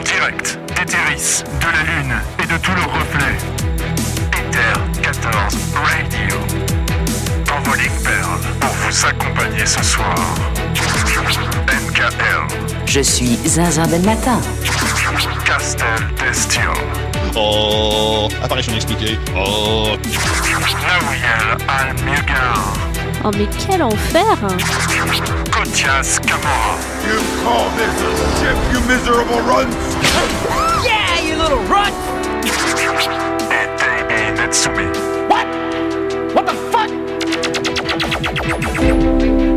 En direct d'Etheris, de la Lune et de tous leurs reflets. Ether 14 Radio. Envoling Pearl pour vous accompagner ce soir. NKL. Je suis Zinzin Ben Matin. Castel Destiel. Oh, apparition expliquée. Oh, Nawiel Al-Mugar. Oh mais quel enfer Kotias Kamara. You call this a ship, you miserable runt! Et Daybe Netsumi. What? What the fuck?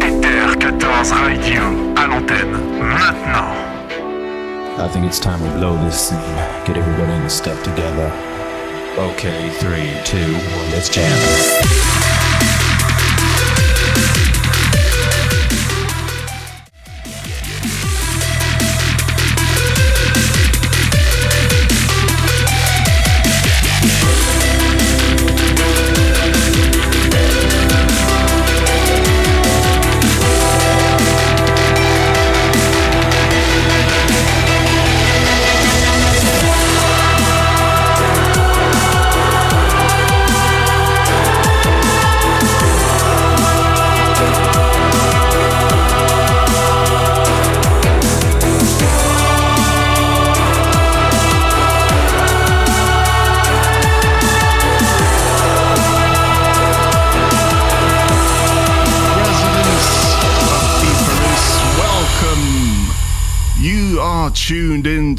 Ether 14 Radio. À l'antenne. Maintenant. I think it's time we blow this and get everybody in the step together. Okay, three, two, one, let's jam.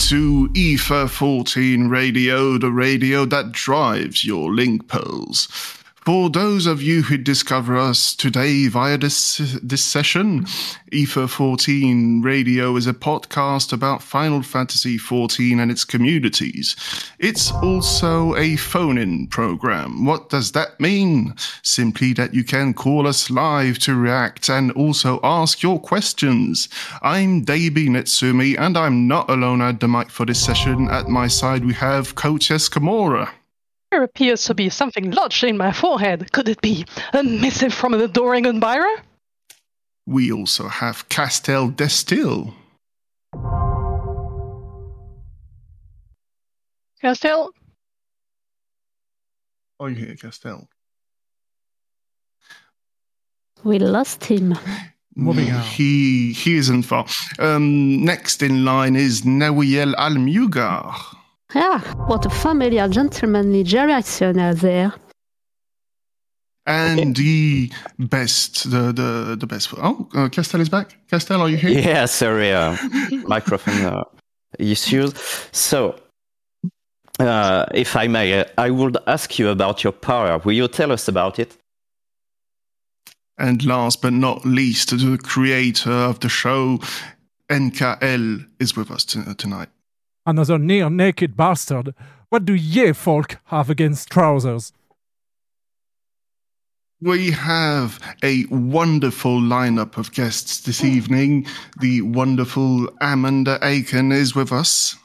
Into Ether 14 Radio, the radio that drives your link pearls. For those of you who discover us today via this, this session, Ether 14 Radio is a podcast about Final Fantasy 14 and its communities. It's also a phone in program. What does that mean? Simply that you can call us live to react and also ask your questions. I'm Daybe Netsumi, and I'm not alone at the mic for this session. At my side, we have Coach Escamora. There appears to be something lodged in my forehead. Could it be a missive from an adoring Unbyra? We also have Castelle Deasthil. Castelle? Oh, you hear Castelle? We lost him. Moving on. He he isn't far. Um, next in line is Nawiel Almyugar. Ah, what a familiar gentlemanly reaction there. And the best, the the the best. Oh, uh, Castelle is back. Castelle, are you here? Yeah, sorry, uh, microphone uh, issues. So, uh, if I may, uh, I would ask you about your power. Will you tell us about it? And last but not least, the creator of the show, N'ka Hel, is with us t- tonight. Another near naked bastard. What do ye folk have against trousers? We have a wonderful lineup of guests this evening. The wonderful Amanda Achen is with us.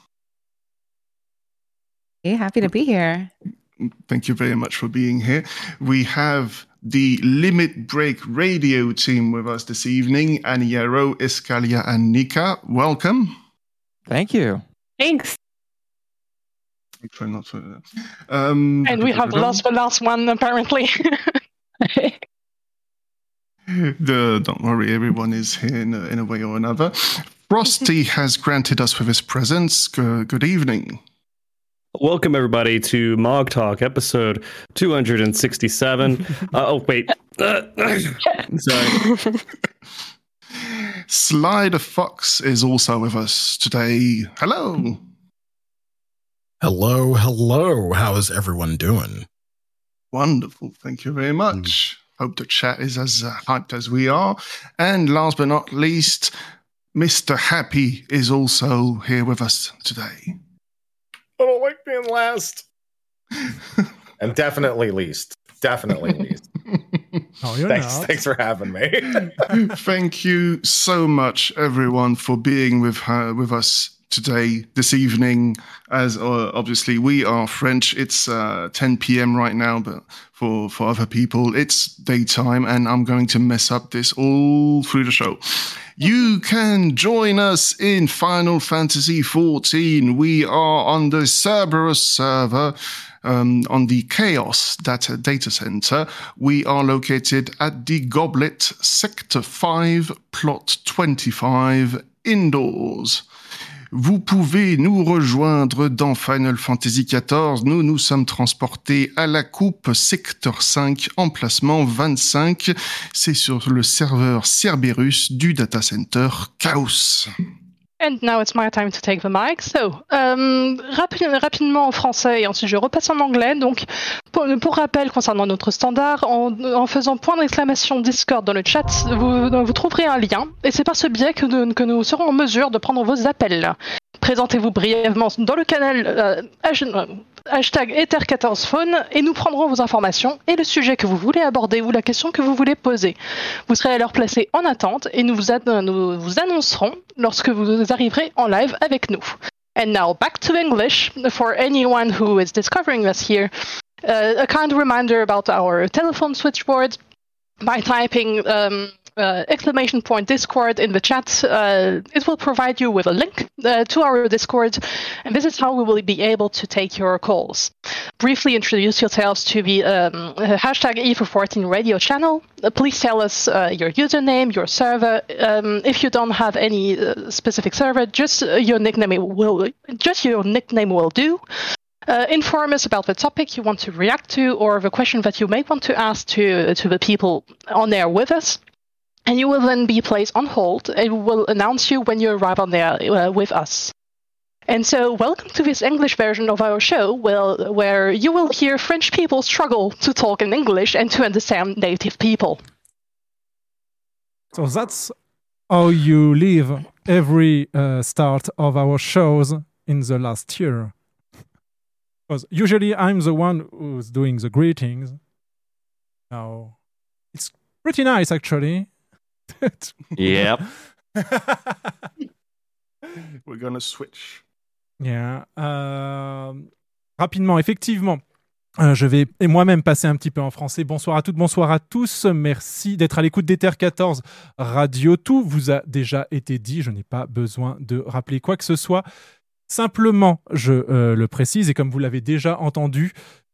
Hey, happy to be here. Thank you very much for being here. We have the Limit Break radio team with us this evening Aniero, Eskalia, and Nika. Welcome. Thank you. Thanks. I try not to. Um, And we have lost the last one, apparently. The, don't worry, everyone is here in a, in a way or another. Frosty has granted us with his presence. Good, good evening. Welcome everybody to Mog Talk episode 267. uh, oh wait, uh, sorry. Sly the Fox is also with us today. Hello. Hello, hello. How is everyone doing? Wonderful. Thank you very much. Hope the chat is as uh, hyped as we are. And last but not least, Mr. Happy is also here with us today. I don't like being last. and definitely least. Definitely least. Oh, you're thanks, not. thanks for having me. Thank you so much, everyone, for being with her, with us today, this evening. As uh, obviously we are French, it's uh, 10 p.m. right now, but for for other people, it's daytime, and I'm going to mess up this all through the show. You can join us in Final Fantasy XIV. We are on the Cerberus server. Um, on the Chaos data, data center, we are located at the Goblet, Sector 5, Plot 25, indoors. Vous pouvez nous rejoindre dans Final Fantasy XIV. Nous nous sommes transportés à la coupe secteur 5, emplacement 25. C'est sur le serveur Cerberus du data center Chaos. And now it's my time to take the mic. So, rapi- rapidement en français et ensuite je repasse en anglais. Donc, pour, rappel concernant notre standard, en, faisant point d'exclamation Discord dans le chat, vous, trouverez un lien et c'est par ce biais que, nous- serons en mesure de prendre vos appels. Présentez-vous brièvement dans le canal euh, hashtag Ether14phone et nous prendrons vos informations et le sujet que vous voulez aborder ou la question que vous voulez poser. Vous serez alors placé en attente et nous vous, nous vous annoncerons lorsque vous arriverez en live avec nous. And now back to English for anyone who is discovering us here. Uh, a kind reminder about our telephone switchboard by typing um, uh, exclamation point Discord in the chat. Uh, it will provide you with a link uh, to our Discord, and this is how we will be able to take your calls. Briefly introduce yourselves to the um, hashtag E414 radio channel. Uh, please tell us uh, your username, your server. Um, if you don't have any uh, specific server, just your nickname will just your nickname will do. Uh, inform us about the topic you want to react to or the question that you may want to ask to to the people on there with us. And you will then be placed on hold we will announce you when you arrive on there uh, with us. And so, welcome to this English version of our show, well, where you will hear French people struggle to talk in English and to understand native people. So that's how you live every uh, start of our shows in the last year. Because usually I'm the one who's doing the greetings. Now, it's pretty nice actually. Yep. We're gonna switch. Yeah. Euh, rapidement, effectivement, euh, je vais et moi-même passer un petit peu en français. Bonsoir à toutes, bonsoir à tous. Merci d'être à l'écoute d'Ether 14 Radio. Tout vous a déjà été dit. Je n'ai pas besoin de rappeler quoi que ce soit. Simplement, je euh, le précise, et comme vous l'avez déjà entendu,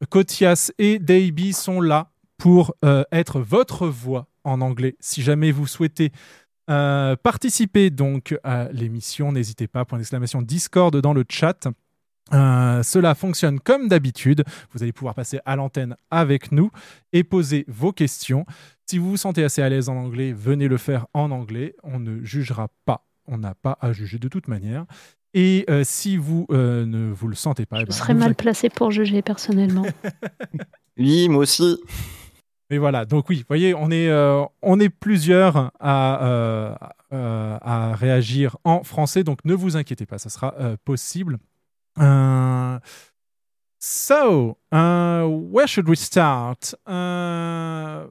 Kotias et Davey sont là pour euh, être votre voix en anglais. Si jamais vous souhaitez euh, participer donc à l'émission, n'hésitez pas, point d'exclamation Discord dans le chat. Euh, cela fonctionne comme d'habitude. Vous allez pouvoir passer à l'antenne avec nous et poser vos questions. Si vous vous sentez assez à l'aise en anglais, venez le faire en anglais. On ne jugera pas. On n'a pas à juger de toute manière. Et euh, si vous euh, ne vous le sentez pas, eh Je ben, serais mal placé pour juger personnellement. Oui, moi aussi. Mais voilà, donc oui, vous voyez, on est, euh, on est plusieurs à, euh, euh, à réagir en français, donc ne vous inquiétez pas, ça sera euh, possible. Uh, so, uh, where should we start? Uh,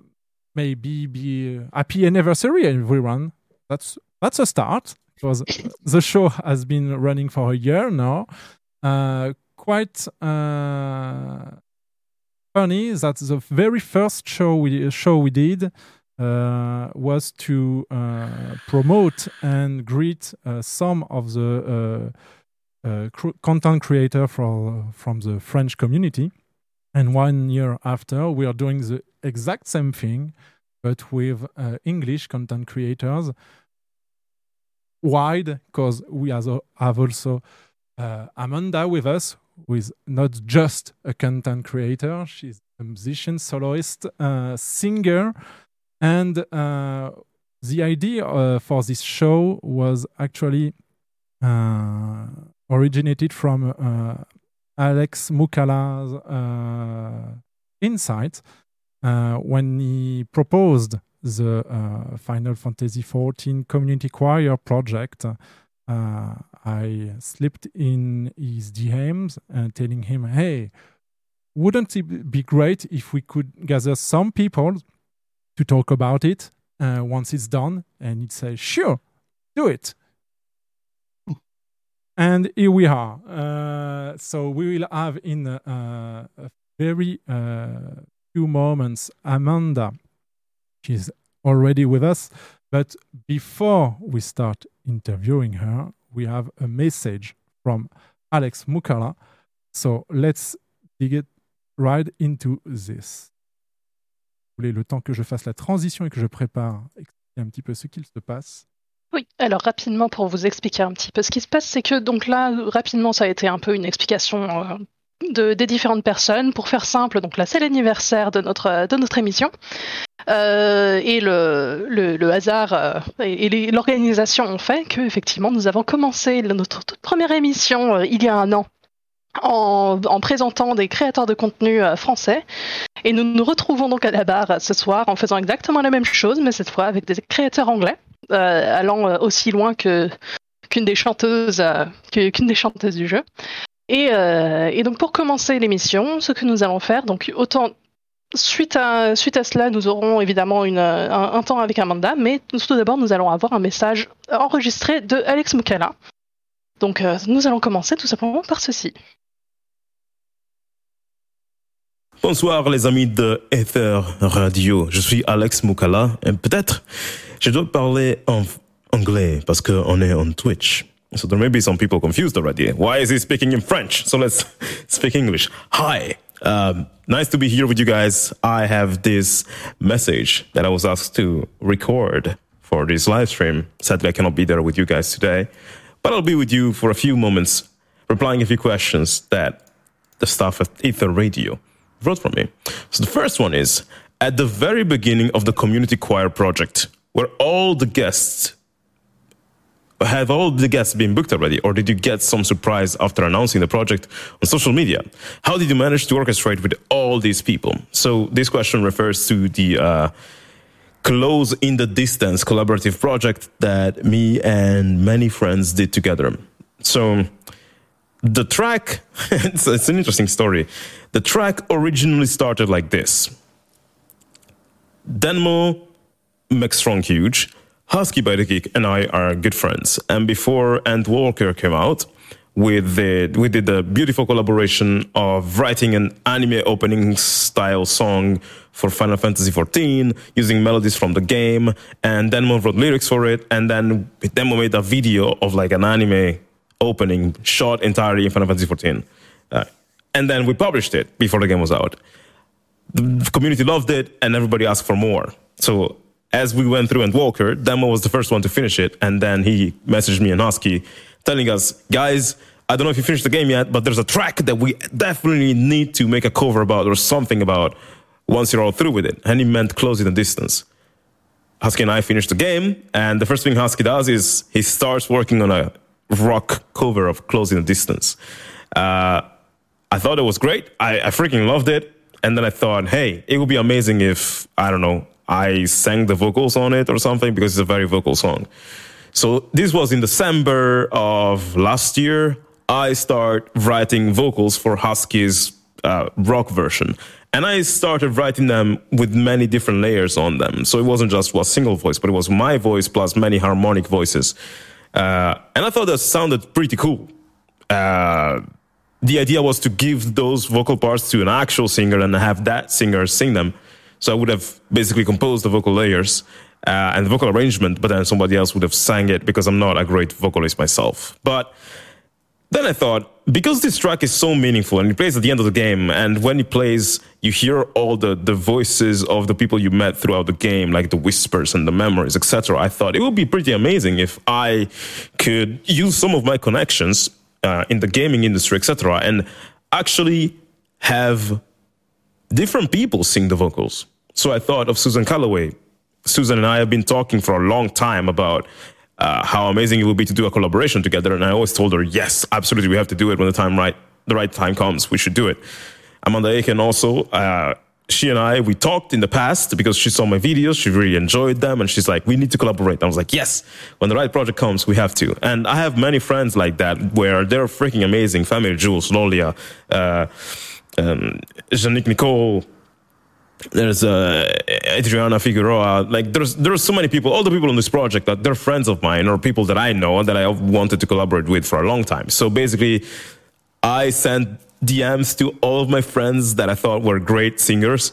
maybe be happy anniversary, everyone. That's that's a start because the show has been running for a year now. Uh, quite uh, funny that the very first show we show we did uh, was to uh, promote and greet uh, some of the uh, uh, cr- content creator from from the French community. And one year after, we are doing the exact same thing, but with uh, English content creators. Wide, because we have also Amanda with us, who is not just a content creator, she's a musician, soloist, uh, singer. And uh, the idea uh, for this show was actually uh, originated from uh, Alex Moukala's uh, insight when he proposed the Final Fantasy XIV Community Choir project. Uh, I slipped in his DMs and telling him, "Hey, wouldn't it be great if we could gather some people to talk about it uh, once it's done?" And he'd say, "Sure, do it." and here we are. Uh, so we will have in uh, a very uh, few moments Amanda. She's already with us. But before we start interviewing her, we have a message from Alex Mukala. So let's dig it right into this. Vous voulez le temps que je fasse la transition et que je prépare, expliquer un petit peu ce qu'il se passe? Oui, alors rapidement pour vous expliquer un petit peu ce qui se passe, c'est que donc là, rapidement, ça a été un peu une explication euh, de, des différentes personnes. Pour faire simple, donc là, c'est l'anniversaire de notre, de notre émission. Euh, et le, le, hasard euh, et, l'organisation ont fait que effectivement nous avons commencé notre toute première émission euh, il y a un an en, en présentant des créateurs de contenu français et nous nous retrouvons donc à la barre ce soir en faisant exactement la même chose mais cette fois avec des créateurs anglais allant aussi loin que qu'une des chanteuses qu'une des chanteuses du jeu et, euh, et donc pour commencer l'émission ce que nous allons faire donc autant Suite à, suite à cela, nous aurons évidemment un, un temps avec Amanda, mais tout d'abord, nous allons avoir un message enregistré de Alex Mukala. Donc, euh, nous allons commencer tout simplement par ceci. Bonsoir les amis de Ether Radio. Je suis Alex Mukala et peut-être je dois parler en anglais parce qu'on est on Twitch. So there may be some people confused already. Why is he speaking in French? So let's speak English. Hi. Um, nice to be here with you guys. I have this message that I was asked to record for this live stream. Sadly, I cannot be there with you guys today, but I'll be with you for a few moments, replying a few questions that the staff at Ether Radio wrote for me. So the first one is at the very beginning of the community choir project, where all the guests have all the guests been booked already, or did you get some surprise after announcing the project on social media? How did you manage to orchestrate with all these people? So this question refers to the uh, close in the distance collaborative project that me and many friends did together. So the track it's, it's an interesting story the track originally started like this denmo max strong huge husky by the geek and i are good friends and before Endwalker came out with the we did a beautiful collaboration of writing an anime opening style song for Final Fantasy XIV using melodies from the game, and Denmo wrote lyrics for it, and then Denmo made a video of like an anime opening shot entirely in Final Fantasy XIV, uh, and then we published it before the game was out. The community loved it, and everybody asked for more. So as we went through Endwalker, Demo was the first one to finish it, and then he messaged me and Husky, telling us, guys. I don't know if you finished the game yet, but there's a track that we definitely need to make a cover about or something about once you're all through with it. And he meant closing the distance. Husky and I finished the game, and the first thing Husky does is he starts working on a rock cover of Closing the Distance. Uh, I thought it was great. I, I freaking loved it. And then I thought, hey, it would be amazing if, I don't know, I sang the vocals on it or something because it's a very vocal song. So this was in December of last year. I start writing vocals for Husky's uh, rock version. And I started writing them with many different layers on them. So it wasn't just one single voice, but it was my voice plus many harmonic voices. Uh, and I thought that sounded pretty cool. Uh, the idea was to give those vocal parts to an actual singer and have that singer sing them. So I would have basically composed the vocal layers uh, and the vocal arrangement, but then somebody else would have sang it because I'm not a great vocalist myself. But then I thought, because this track is so meaningful and it plays at the end of the game, and when it plays, you hear all the, the voices of the people you met throughout the game, like the whispers and the memories, etc. I thought it would be pretty amazing if I could use some of my connections uh, in the gaming industry, etc., and actually have different people sing the vocals. So I thought of Susan Calloway. Susan and I have been talking for a long time about uh, how amazing it would be to do a collaboration together. And I always told her, yes, absolutely, we have to do it when the time right, the right time comes. We should do it. Amanda Achen also, uh, she and I, we talked in the past because she saw my videos, she really enjoyed them, and she's like, we need to collaborate. I was like, yes, when the right project comes, we have to. And I have many friends like that where they're freaking amazing. Family Jules, Lollia, uh, um, Janique Nicole, there's uh, Adriana Figueroa. Like there's there's so many people, all the people on this project that they're friends of mine or people that I know that I wanted to collaborate with for a long time. So basically, I sent DMs to all of my friends that I thought were great singers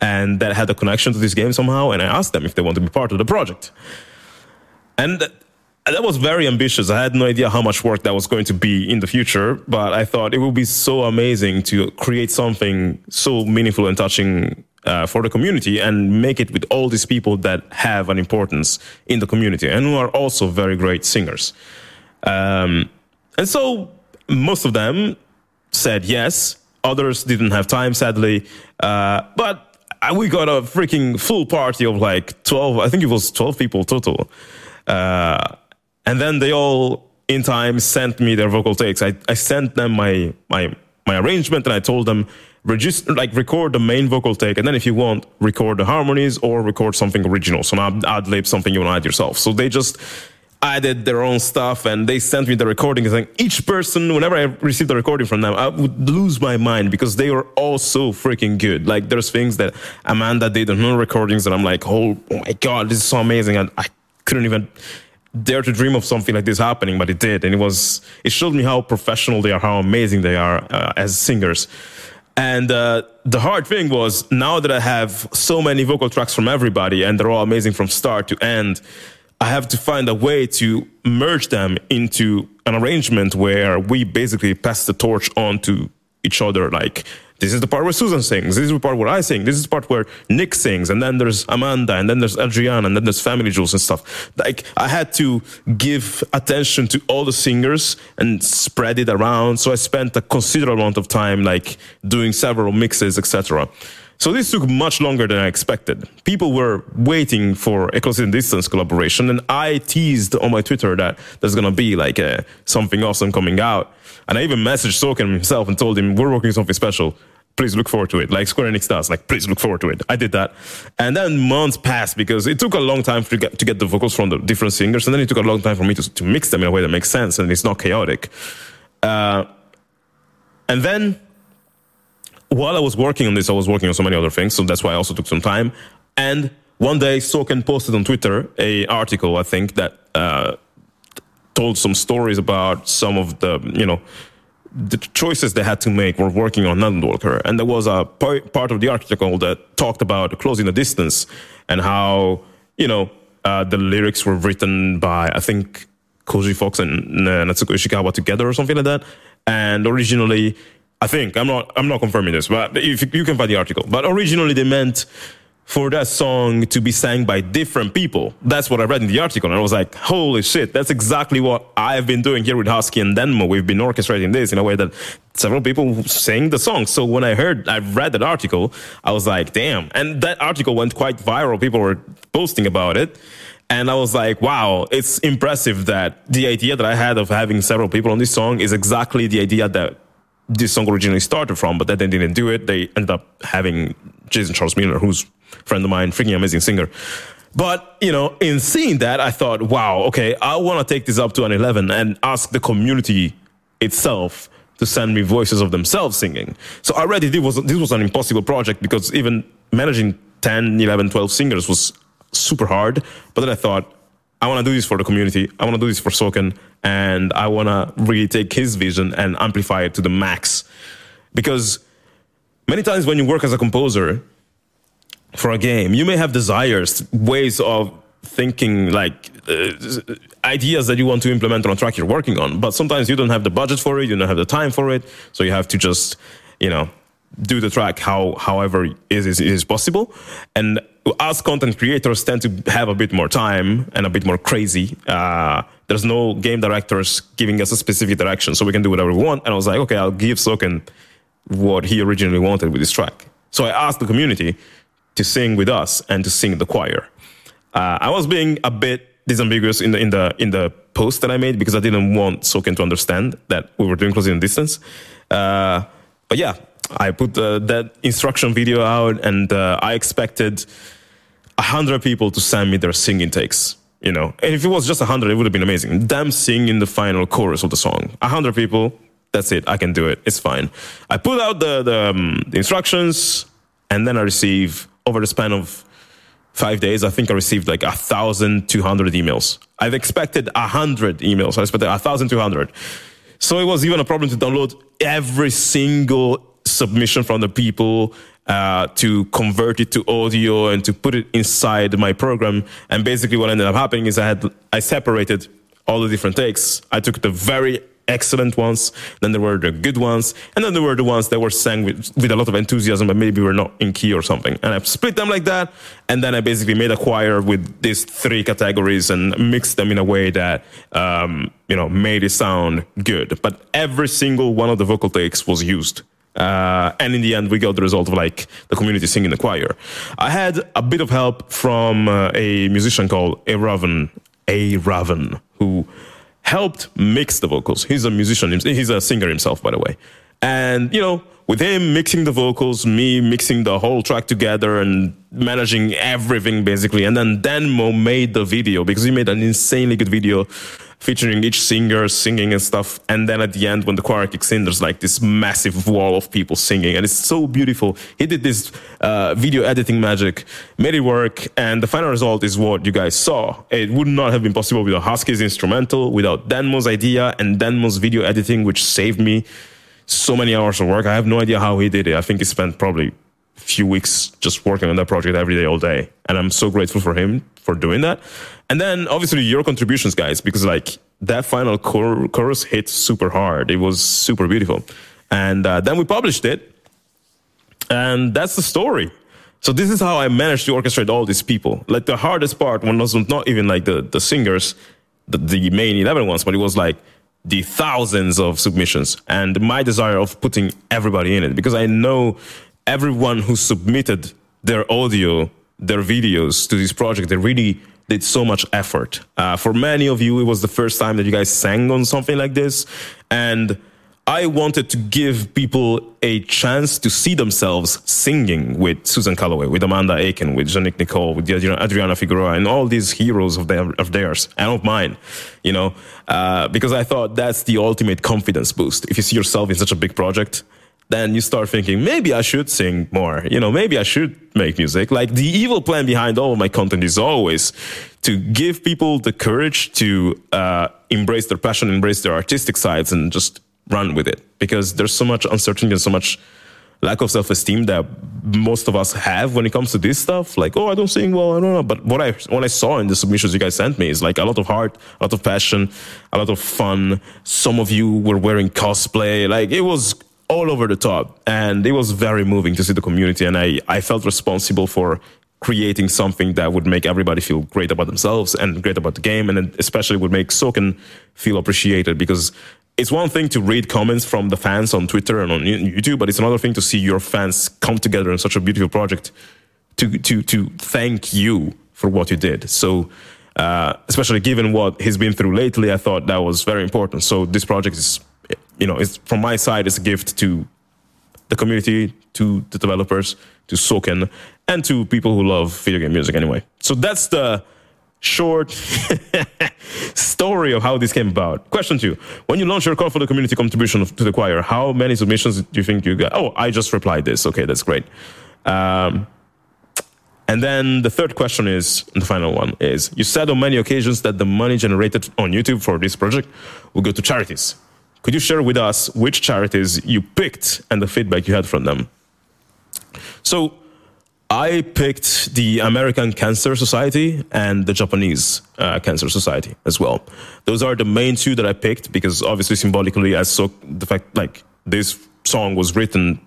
and that had a connection to this game somehow, and I asked them if they want to be part of the project. and that was very ambitious. I had no idea how much work that was going to be in the future, but I thought it would be so amazing to create something so meaningful and touching uh, for the community and make it with all these people that have an importance in the community and who are also very great singers. Um, and so most of them said yes. Others didn't have time, sadly. Uh, but we got a freaking full party of like 12, I think it was 12 people total. Uh, and then they all in time sent me their vocal takes. I, I sent them my, my, my arrangement and I told them, register, like record the main vocal take. And then if you want, record the harmonies or record something original. So now ad lib something you want to add yourself. So they just added their own stuff and they sent me the recordings and each person whenever i received the recording from them i would lose my mind because they were all so freaking good like there's things that amanda did on her recordings and i'm like oh, oh my god this is so amazing and i couldn't even dare to dream of something like this happening but it did and it was it showed me how professional they are how amazing they are uh, as singers and uh, the hard thing was now that i have so many vocal tracks from everybody and they're all amazing from start to end I have to find a way to merge them into an arrangement where we basically pass the torch on to each other. Like, this is the part where Susan sings. This is the part where I sing. This is the part where Nick sings. And then there's Amanda. And then there's Adriana. And then there's Family Jules and stuff. Like, I had to give attention to all the singers and spread it around. So I spent a considerable amount of time, like, doing several mixes, etc. So this took much longer than I expected. People were waiting for a close distance collaboration, and I teased on my Twitter that there's gonna be like a, something awesome coming out. And I even messaged Soken himself and told him we're working something special. Please look forward to it, like Square Enix does. Like, please look forward to it. I did that, and then months passed because it took a long time to get to get the vocals from the different singers, and then it took a long time for me to to mix them in a way that makes sense and it's not chaotic. Uh, and then while I was working on this, I was working on so many other things, so that's why I also took some time. And one day, Soken posted on Twitter a article, I think, that uh, told some stories about some of the, you know, the choices they had to make were working on Walker. And there was a part of the article that talked about closing the distance and how, you know, uh, the lyrics were written by, I think, Koji Fox and uh, Natsuko Ishikawa together or something like that. And originally, I think I'm not I'm not confirming this, but if you can find the article. But originally they meant for that song to be sang by different people. That's what I read in the article, and I was like, "Holy shit! That's exactly what I've been doing here with Husky and Denmo. We've been orchestrating this in a way that several people sing the song." So when I heard, I read that article, I was like, "Damn!" And that article went quite viral. People were posting about it. And I was like, wow, it's impressive that the idea that I had of having several people on this song is exactly the idea that this song originally started from, but then they didn't do it. They ended up having Jason Charles Miller, who's a friend of mine, freaking amazing singer. But, you know, in seeing that, I thought, wow, okay, I want to take this up to an 11 and ask the community itself to send me voices of themselves singing. So already this was, this was an impossible project because even managing 10, 11, 12 singers was super hard. But then I thought, I want to do this for the community. I want to do this for Soken, and I want to really take his vision and amplify it to the max. Because many times when you work as a composer for a game, you may have desires, ways of thinking, like uh, ideas that you want to implement on a track you're working on. But sometimes you don't have the budget for it, you don't have the time for it, so you have to just, you know, do the track how however is is, is possible. And us content creators tend to have a bit more time and a bit more crazy. Uh, there's no game directors giving us a specific direction so we can do whatever we want. And i was like okay i'll give soken what he originally wanted with this track so i asked the community to sing with us and to sing the choir uh, i was being a bit disambiguous in the in the in the post that i made because i didn't want soken to understand that we were doing closing distance uh, but yeah I put uh, that instruction video out, and uh, I expected hundred people to send me their singing takes. You know, and if it was just hundred, it would have been amazing. Them singing in the final chorus of the song. Hundred people, that's it. I can do it. It's fine. I put out the the, um, the instructions, and then I receive over the span of five days. I think I received like a thousand two hundred emails. I've expected a hundred emails. I expected a thousand two hundred. So it was even a problem to download every single submission from the people uh, to convert it to audio and to put it inside my program. And basically, what ended up happening is I had I separated all the different takes. I took the very excellent ones, then there were the good ones, and then there were the ones that were sang with, with a lot of enthusiasm, but maybe were not in key or something. And I split them like that, and then I basically made a choir with these three categories and mixed them in a way that um, you know made it sound good. But every single one of the vocal takes was used. Uh, and in the end, we got the result of like the community singing the choir. I had a bit of help from uh, a musician called A Raven, A Raven, who helped mix the vocals. He's a musician, he's a singer himself, by the way. And, you know, with him mixing the vocals, me mixing the whole track together and managing everything basically. And then Danmo made the video because he made an insanely good video featuring each singer singing and stuff. And then at the end, when the choir kicks in, there's like this massive wall of people singing, and it's so beautiful. He did this uh, video editing magic, made it work, and the final result is what you guys saw. It would not have been possible without Husky's instrumental, without Danmo's idea, and Danmo's video editing, which saved me so many hours of work. I have no idea how he did it. I think he spent probably a few weeks just working on that project every day, all day. And I'm so grateful for him for doing that. And then obviously your contributions, guys, because like that final chor- chorus hit super hard. It was super beautiful. And uh, then we published it. And that's the story. So this is how I managed to orchestrate all these people. Like the hardest part was not even like the, the singers, the, the main 11 ones, but it was like the thousands of submissions and my desire of putting everybody in it because I know everyone who submitted their audio, their videos to this project, they really did so much effort. Uh, for many of you, it was the first time that you guys sang on something like this. And I wanted to give people a chance to see themselves singing with Susan Calloway, with Amanda Achen, with Jeannick Nicole, with Adriana Figueroa, and all these heroes of, their, of theirs, and of mine, you know, uh, because I thought that's the ultimate confidence boost. If you see yourself in such a big project, then you start thinking, maybe I should sing more. You know, maybe I should make music. Like the evil plan behind all of my content is always to give people the courage to uh, embrace their passion, embrace their artistic sides, and just run with it. Because there's so much uncertainty and so much lack of self-esteem that most of us have when it comes to this stuff. Like, oh, I don't sing well, I don't know. But what I what I saw in the submissions you guys sent me is like a lot of heart, a lot of passion, a lot of fun. Some of you were wearing cosplay. Like it was all over the top. And it was very moving to see the community. And I, I felt responsible for creating something that would make everybody feel great about themselves and great about the game. And especially would make Soken feel appreciated because it's one thing to read comments from the fans on Twitter and on YouTube, but it's another thing to see your fans come together in such a beautiful project to, to, to thank you for what you did. So, uh, especially given what he's been through lately, I thought that was very important. So this project is you know, it's from my side, it's a gift to the community, to the developers, to Soken, and to people who love video game music anyway. So that's the short story of how this came about. Question two. When you launch your call for the community contribution to the choir, how many submissions do you think you got? Oh, I just replied this. Okay, that's great. Um, and then the third question is, the final one is, you said on many occasions that the money generated on YouTube for this project will go to charities. Could you share with us which charities you picked and the feedback you had from them? So, I picked the American Cancer Society and the Japanese uh, Cancer Society as well. Those are the main two that I picked because obviously symbolically, I saw the fact like this song was written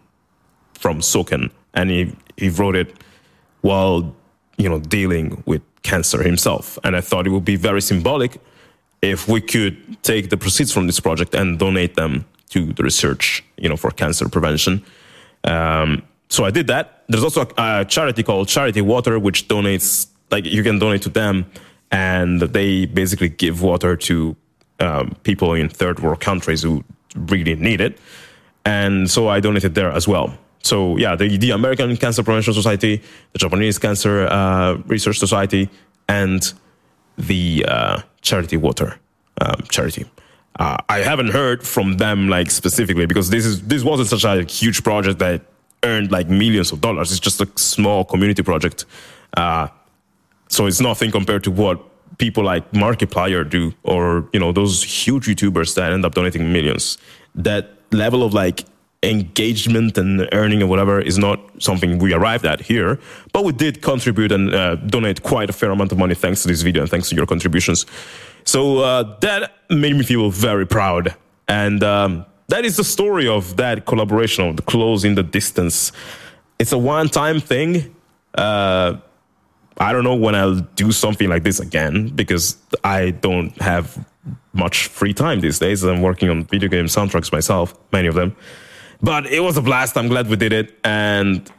from Soken and he, he wrote it while you know dealing with cancer himself, and I thought it would be very symbolic if we could take the proceeds from this project and donate them to the research, you know, for cancer prevention. Um, so I did that. There's also a, a, charity called Charity Water, which donates, like you can donate to them, and they basically give water to um, people in third world countries who really need it. And so I donated there as well. So yeah, the, the American Cancer Prevention Society, the Japanese Cancer uh, Research Society, and the uh, charity water um, charity. Uh, I haven't heard from them like specifically because this is this wasn't such a huge project that earned like millions of dollars. It's just a small community project, uh, so it's nothing compared to what people like Markiplier do, or you know those huge YouTubers that end up donating millions. That level of like engagement and earning or whatever is not something we arrived at here, but we did contribute and uh, donate quite a fair amount of money thanks to this video and thanks to your contributions. So uh, that made me feel very proud. And um, that is the story of that collaboration of the closing the distance. It's a one time thing. Uh, I don't know when I'll do something like this again because I don't have much free time these days. I'm working on video game soundtracks myself, many of them. But it was a blast. I'm glad we did it, and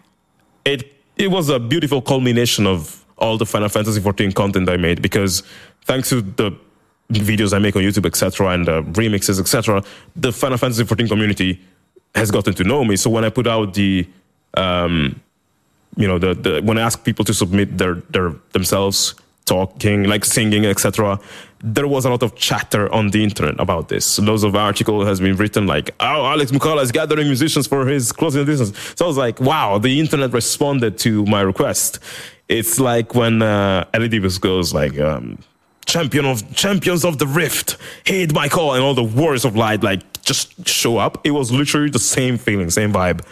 it it was a beautiful culmination of all the Final Fantasy XIV content I made because thanks to the videos I make on YouTube, etc., and the remixes, etc., the Final Fantasy XIV community has gotten to know me. So when I put out the um, you know the, the when I ask people to submit their their themselves talking like singing etc there was a lot of chatter on the internet about this. Loads of article has been written like oh alex moukala is gathering musicians for his closing distance so i was like wow the internet responded to my request. It's like when uh, led goes like um, champion of champions of the rift heed my call and all the warriors of light like just show up. It was literally the same feeling same vibe.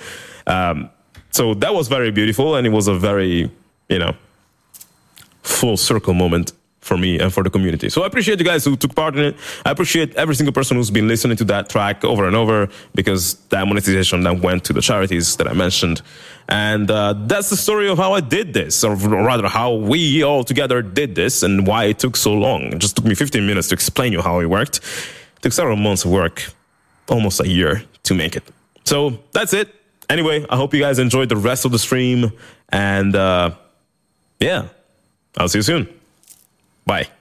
Um, so that was very beautiful and it was a very you know full circle moment for me and for the community. So I appreciate you guys who took part in it. I appreciate every single person who's been listening to that track over and over because that monetization then went to the charities that I mentioned. And uh, that's the story of how I did this, or rather, how we all together did this and why it took so long. It just took me 15 minutes to explain you how it worked. It took several months of work, almost a year to make it. So that's it. Anyway, I hope you guys enjoyed the rest of the stream. And uh, yeah, I'll see you soon. Bye.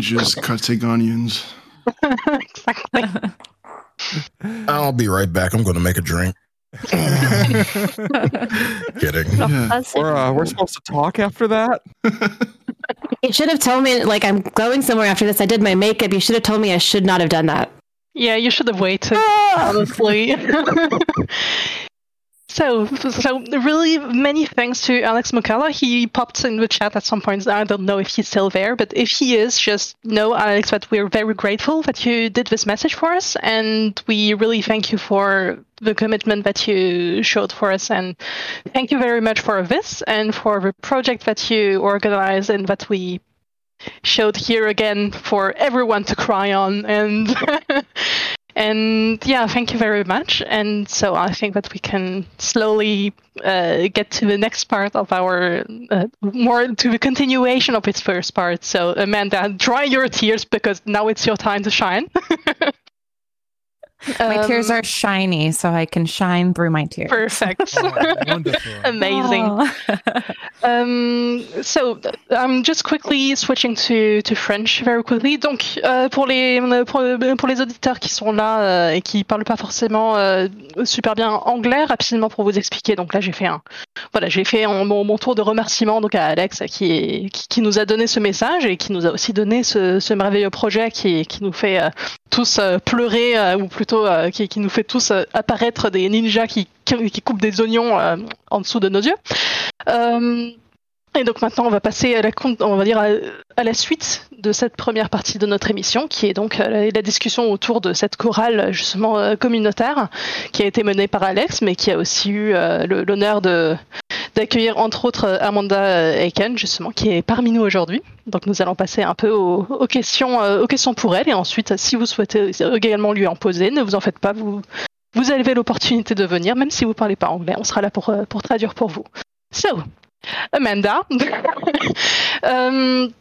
Ninjas cutting onions. exactly. I'll be right back. I'm going to make a drink. Kidding. Yeah. We're, uh, we're supposed to talk after that. You should have told me, like, I'm going somewhere after this. I did my makeup. You should have told me I should not have done that. Yeah, you should have waited, honestly. So, so really many thanks to Alex Moukala. He popped in the chat at some point. I don't know if he's still there, but if he is, just know, Alex, that we're very grateful that you did this message for us, and we really thank you for the commitment that you showed for us, and thank you very much for this and for the project that you organized and that we showed here again for everyone to cry on and and yeah thank you very much. And so i think that we can slowly uh, get to the next part of our uh, more to the continuation of its first part. So amanda dry your tears because now it's your time to shine My tears Um, are shiny, so I can shine through my tears. Perfect. wonderful. Amazing. Oh. Um, so, I'm just quickly switching to, to French very quickly. Donc, euh, pour, les, pour, pour les auditeurs qui sont là euh, et qui parlent pas forcément euh, super bien anglais, rapidement pour vous expliquer. Donc là, j'ai fait un, voilà, j'ai fait un- mon, mon tour de remerciement donc à Alex qui, est- qui, qui nous a donné ce message et qui nous a aussi donné ce, ce merveilleux projet qui, qui nous fait euh, tous euh, pleurer euh, ou plutôt euh, qui, nous fait tous euh, apparaître des ninjas qui, qui, qui coupent des oignons euh, en dessous de nos yeux. Et donc maintenant, on va passer à la, on va dire à, la suite de cette première partie de notre émission, qui est donc la, la discussion autour de cette chorale justement communautaire, qui a été menée par Alex, mais qui a aussi eu l'honneur de d'accueillir entre autres euh, Amanda euh, Aiken, justement, qui est parmi nous aujourd'hui. Donc nous allons passer un peu aux, questions, euh, aux questions pour elle, et ensuite, si vous souhaitez également lui en poser, ne vous en faites pas, vous vous avez l'opportunité de venir, même si vous parlez pas anglais, on sera là pour pour traduire pour vous. So, Amanda. um,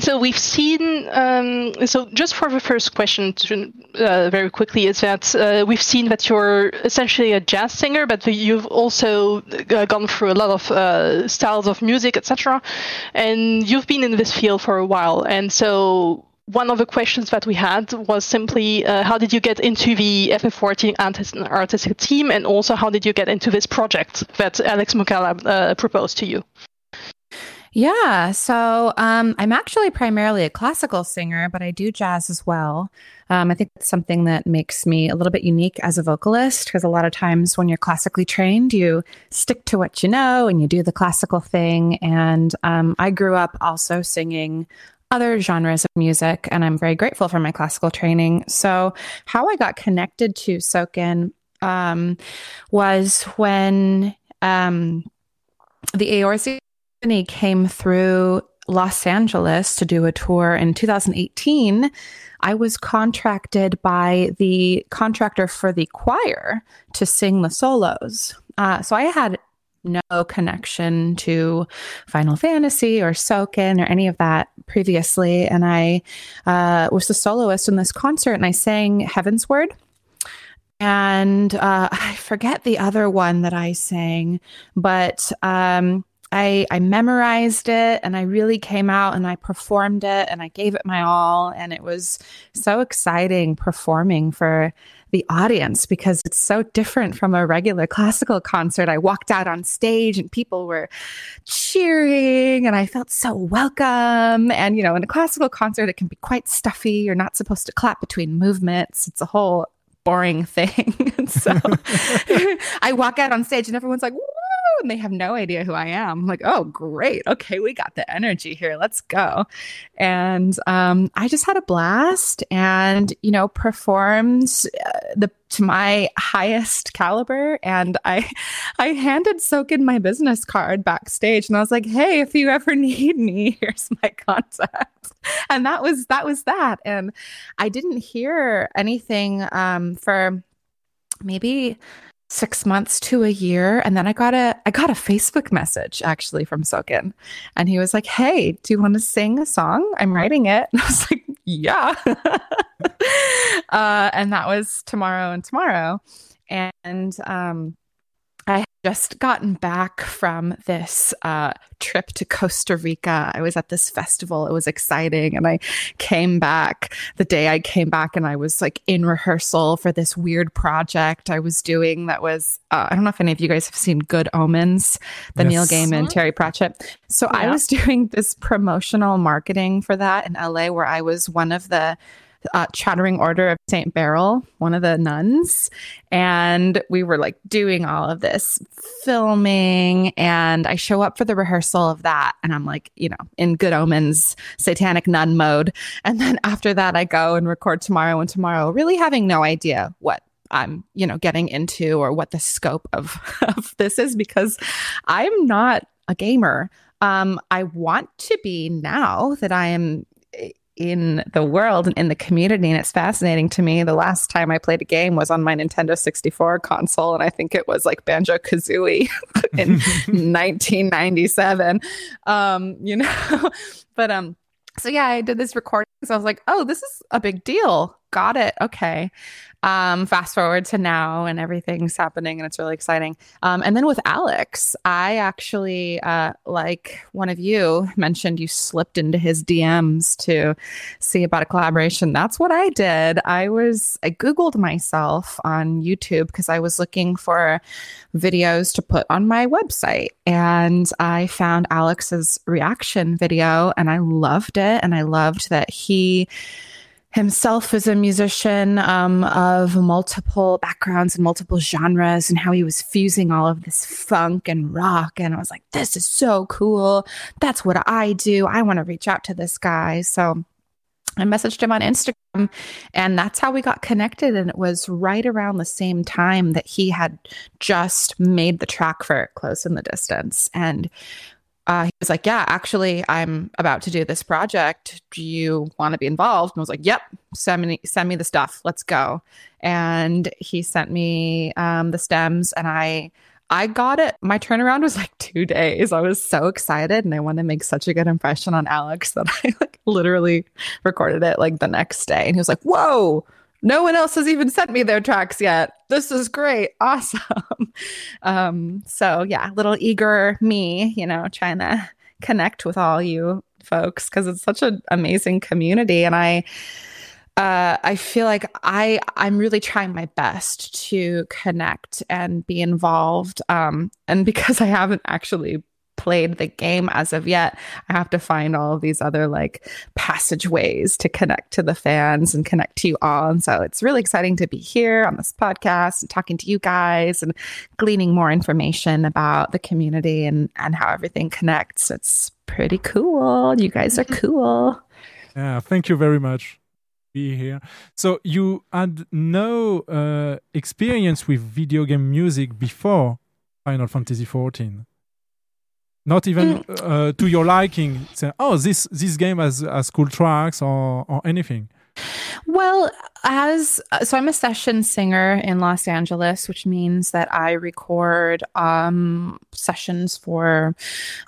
so we've seen. Um, so just for the first question, to, uh, very quickly, is that uh, we've seen that you're essentially a jazz singer, but you've also uh, gone through a lot of uh, styles of music, etc. And you've been in this field for a while, and so. One of the questions that we had was simply uh, how did you get into the FF14 artist- artistic team, and also how did you get into this project that Alex Moukala uh, proposed to you? Yeah, so um, I'm actually primarily a classical singer, but I do jazz as well. Um, I think that's something that makes me a little bit unique as a vocalist because a lot of times when you're classically trained, you stick to what you know and you do the classical thing. And um, I grew up also singing other genres of music, and I'm very grateful for my classical training. So, how I got connected to Soken um, was when um, the Eorzean Symphony came through Los Angeles to do a tour in 2018. I was contracted by the contractor for the choir to sing the solos. Uh, so I had no connection to Final Fantasy or Soken or any of that previously. And I uh, was the soloist in this concert and I sang Heavensward. And uh, I forget the other one that I sang, but um, I, I memorized it and I really came out and I performed it and I gave it my all. And it was so exciting performing for the audience because it's so different from a regular classical concert. I walked out on stage and people were cheering and I felt so welcome. And, you know, in a classical concert, it can be quite stuffy. You're not supposed to clap between movements, it's a whole boring thing. So I walk out on stage and everyone's like, woo, and they have no idea who I am. I'm like, oh, great. Okay, we got the energy here. Let's go. And um, I just had a blast and, you know, performed uh, the to my highest caliber. And I I handed Soken my business card backstage and I was like, hey, if you ever need me, here's my contact. And that was that was that. And I didn't hear anything um, for maybe six months to a year. And then i got a i got a facebook message actually from soken and he was like hey do you want to sing a song? I'm writing it. And i was like yeah. Uh, and that was tomorrow and tomorrow. And um I had just gotten back from this uh, trip to Costa Rica. I was at this festival. It was exciting. And I came back the day I came back and I was like in rehearsal for this weird project I was doing that was, uh, I don't know if any of you guys have seen Good Omens, the Neil Gaiman, Mhm. Terry Pratchett. So I was doing this promotional marketing for that in LA where I was one of the uh, Chattering Order of St. Beryl, one of the nuns. And we were like doing all of this filming. And I show up for the rehearsal of that. And I'm like, you know, in good omens, satanic nun mode. And then after that, I go and record tomorrow and tomorrow, really having no idea what I'm, you know, getting into or what the scope of, of this is because I'm not a gamer. Um, I want to be now that I am in the world and in the community. And it's fascinating to me. The last time i played a game was on my nintendo 64 console and i think it was like banjo kazooie in 1997 um you know? But um so yeah i did this recording so i was like oh this is a big deal got it. Okay. Um fast forward to now and everything's happening and it's really exciting. Um and then with alex i actually uh like one of you mentioned you slipped into his dms to see about a collaboration. That's what i did. I was i googled myself on youtube because i was looking for videos to put on my website and i found alex's reaction video and i loved it and i loved that he himself is a musician um, of multiple backgrounds and multiple genres and how he was fusing all of this funk and rock and i was like this is so cool that's what i do i want to reach out to this guy so I messaged him on Instagram, and that's how we got connected. And it was right around the same time that he had just made the track for Close in the Distance. And uh, he was like, Yeah, actually, I'm about to do this project. Do you want to be involved? And I was like, Yep, send me, send me the stuff. Let's go. And he sent me um, the stems, and I. I got it. My turnaround was like two days. I was so excited and I wanted to make such a good impression on Alex that I like literally recorded it like the next day. And he was like, Whoa, no one else has even sent me their tracks yet. This is great. Awesome. um, so yeah, little eager me, you know, trying to connect with all you folks because it's such an amazing community. And I uh, I feel like I I'm really trying my best to connect and be involved. Um, and because I haven't actually played the game as of yet, I have to find all of these other like passageways to connect to the fans and connect to you all. And so it's really exciting to be here on this podcast and talking to you guys and gleaning more information about the community and and how everything connects. It's pretty cool. You guys are cool. Yeah, thank you very much. Be here. So you had no uh, experience with video game music before Final Fantasy XIV. Not even uh, to your liking. Say, oh, this this game has has cool tracks or or anything. Well, as so, I'm a session singer in Los Angeles, which means that I record um, sessions for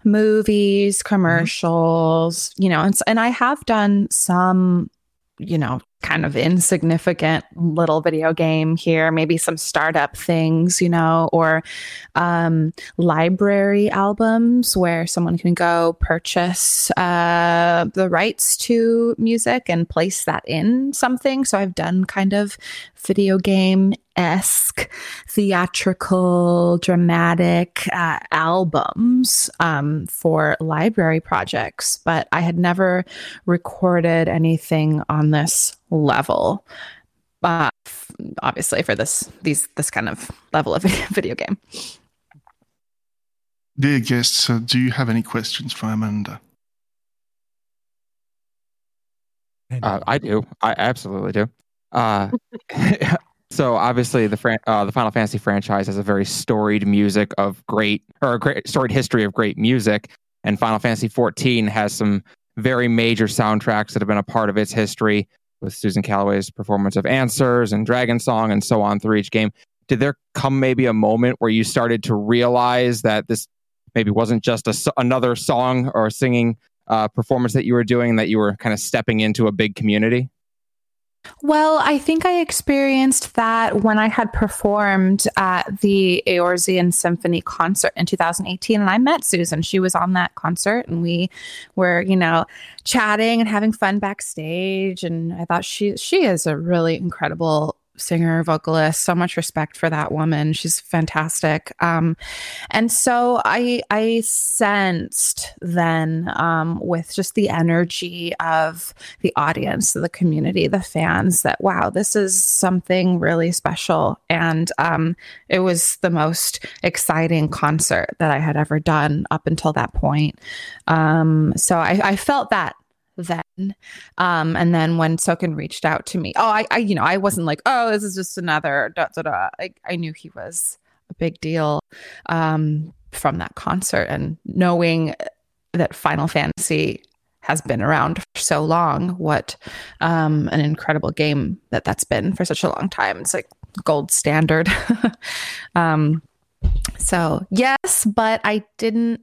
movies, commercials, you know, and, and I have done some, you know, kind of insignificant little video game here, maybe some startup things, you know, or um, library albums where someone can go purchase uh, the rights to music and place that in something. So I've done kind of video game esque, theatrical, dramatic uh, albums um, for library projects, but I had never recorded anything on this level. Uh, f- obviously, for this these this kind of level of video game. Dear guests, uh, do you have any questions for Amanda? Uh, I do. I absolutely do. Uh, so obviously, the fran- uh, the Final Fantasy franchise has a very storied music of great, or a great storied history of great music, and Final Fantasy 14 has some very major soundtracks that have been a part of its history, with Susan Calloway's performance of Answers and Dragonsong and so on through each game. Did there come maybe a moment where you started to realize that this maybe wasn't just a, another song or singing uh, performance that you were doing, that you were kind of stepping into a big community? Well, I think I experienced that when I had performed at the Eorzean Symphony concert in 2018. And I met Susan. She was on that concert and we were, you know, chatting and having fun backstage. And I thought she she is a really incredible singer, vocalist. So much respect for that woman. She's fantastic. Um, and so I I sensed then um, with just the energy of the audience, the community, the fans that wow, this is something really special. And um, it was the most exciting concert that I had ever done up until that point. Um, so I, I felt that then. Um, and then when Soken reached out to me, oh, I, I, you know, I wasn't like, oh, this is just another da da da. I, I knew he was a big deal um, from that concert, and knowing that Final Fantasy has been around for so long, what um, an incredible game that that's been for such a long time. It's like gold standard. um, so yes, but I didn't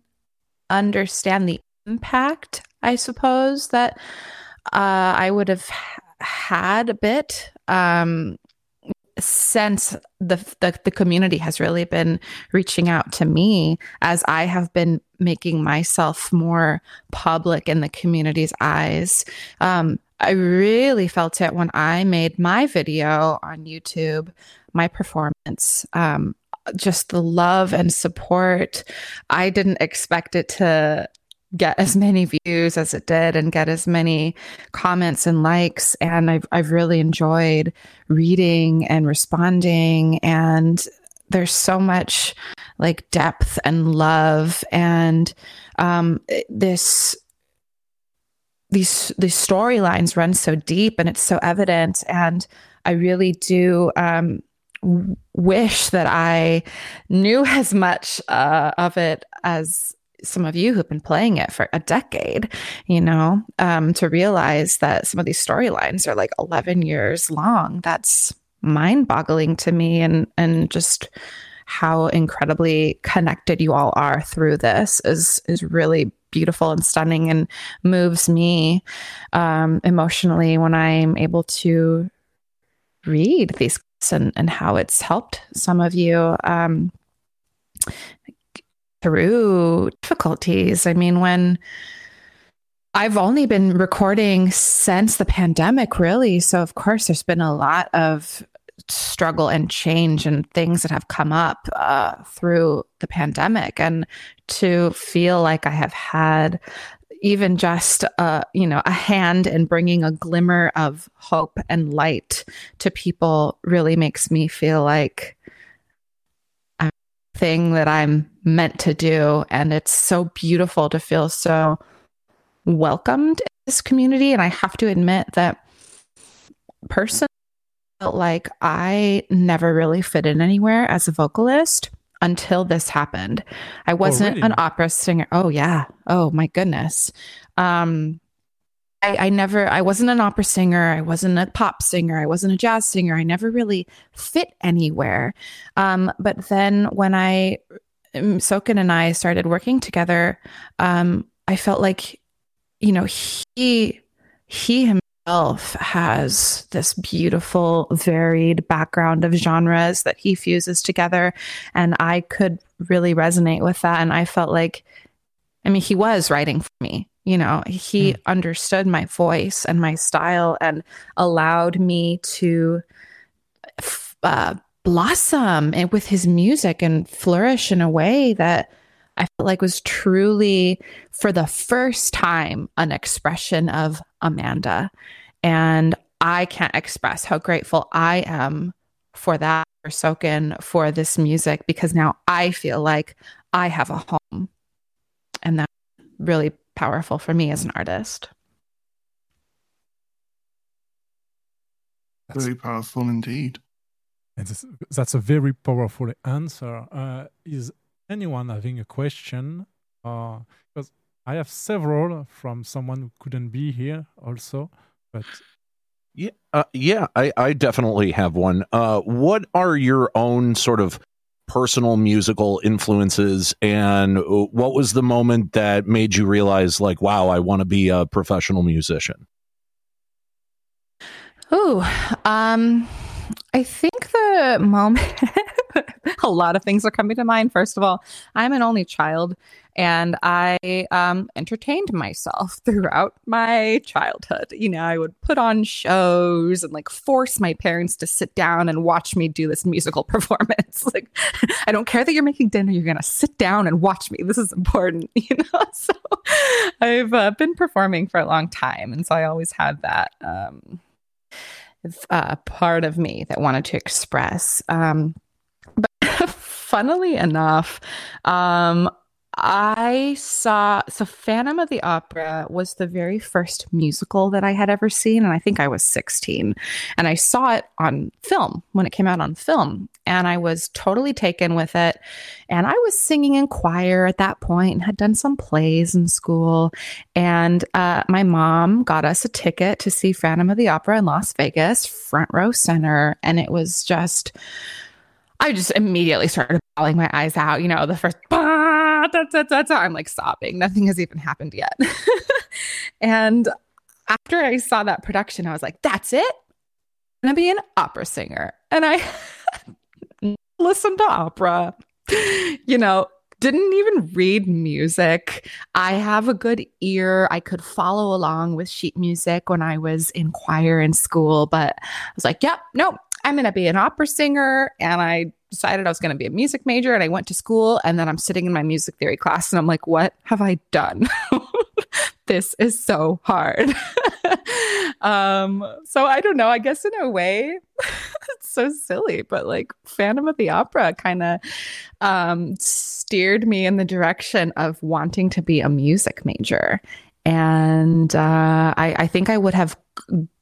understand the impact I suppose that uh, I would have had a bit um, since the, the the community has really been reaching out to me as I have been making myself more public in the community's eyes. Um, I really felt it when I made my video on YouTube, my performance. Um, just the love and support. I didn't expect it to get as many views as it did and get as many comments and likes. And I've I've really enjoyed reading and responding. And there's so much like depth and love. And um this these these storylines run so deep and it's so evident. And I really do um wish that I knew as much uh, of it as some of you who've been playing it for a decade, you know, um, to realize that some of these storylines are like 11 years long. That's mind boggling to me and, and just how incredibly connected you all are through this is, is really beautiful and stunning and moves me um, emotionally when I'm able to read these and, and how it's helped some of you. Um, through difficulties. I mean, when I've only been recording since the pandemic, really. So, of course, there's been a lot of struggle and change and things that have come up uh, through the pandemic. And to feel like I have had even just a you know a hand in bringing a glimmer of hope and light to people really makes me feel like thing that I'm meant to do and it's so beautiful to feel so welcomed in this community and I have to admit that personally felt like I never really fit in anywhere as a vocalist until this happened. I wasn't really? an opera singer. Oh yeah. Oh my goodness. Um I, I never I wasn't an opera singer, I wasn't a pop singer, I wasn't a jazz singer. I never really fit anywhere. Um, but then when I um, Soken and I started working together, um, I felt like, you know, he he himself has this beautiful, varied background of genres that he fuses together, and I could really resonate with that. And I felt like, I mean, he was writing for me. You know, he understood my voice and my style and allowed me to f- uh, blossom and with his music and flourish in a way that I felt like was truly, for the first time, an expression of Amanda. And I can't express how grateful I am for that, for Soken, for this music, because now I feel like I have a home. And that really powerful for me as an artist. Very powerful indeed. And this- that's a very powerful answer. Uh, is anyone having a question? Uh, because I have several from someone who couldn't be here also, but Yeah, uh, yeah, I, I definitely have one. Uh, what are your own sort of personal musical influences, and what was the moment that made you realize, like, wow, I want to be a professional musician? Ooh, um, I think the moment a lot of things are coming to mind. First of all, I'm an only child, and I um, entertained myself throughout my childhood. You know, I would put on shows and like force my parents to sit down and watch me do this musical performance. like, I don't care that you're making dinner; you're gonna sit down and watch me. This is important, you know. So, I've uh, been performing for a long time, and so I always had that. Um, uh, part of me that wanted to express. Um, funnily enough, um, I saw so Phantom of the Opera was the very first musical that I had ever seen, and I think I was 16. And I saw it on film when it came out on film, and I was totally taken with it. And I was singing in choir at that point and had done some plays in school. And uh, my mom got us a ticket to see Phantom of the Opera in Las Vegas, front row center, and it was just. I just immediately started bawling my eyes out. You know, the first, "Bah, da, da, da, da," I'm like sobbing. Nothing has even happened yet. and after I saw that production, I was like, that's it. I'm going to be an opera singer. And I listened to opera, you know, didn't even read music. I have a good ear. I could follow along with sheet music when I was in choir in school, but I was like, yep, nope, I'm going to be an opera singer. And I decided I was going to be a music major and I went to school. And then I'm sitting in my music theory class and I'm like, what have I done? this is so hard. um, so I don't know. I guess in a way, it's so silly, but like Phantom of the Opera kind of um, steered me in the direction of wanting to be a music major. And uh, I, I think I would have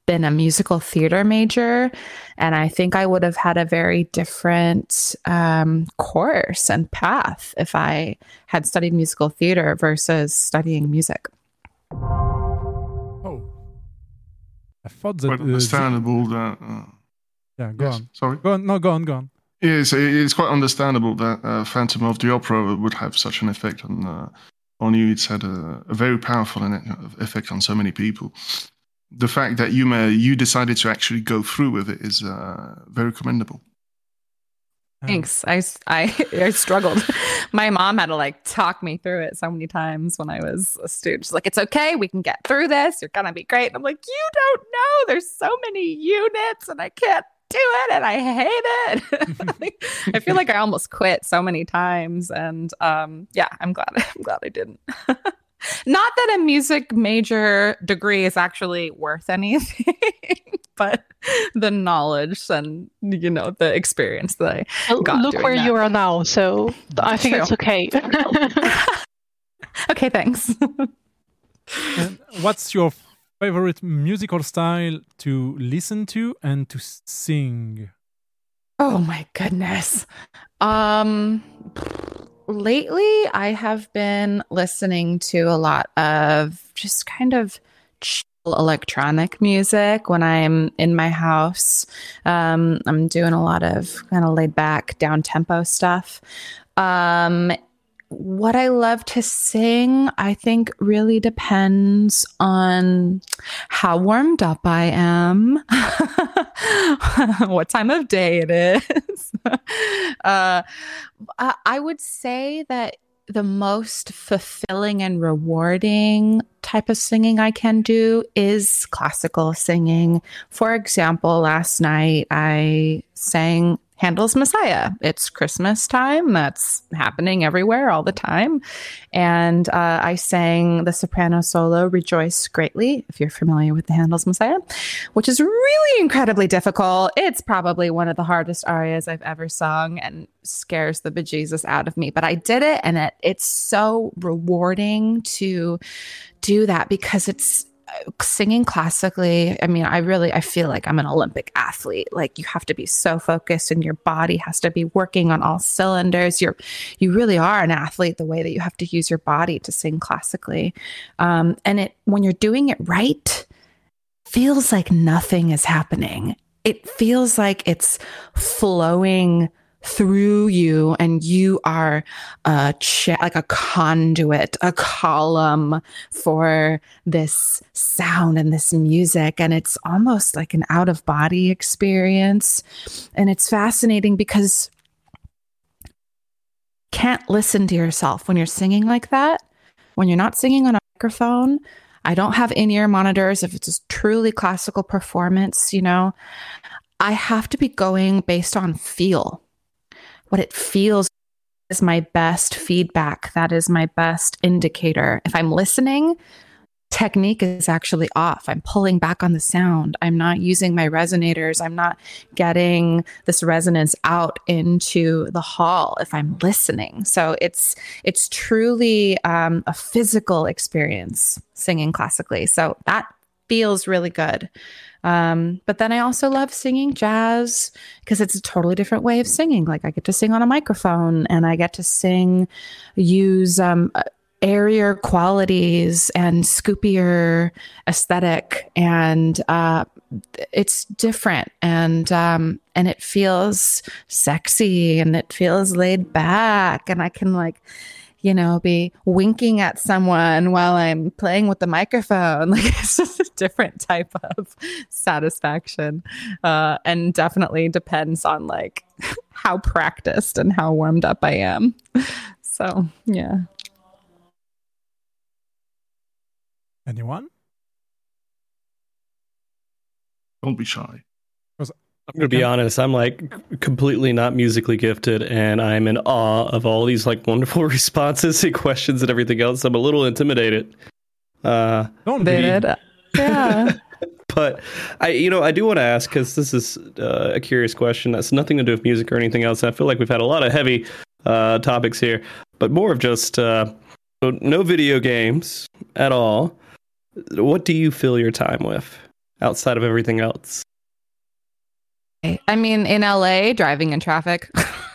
been a musical theater major, and I think I would have had a very different um, course and path if I had studied musical theater versus studying music. Oh, I thought that. Quite uh, understandable that. Uh, yeah, go yes, on. Sorry. Go on. No, go on. Go on. Yes, it- it's quite understandable that uh, Phantom of the Opera would have such an effect on uh, on you. It's had a, a very powerful effect on so many people. The fact that you may, you decided to actually go through with it is uh, very commendable. Thanks. I I struggled. My mom had to like talk me through it so many times when I was a student. She's like, it's okay. We can get through this. You're going to be great. And I'm like, you don't know. There's so many units and I can't do it and I hate it. I feel like I almost quit so many times. And um, yeah, I'm glad. I'm glad I didn't. Not that a music major degree is actually worth anything, but the knowledge and you know the experience that I Well, got. Look where that. you are now, so I think True. it's okay. okay, thanks. And what's your favorite musical style to listen to and to sing? Oh my goodness. Um lately I have been listening to a lot of just kind of chill electronic music when I'm in my house. Um I'm doing a lot of kind of laid back down tempo stuff. Um what I love to sing, I think really depends on how warmed up I am, what time of day it is. uh, I I would say that the most fulfilling and rewarding type of singing I can do is classical singing. For example, last night I sang Handel's Messiah. It's Christmas time. That's happening everywhere all the time. And uh, I sang the soprano solo Rejoice Greatly, if you're familiar with the Handel's Messiah, which is really incredibly difficult. It's probably one of the hardest arias I've ever sung and scares the bejesus out of me. But I did it, and it, it's so rewarding to do that because it's singing classically i mean i really i feel like i'm an olympic athlete. Like you have to be so focused and your body has to be working on all cylinders. You're you really are an athlete the way that you have to use your body to sing classically. Um, and it when you're doing it right feels like nothing is happening. It feels like it's flowing through you and you are a cha- like a conduit a column for this sound and this music. And it's almost like an out of body experience. And it's fascinating because can't listen to yourself when you're singing like that. When you're not singing on a microphone i don't have in-ear monitors if it's a truly classical performance you know. I have to be going based on feel what it feels is my best feedback that is my best indicator if i'm listening technique is actually off. I'm pulling back on the sound. I'm not using my resonators. I'm not getting this resonance out into the hall if I'm listening. So it's it's truly um, a physical experience singing classically. So that feels really good. Um, but then I also love singing jazz because it's a totally different way of singing. Like I get to sing on a microphone and I get to sing, use um, airier qualities and scoopier aesthetic and uh, it's different and um, and it feels sexy and it feels laid back and i can like you know be winking at someone while i'm playing with the microphone like it's just a different type of satisfaction uh, and definitely depends on like how practiced and how warmed up i am so yeah Anyone? Don't be shy. I'm gonna be honest. I'm like completely not musically gifted, and I'm in awe of all these like wonderful responses and questions and everything else. I'm a little intimidated. Uh, Don't be. Yeah. but I, you know, I do want to ask because this is uh, a curious question that's nothing to do with music or anything else. I feel like we've had a lot of heavy uh, topics here, but more of just uh, no video games at all. What do you fill your time with outside of everything else? I mean, in LA, driving in traffic,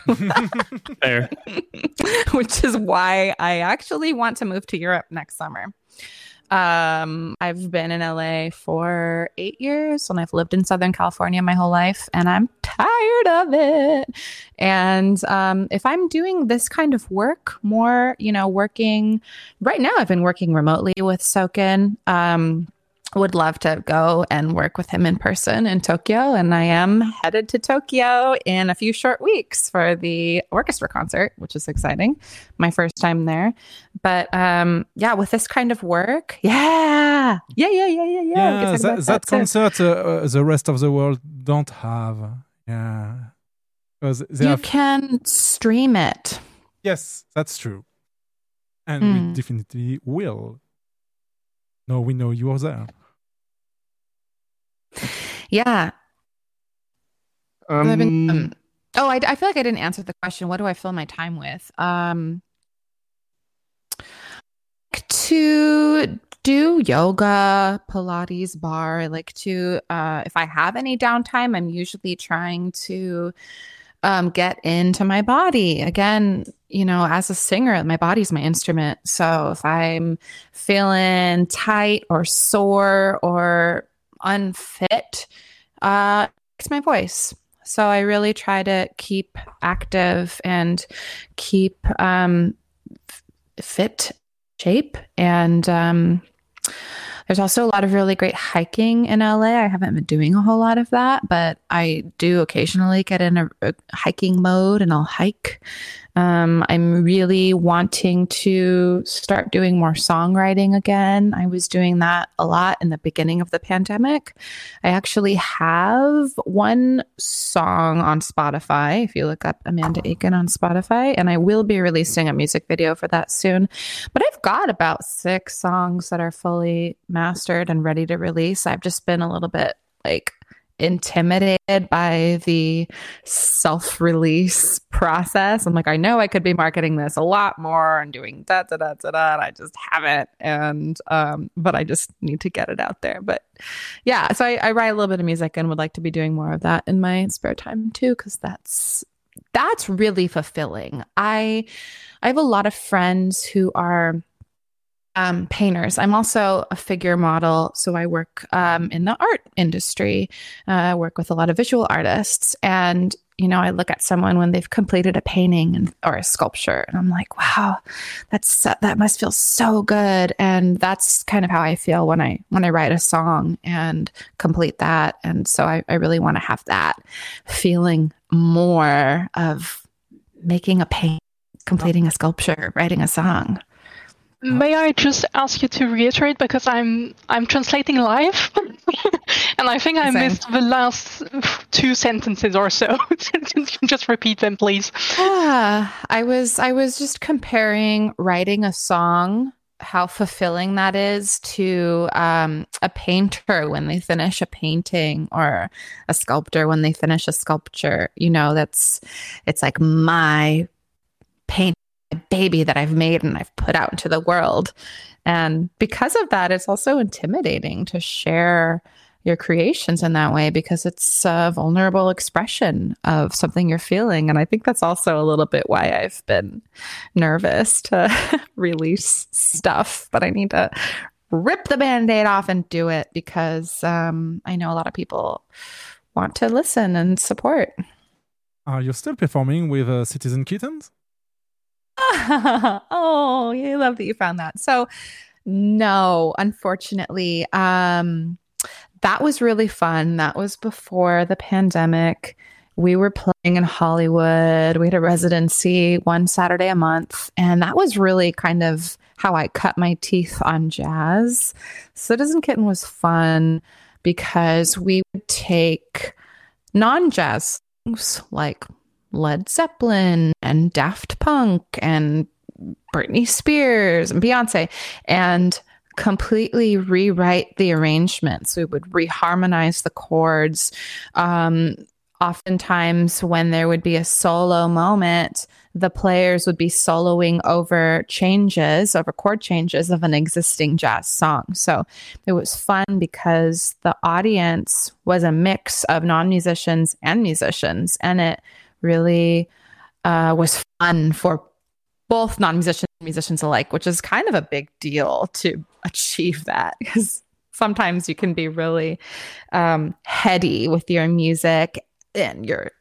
Fair. which is why I actually want to move to Europe next summer. Um, I've been in LA for eight years and I've lived in Southern California my whole life, and I'm tired of it. And um, if I'm doing this kind of work, more, you know, working right now, I've been working remotely with Soken. Um, would love to go and work with him in person in Tokyo. And I am headed to Tokyo in a few short weeks for the orchestra concert, which is exciting. My first time there. But um, yeah, with this kind of work, yeah, yeah, yeah, yeah, yeah, yeah. Yeah, talk that, that concert uh, uh, the rest of the world don't have. Yeah. Because You have can stream it. Yes, that's true. And Mm. we definitely will. No, we know you are there. Yeah. I've been- Um, um, oh, I, I feel like I didn't answer the question. What do I fill my time with? Um, to do yoga, Pilates, bar. I like to, uh, if I have any downtime, I'm usually trying to um, get into my body. Again, you know, as a singer, my body's my instrument. So if I'm feeling tight or sore or unfit, uh, it's my voice. So I really try to keep active and keep um, fit shape. And um, there's also a lot of really great hiking in LA. I haven't been doing a whole lot of that, but I do occasionally get in a, a hiking mode and I'll hike. Um, I'm really wanting to start doing more songwriting again. I was doing that a lot in the beginning of the pandemic. I actually have one song on Spotify. If you look up Amanda Achen on Spotify, and I will be releasing a music video for that soon. But I've got about six songs that are fully mastered and ready to release. I've just been a little bit like intimidated by the self release process. I'm like, I know I could be marketing this a lot more and doing da da da da da. I just haven't. And, um, but I just need to get it out there. But yeah, so I, I write a little bit of music and would like to be doing more of that in my spare time too, because that's that's really fulfilling. I I have a lot of friends who are um, painters. I'm also a figure model, so I work um, in the art industry. Uh, I work with a lot of visual artists, and you know, I look at someone when they've completed a painting and, or a sculpture, and I'm like, wow, that's that must feel so good. And that's kind of how I feel when I when I write a song and complete that. And so I, I really want to have that feeling more of making a paint, completing a sculpture, writing a song. May I just ask you to reiterate because I'm I'm translating live, and I think I Same. missed the last two sentences or so. just repeat them, please. Yeah, I was I was just comparing writing a song, how fulfilling that is to um, a painter when they finish a painting or a sculptor when they finish a sculpture. You know, that's it's like my paint my baby that I've made and I've put out into the world. And because of that, it's also intimidating to share your creations in that way because it's a vulnerable expression of something you're feeling. And I think that's also a little bit why I've been nervous to release stuff, but I need to rip the band aid off and do it because um, I know a lot of people want to listen and support. Are you still performing with uh, Citizen Kittens? oh, I love that you found that. So, no, unfortunately, um, that was really fun. That was before the pandemic. We were playing in Hollywood. We had a residency one Saturday a month, and that was really kind of how I cut my teeth on jazz. Citizen Kitten was fun because we would take non jazz like Led Zeppelin and Daft Punk and Britney Spears and Beyonce and completely rewrite the arrangements. We would reharmonize the chords. Um, oftentimes, when there would be a solo moment, the players would be soloing over changes, over chord changes of an existing jazz song. So it was fun because the audience was a mix of non musicians and musicians, and it really uh, was fun for both non-musicians and musicians alike, which is kind of a big deal to achieve that because sometimes you can be really um, heady with your music and you're,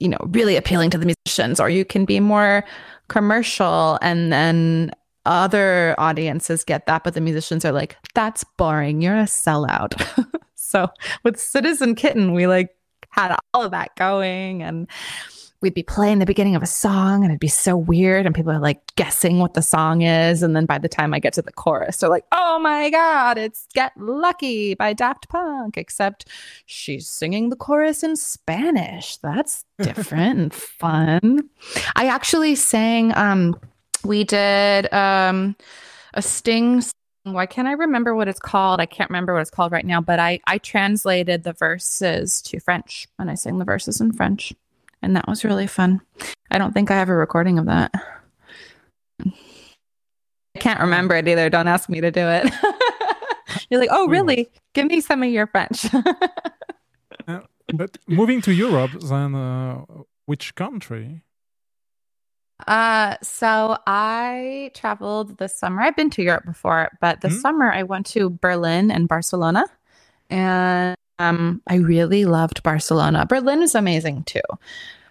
you know, really appealing to the musicians, or you can be more commercial and then other audiences get that, but the musicians are like, that's boring. You're a sellout. so with Citizen Kitten, we like had all of that going and we'd be playing the beginning of a song and it'd be so weird and people are like guessing what the song is. And then by the time i get to the chorus they're like oh my god it's get lucky by daft punk except she's singing the chorus in spanish. That's different and fun. I actually sang um we did um a sting song. why can't i remember what it's called? I can't remember what it's called right now but i i translated the verses to french and i sang the verses in french and that was really fun. I don't think I have a recording of that. I can't remember it either. Don't ask me to do it. You're like, oh, really? Give me some of your French. But moving to Europe, then uh, which country? uh, so I traveled this summer. I've been to Europe before, but this summer I went to Berlin and Barcelona, and um, I really loved Barcelona. Berlin is amazing too.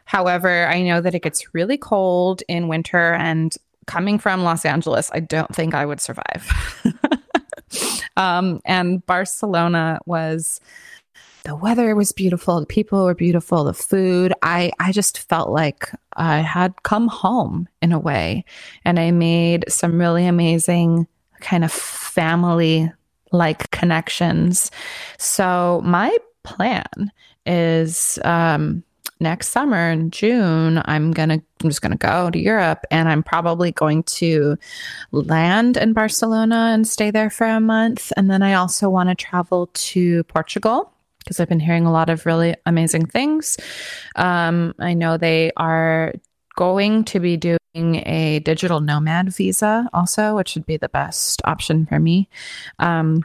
However, I know that it gets really cold in winter, and coming from Los Angeles, I don't think I would survive. um, and Barcelona was the weather was beautiful, the people were beautiful, the food. I I just felt like I had come home in a way, and I made some really amazing kind of family like connections. So my plan is um next summer in June I'm to I'm just going to go to Europe and I'm probably going to land in Barcelona and stay there for a month and then I also want to travel to Portugal because I've been hearing a lot of really amazing things. Um I know they are going to be doing a digital nomad visa also, which would be the best option for me. Um,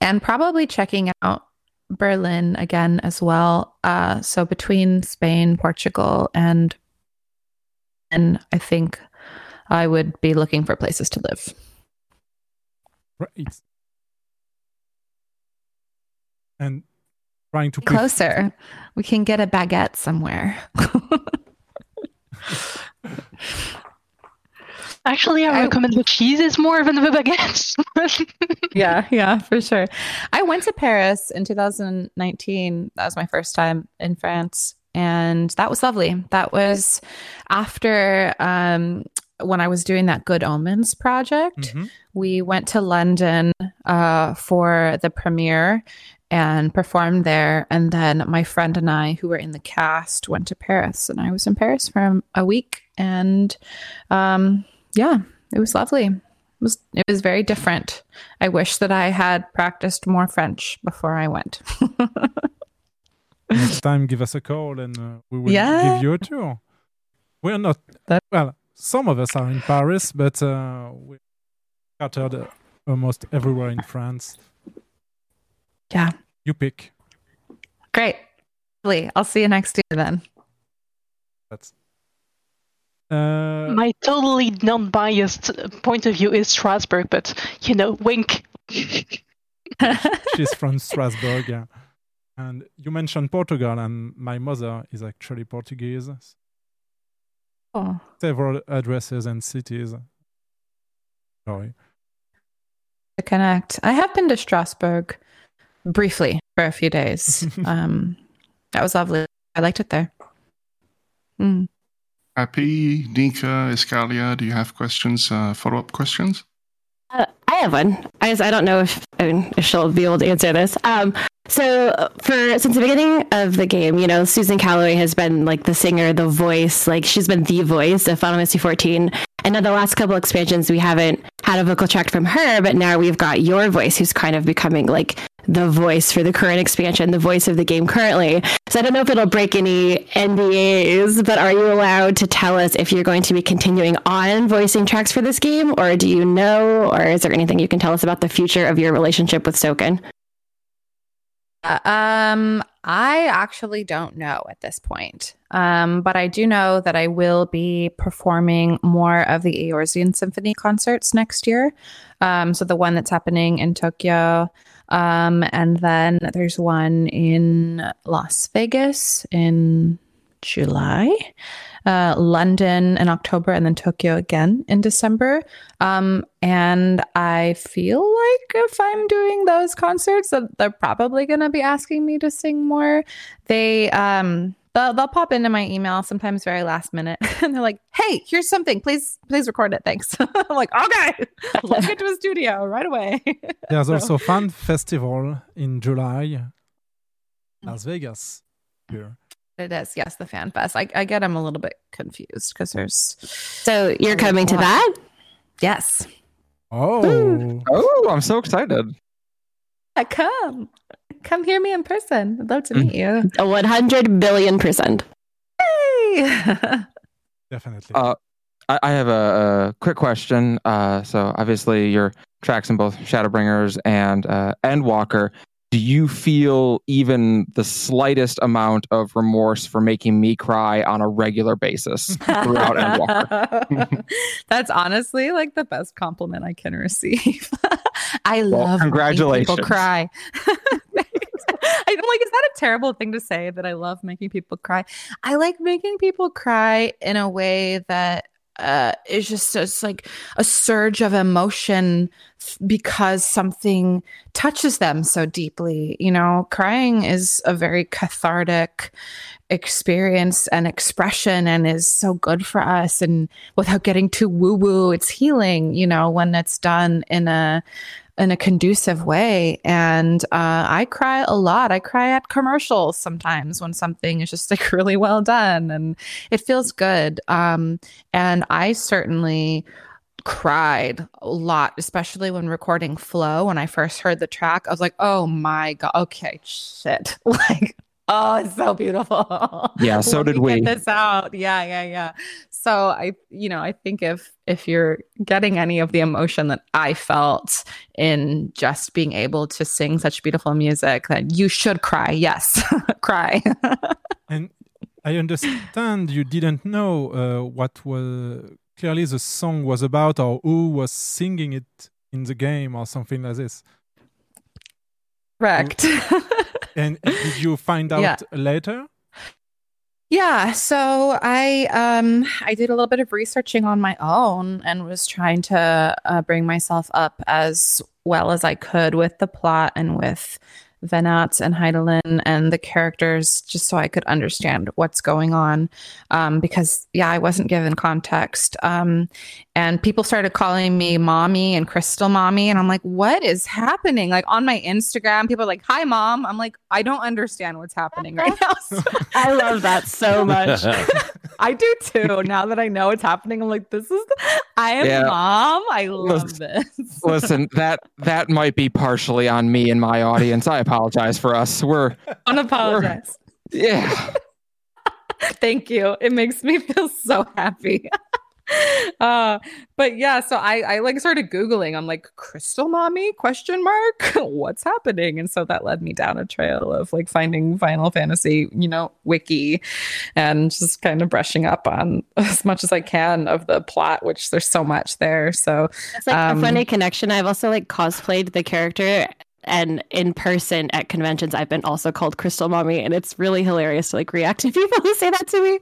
and probably checking out Berlin again as well. Uh, so between Spain, Portugal, and and I think I would be looking for places to live. Right. And trying to Closer. We can get a baguette somewhere. Actually, I recommend the cheese is more than the baguettes. yeah, yeah, for sure. I went to Paris in 2019. That was my first time in France, and that was lovely. That was after um, when I was doing that Good Omens project. We went to London uh, for the premiere and performed there, and then my friend and I, who were in the cast, went to Paris, and I was in Paris for a week, and um, yeah, it was lovely. It was it was very different. I wish that I had practiced more French before I went. Next time, give us a call and uh, we will Yeah. give you a tour. We're not, that well, some of us are in Paris, but uh, we're scattered uh, almost everywhere in France. Yeah. You pick. Great. Lovely. I'll see you next year then. That's. Uh, My totally non-biased point of view is Strasbourg, but you know, wink. she's from Strasbourg, yeah. And you mentioned Portugal, and my mother is actually Portuguese. Oh. Several addresses and cities. Sorry. To connect. I have been to Strasbourg briefly for a few days. um, that was lovely. I liked it there. Mm. Happy, Nika, Eskalia, do you have questions, uh, follow up questions? Uh, I have one. I just, I don't know if I mean, if she'll be able to answer this. Um, so uh, for since the beginning of the game, you know, Susan Calloway has been like the singer, the voice, like she's been the voice of Final Fantasy 14. And in the last couple expansions, we haven't had a vocal track from her, but now we've got your voice, who's kind of becoming like the voice for the current expansion, the voice of the game currently. So I don't know if it'll break any NDAs, but are you allowed to tell us if you're going to be continuing on voicing tracks for this game, or do you know, or is there anything you can tell us about the future of your relationship with Soken? Uh, um, I actually don't know at this point. Um, but I do know that I will be performing more of the Eorzean Symphony concerts next year. Um, so the one that's happening in Tokyo. Um, and then there's one in Las Vegas in July, uh, London in October, and then Tokyo again in December. Um, and I feel like if I'm doing those concerts, they're probably going to be asking me to sing more. They um, they'll, they'll pop into my email sometimes very last minute, and they're like, "Hey, here's something. Please, please record it. Thanks." I'm like, "Okay, let's get to a studio right away." There's So- also Fan Festival in July, mm. Las Vegas. Here. It is, yes, the fan fest. I, I get them a little bit confused because there's. So you're coming to that? Yes. Oh. Oh, I'm so excited. Yeah, come. Come hear me in person. I'd love to meet you. A 100 billion percent. Definitely. Uh, I, I have a, a quick question. Uh, so obviously your tracks in both Shadowbringers and uh, Endwalker. Do you feel even the slightest amount of remorse for making me cry on a regular basis throughout Endwalker? That's honestly like the best compliment I can receive. I Well, love making congratulations. people cry. I don't like. Is that a terrible thing to say that I love making people cry? I like making people cry in a way that uh, is just it's like a surge of emotion because something touches them so deeply. You know, crying is a very cathartic experience and expression and is so good for us and without getting too woo woo it's healing you know when it's done in a in a conducive way. And uh, i cry a lot. I cry at commercials sometimes when something is just like really well done and it feels good. Um, and i certainly cried a lot especially when recording flow when i first heard the track. I was like oh my god okay shit. Like oh it's so beautiful. Yeah, so did we. get this out. Yeah yeah yeah. So i you know i think if if you're getting any of the emotion that i felt in just being able to sing such beautiful music that you should cry. Yes cry. And I understand you didn't know uh, what was clearly the song was about or who was singing it in the game or something like this. correct And did you find out Yeah. later? Yeah, so I um I did a little bit of researching on my own and was trying to uh, bring myself up as well as I could with the plot and with Venat and Hydaelyn and the characters just so I could understand what's going on um because yeah, I wasn't given context. Um and people started calling me mommy and crystal mommy and I'm like, "What is happening?" Like on my Instagram, people are like, "Hi mom." I'm like, "I don't understand what's happening right now." So- I love that so much. I do too. Now that I know what's happening, I'm like, this is the, I am Yeah. mom. I love Listen- this. Listen, that that might be partially on me and my audience. I apologize for us. We're Don't apologize. yeah. Thank you. It makes me feel so happy. uh but yeah so i i like started googling i'm like crystal mommy question mark what's happening and so that led me down a trail of like finding final fantasy you know wiki and just kind of brushing up on as much as i can of the plot which there's so much there so It's like um, a funny connection. I've also like cosplayed the character and in person at conventions I've been also called Crystal Mommy and it's really hilarious to like react to people who say that to me.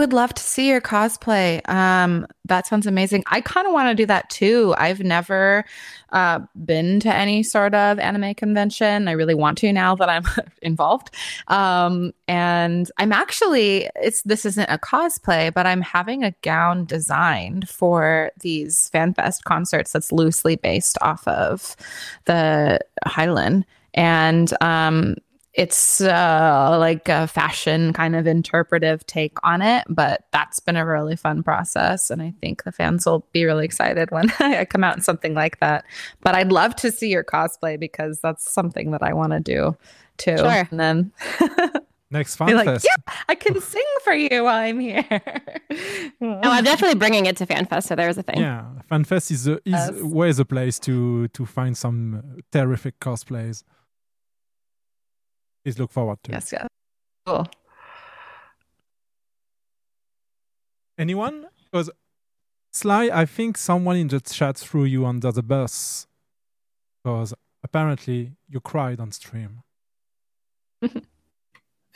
Would love to see your cosplay. Um, that sounds amazing. I kind of want to do that too. I've never uh, been to any sort of anime convention. I really want to now that I'm involved. Um, and I'm actually it's this isn't a cosplay, but I'm having a gown designed for these FanFest concerts that's loosely based off of the Hydaelyn. And um it's uh, like a fashion kind of interpretive take on it, but that's been a really fun process. And I think the fans will be really excited when I come out in something like that. But I'd love to see your cosplay because that's something that I want to do too. Sure. And then Next be FanFest. like, yeah, I can sing for you while I'm here. oh, I'm definitely bringing it to FanFest, so there's a thing. Yeah, FanFest is a, is Yes. always a place to to find some terrific cosplays. Please look forward to. yes, yes. Cool. Anyone? Because Sly, I think someone in the chat threw you under the bus because apparently you cried on stream. Ain't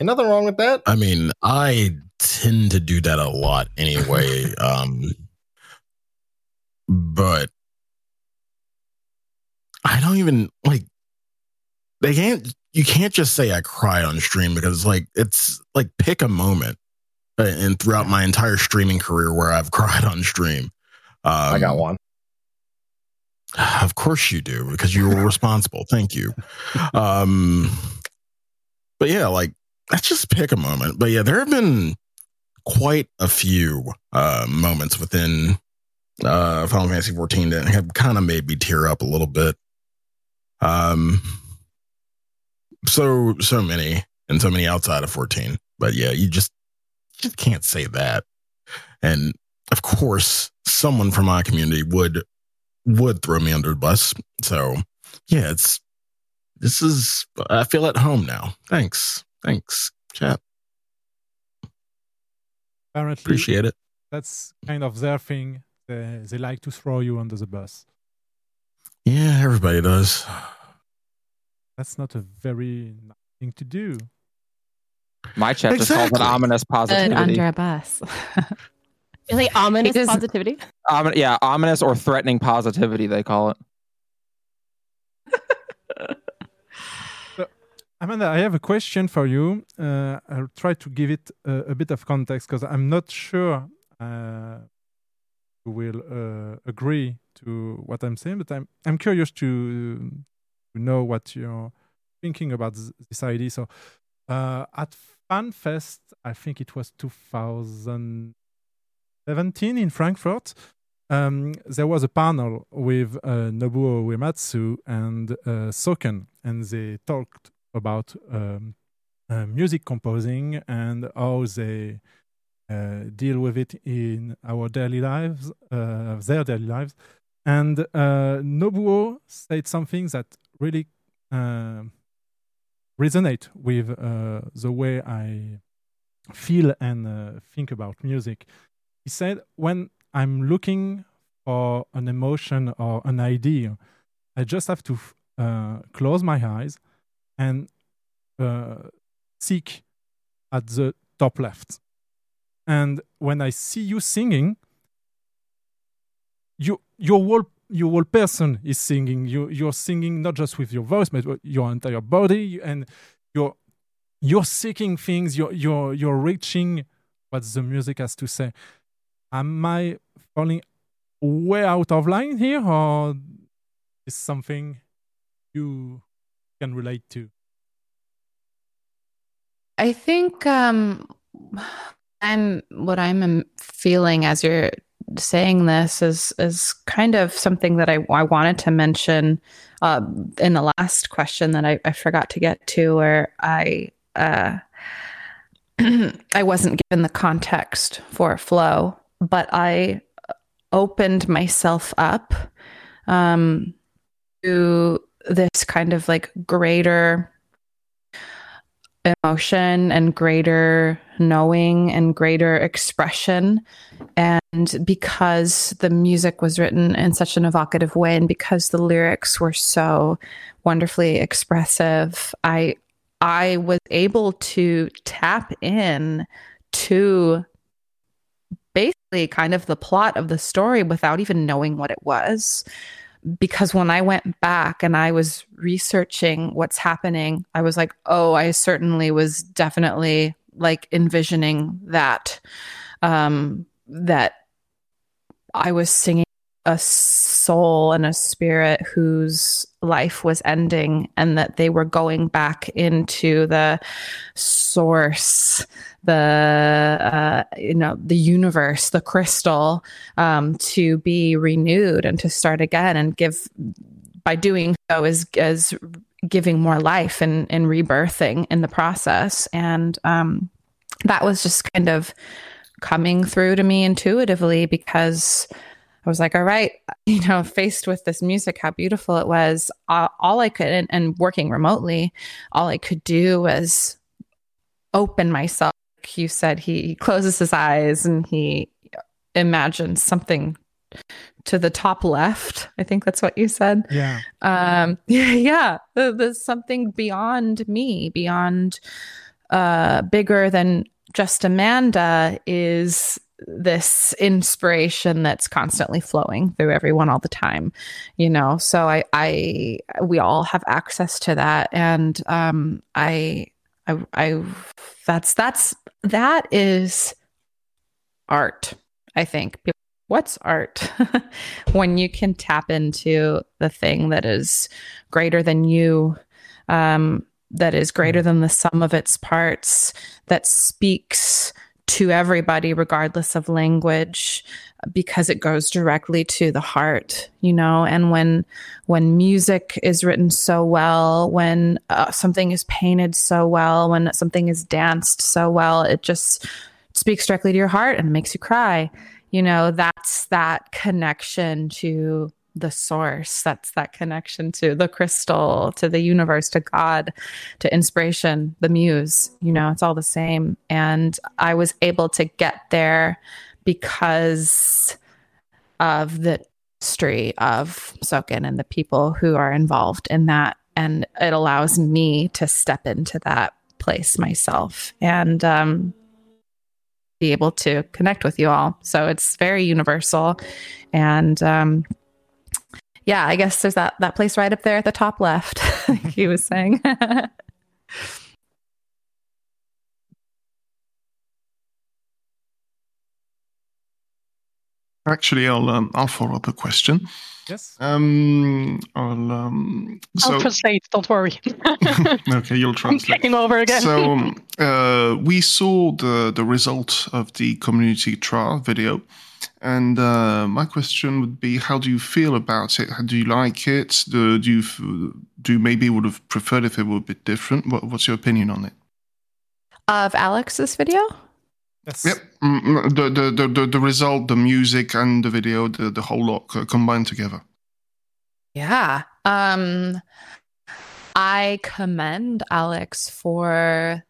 nothing wrong with that. I mean, I tend to do that a lot anyway. um, but I don't even like they can't you can't just say I cried on stream because like it's like pick a moment uh, and throughout my entire streaming career where I've cried on stream. Um, I got one. Of course you do, because you were responsible. Thank you. Um, but yeah, like let's just pick a moment. But yeah, there have been quite a few uh, moments within uh, Final Fantasy 14 that have kind of made me tear up a little bit. Um, so so many and so many outside of 14. But yeah, you just just can't say that. And of course, someone from my community would would throw me under the bus. So yeah, it's this is I feel at home now. Thanks. Thanks, chat. Apparently, Appreciate it. That's kind of their thing. They, they like to throw you under the bus. Yeah, everybody does. That's not a very nice thing to do. My chat just calls it Exactly. ominous Good positivity. under a bus. Really ominous It is- positivity. Omin- yeah, ominous or threatening positivity, they call it. Amanda, I have a question for you. Uh, I'll try to give it a, a bit of context because I'm not sure uh, you will uh, agree to what I'm saying, but I'm I'm curious to to know what you're thinking about this, idea. So, uh, at FanFest, I think it was 2017 in Frankfurt. Um, there was a panel with uh, Nobuo Uematsu and uh, Soken, and they talked about um, uh, music composing and how they uh, deal with it in our daily lives, uh, their daily lives. And uh, Nobuo said something that really uh, resonate with uh, the way I feel and uh, think about music. He said, when I'm looking for an emotion or an idea, I just have to uh, close my eyes and uh, seek at the top left. And when I see you singing, you your whole your whole person is singing. You you're singing not just with your voice, but your entire body, and you're you're seeking things. You're you're you're reaching what the music has to say. Am I falling way out of line here, or is something you can relate to? I think um, I'm what I'm um, feeling as you're saying this is is kind of something that I, I wanted to mention uh, in the last question that I, I forgot to get to, where I uh, I wasn't given the context for flow, but I opened myself up um, to this kind of like greater emotion and greater knowing and greater expression. And because the music was written in such an evocative way and because the lyrics were so wonderfully expressive, I I was able to tap in to basically kind of the plot of the story without even knowing what it was because when I went back and I was researching what's happening, I was like, oh, I certainly was definitely like envisioning that, um, that I was singing a soul and a spirit whose life was ending and that they were going back into the source the uh, you know the universe the crystal um, to be renewed and to start again and give by doing so is as giving more life and and rebirthing in the process and um, that was just kind of coming through to me intuitively because I was like, all right, you know, faced with this music, how beautiful it was. Uh, all I could, and, and working remotely, all I could do was open myself. You said he, he closes his eyes and he imagines something to the top left. I think that's what you said. Yeah. Um, yeah, yeah. There's something beyond me, beyond uh, bigger than just Amanda is this inspiration that's constantly flowing through everyone all the time you know so i i we all have access to that and um i i i that's that's that is art i think what's art? When you can tap into the thing that is greater than you um that is greater than the sum of its parts that speaks to everybody regardless of language because it goes directly to the heart you know? And when when music is written so well when uh, something is painted so well when something is danced so well it just speaks directly to your heart and makes you cry you know that's that connection to the source. That's that connection to the crystal to the universe to god to inspiration the muse you know it's all the same. And i was able to get there because of the history of soken and the people who are involved in that. And it allows me to step into that place myself. And um be able to connect with you all so it's very universal and um yeah, I guess there's that that place right up there at the top left. he was saying. Actually, I'll um, I'll follow up a question. Yes. Um, I'll um. I'll translate. Don't worry. okay, you'll I'm translate. taking over again. So um, uh, we saw the the result of the community trial video, and uh, my question would be: How do you feel about it? How do you like it? Do, do you do you maybe would have preferred if it were a bit different? What, what's your opinion on it? of Alex's video? Yes. Yep, mm, mm, the, the the the the result, the music and the video, the the whole lot combined together. Yeah. Um I commend Alex for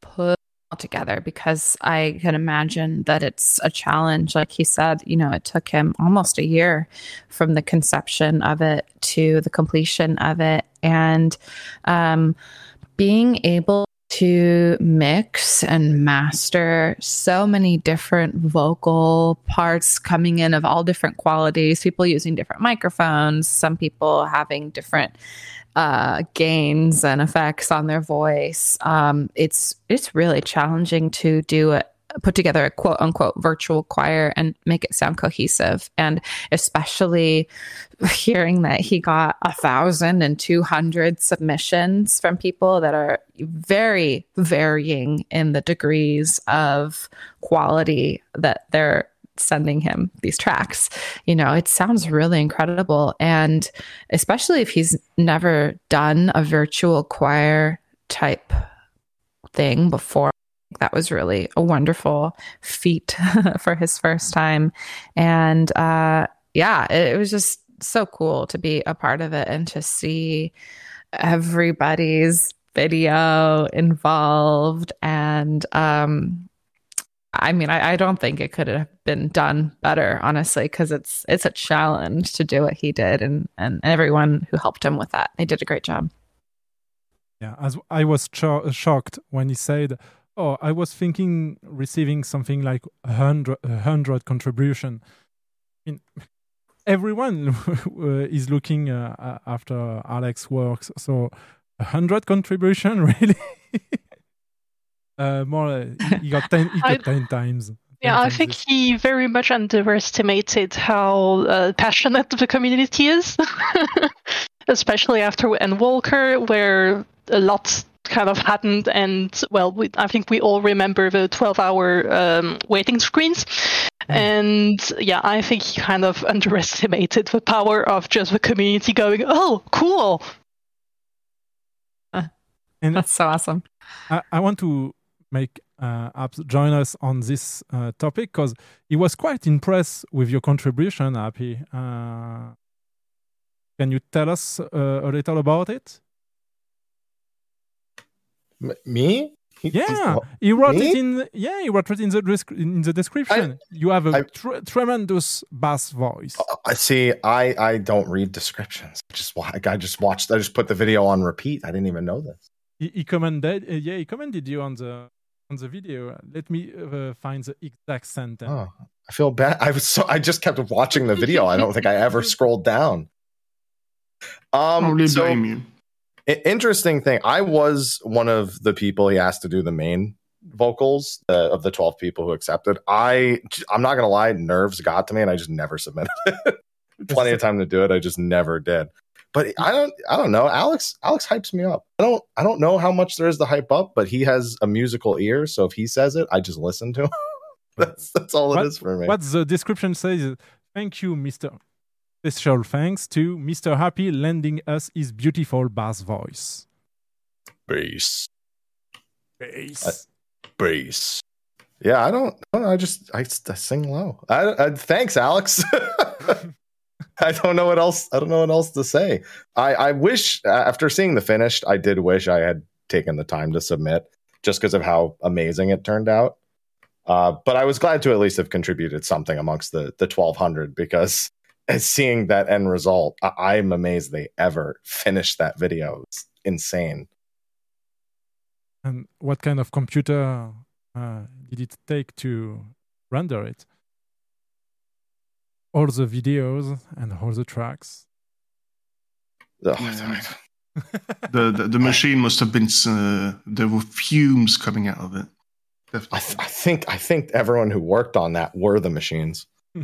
putting together because I can imagine that it's a challenge. Like he said, you know, it took him almost a year from the conception of it to the completion of it. And um, being able to mix and master so many different vocal parts coming in of all different qualities, people using different microphones, some people having different uh, gains and effects on their voice. Um, it's it's really challenging to do it put together a quote unquote virtual choir and make it sound cohesive. And especially hearing that he got a thousand and two hundred submissions from people that are very varying in the degrees of quality that they're sending him these tracks. You know it sounds really incredible. And especially if he's never done a virtual choir type thing before that was really a wonderful feat for his first time. And uh yeah it, it was just so cool to be a part of it and to see everybody's video involved. And um I mean, I, I don't think it could have been done better, honestly, because it's it's a challenge to do what he did, and and everyone who helped him with that, they did a great job. Yeah, as I was cho- shocked when he said, "Oh, I was thinking receiving something like a hundred, hundred contribution." I mean, everyone is looking uh, after Alex works, so a hundred contribution, really? uh, more, uh, he got ten, he got I- ten times. Yeah, I think he very much underestimated how uh, passionate the community is, especially after Endwalker, where a lot kind of happened. And well, we, I think we all remember the 12-hour um, waiting screens. And yeah, I think he kind of underestimated the power of just the community going, "Oh, cool." And That's so awesome. I, I want to make uh, Abs join us on this uh, topic because he was quite impressed with your contribution, Happy. Uh, can you tell us uh, a little about it? M- me? Yeah, what, he wrote me? it in. Yeah, he wrote it in the desc- in the description. you have a tre- tremendous bass voice. I see. I I don't read descriptions. I just wa- I just watched. I just put the video on repeat. I didn't even know this. He, he commended. Uh, yeah, he commented you on the on the video. Let me uh, find the exact sentence. Oh, I feel bad. I was so. I just kept watching the video. I don't think I ever scrolled down. Um, Probably so- blame you. Interesting thing. I was one of the people he asked to do the main vocals uh, of the 12 people who accepted. I I'm not gonna lie, nerves got to me, and I just never submitted it. Plenty of time to do it. I just never did. But I don't I don't know. Alex Alex hypes me up. I don't I don't know how much there is to hype up, but he has a musical ear, so if he says it, I just listen to him. that's that's all it is for me. What the description says thank you, Mr. Special thanks to Mr. Happy lending us his beautiful bass voice. Bass. Bass. Bass. Yeah, I don't, I don't know. I just I, I sing low. I, I thanks, Alex. I don't know what else. I don't know what else to say. I I wish uh, after seeing the finished, I did wish I had taken the time to submit just because of how amazing it turned out. Uh, but I was glad to at least have contributed something amongst the the twelve hundred because seeing that end result, I, I'm amazed they ever finished that video. It's insane. And what kind of computer uh, did it take to render it? All the videos and all the tracks. the, the the machine must have been uh, there were fumes coming out of it. I, th- I think I think everyone who worked on that were the machines.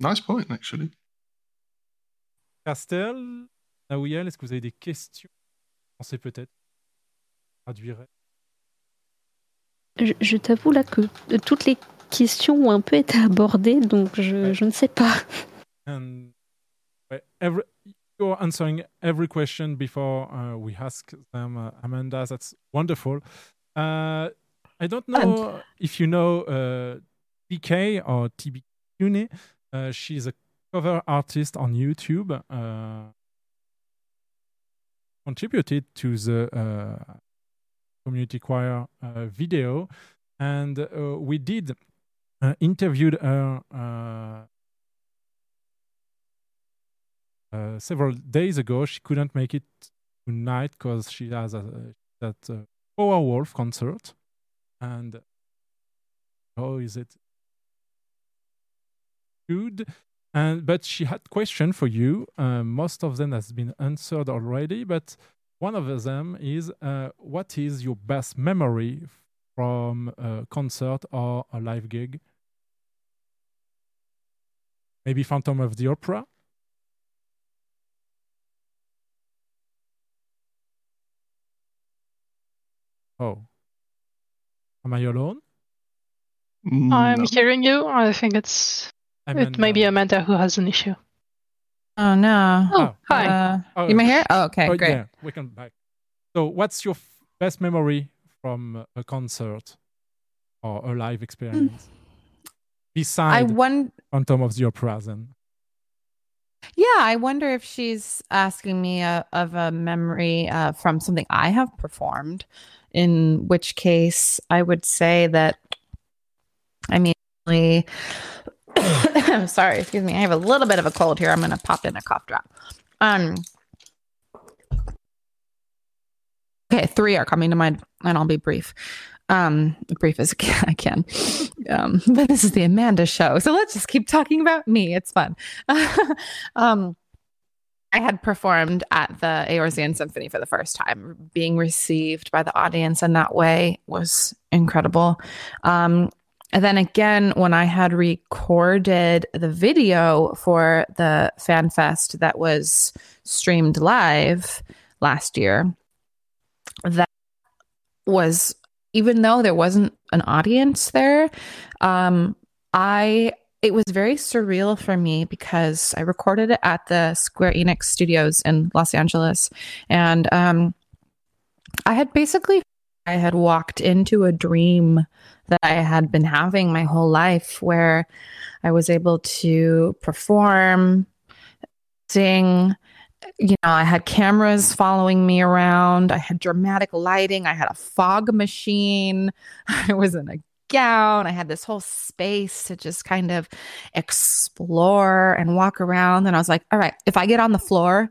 Nice point, actually. Castel, Naouiel, est-ce que vous avez des questions Pensez peut-être. Traduirait. Je, je t'avoue là que euh, toutes les questions ont un peu été abordées, donc je, je ne sais pas. And every, you're answering every question before uh, we ask them, uh, Amanda. That's wonderful. Uh, I don't know if you know uh, TK or TB. Uh, she's a cover artist on YouTube. Uh, contributed to the uh, community choir uh, video, and we did interviewed her several days ago. She couldn't make it tonight because she has a that uh, Powerwolf concert, and how is it good? And but she had question for you. Uh, most of them has been answered already, but one of them is uh, what is your best memory from a concert or a live gig? Maybe Phantom of the Opera. Oh, am I alone? I'm hearing you. I think it's it may be Amanda who has an issue. Oh no. Oh, hi. Uh, Oh, you may hear? Oh, okay, oh, great. Yeah, we can back. So, what's your f- best memory from a concert or a live experience? Besides I won- Phantom of the Opera, then. Yeah, I wonder if she's asking me uh, of a memory uh, from something I have performed, in which case I would say that, I mean, really- I'm sorry, excuse me. I have a little bit of a cold here. I'm going to pop in a cough drop. Um, okay, three are coming to mind, and I'll be brief. Um, brief as I can. Um, but this is the Amanda show, so let's just keep talking about me. It's fun. um, I had performed at the Eorzean Symphony for the first time. Being received by the audience in that way was incredible. Um, and then again, when I had recorded the video for the Fan Fest that was streamed live last year, that was even though there wasn't an audience there, um, I it was very surreal for me because I recorded it at the Square Enix studios in Los Angeles, and um, I had basically I had walked into a dream that I had been having my whole life, where I was able to perform, sing. You know, I had cameras following me around. I had dramatic lighting. I had a fog machine. I was in a gown. I had this whole space to just kind of explore and walk around. And I was like, all right, if I get on the floor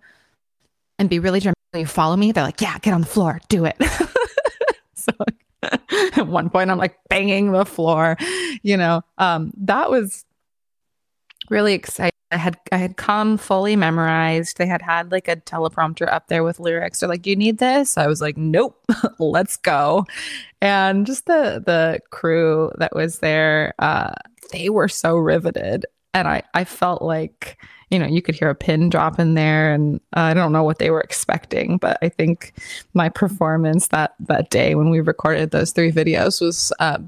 and be really dramatic, you follow me? They're like, yeah, get on the floor, do it. so at one point, I'm like banging the floor, you know. Um, that was really exciting. I had I had come fully memorized. They had had like a teleprompter up there with lyrics. They're like, "Do you need this?" I was like, "Nope, let's go." And just the the crew that was there, uh, they were so riveted, and I I felt like you know you could hear a pin drop in there, and uh, I don't know what they were expecting, but I think my performance that that day when we recorded those three videos was. Uh,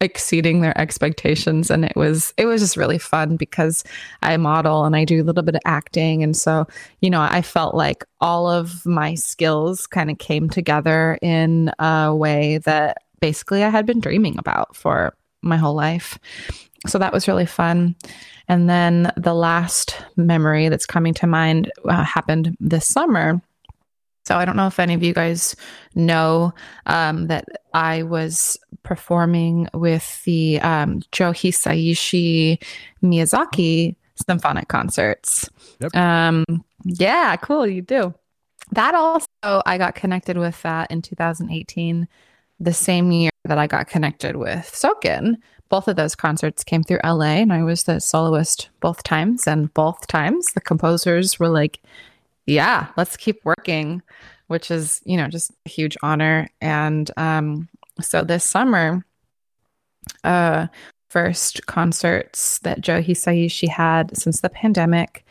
exceeding their expectations and it was it was just really fun because I model and I do a little bit of acting and so you know I felt like all of my skills kind of came together in a way that basically I had been dreaming about for my whole life so that was really fun and then the last memory that's coming to mind uh, happened this summer so I don't know if any of you guys know um, that I was performing with the um, Joe Hisaishi Miyazaki symphonic concerts. Um, yeah, cool. You do. That also, I got connected with that in 2018, the same year that I got connected with Soken. Both of those concerts came through LA, and I was the soloist both times. And both times, the composers were like, yeah, let's keep working, which is, you know, just a huge honor. And um, so this summer, uh, first concerts that Joe Hisaishi had since the pandemic.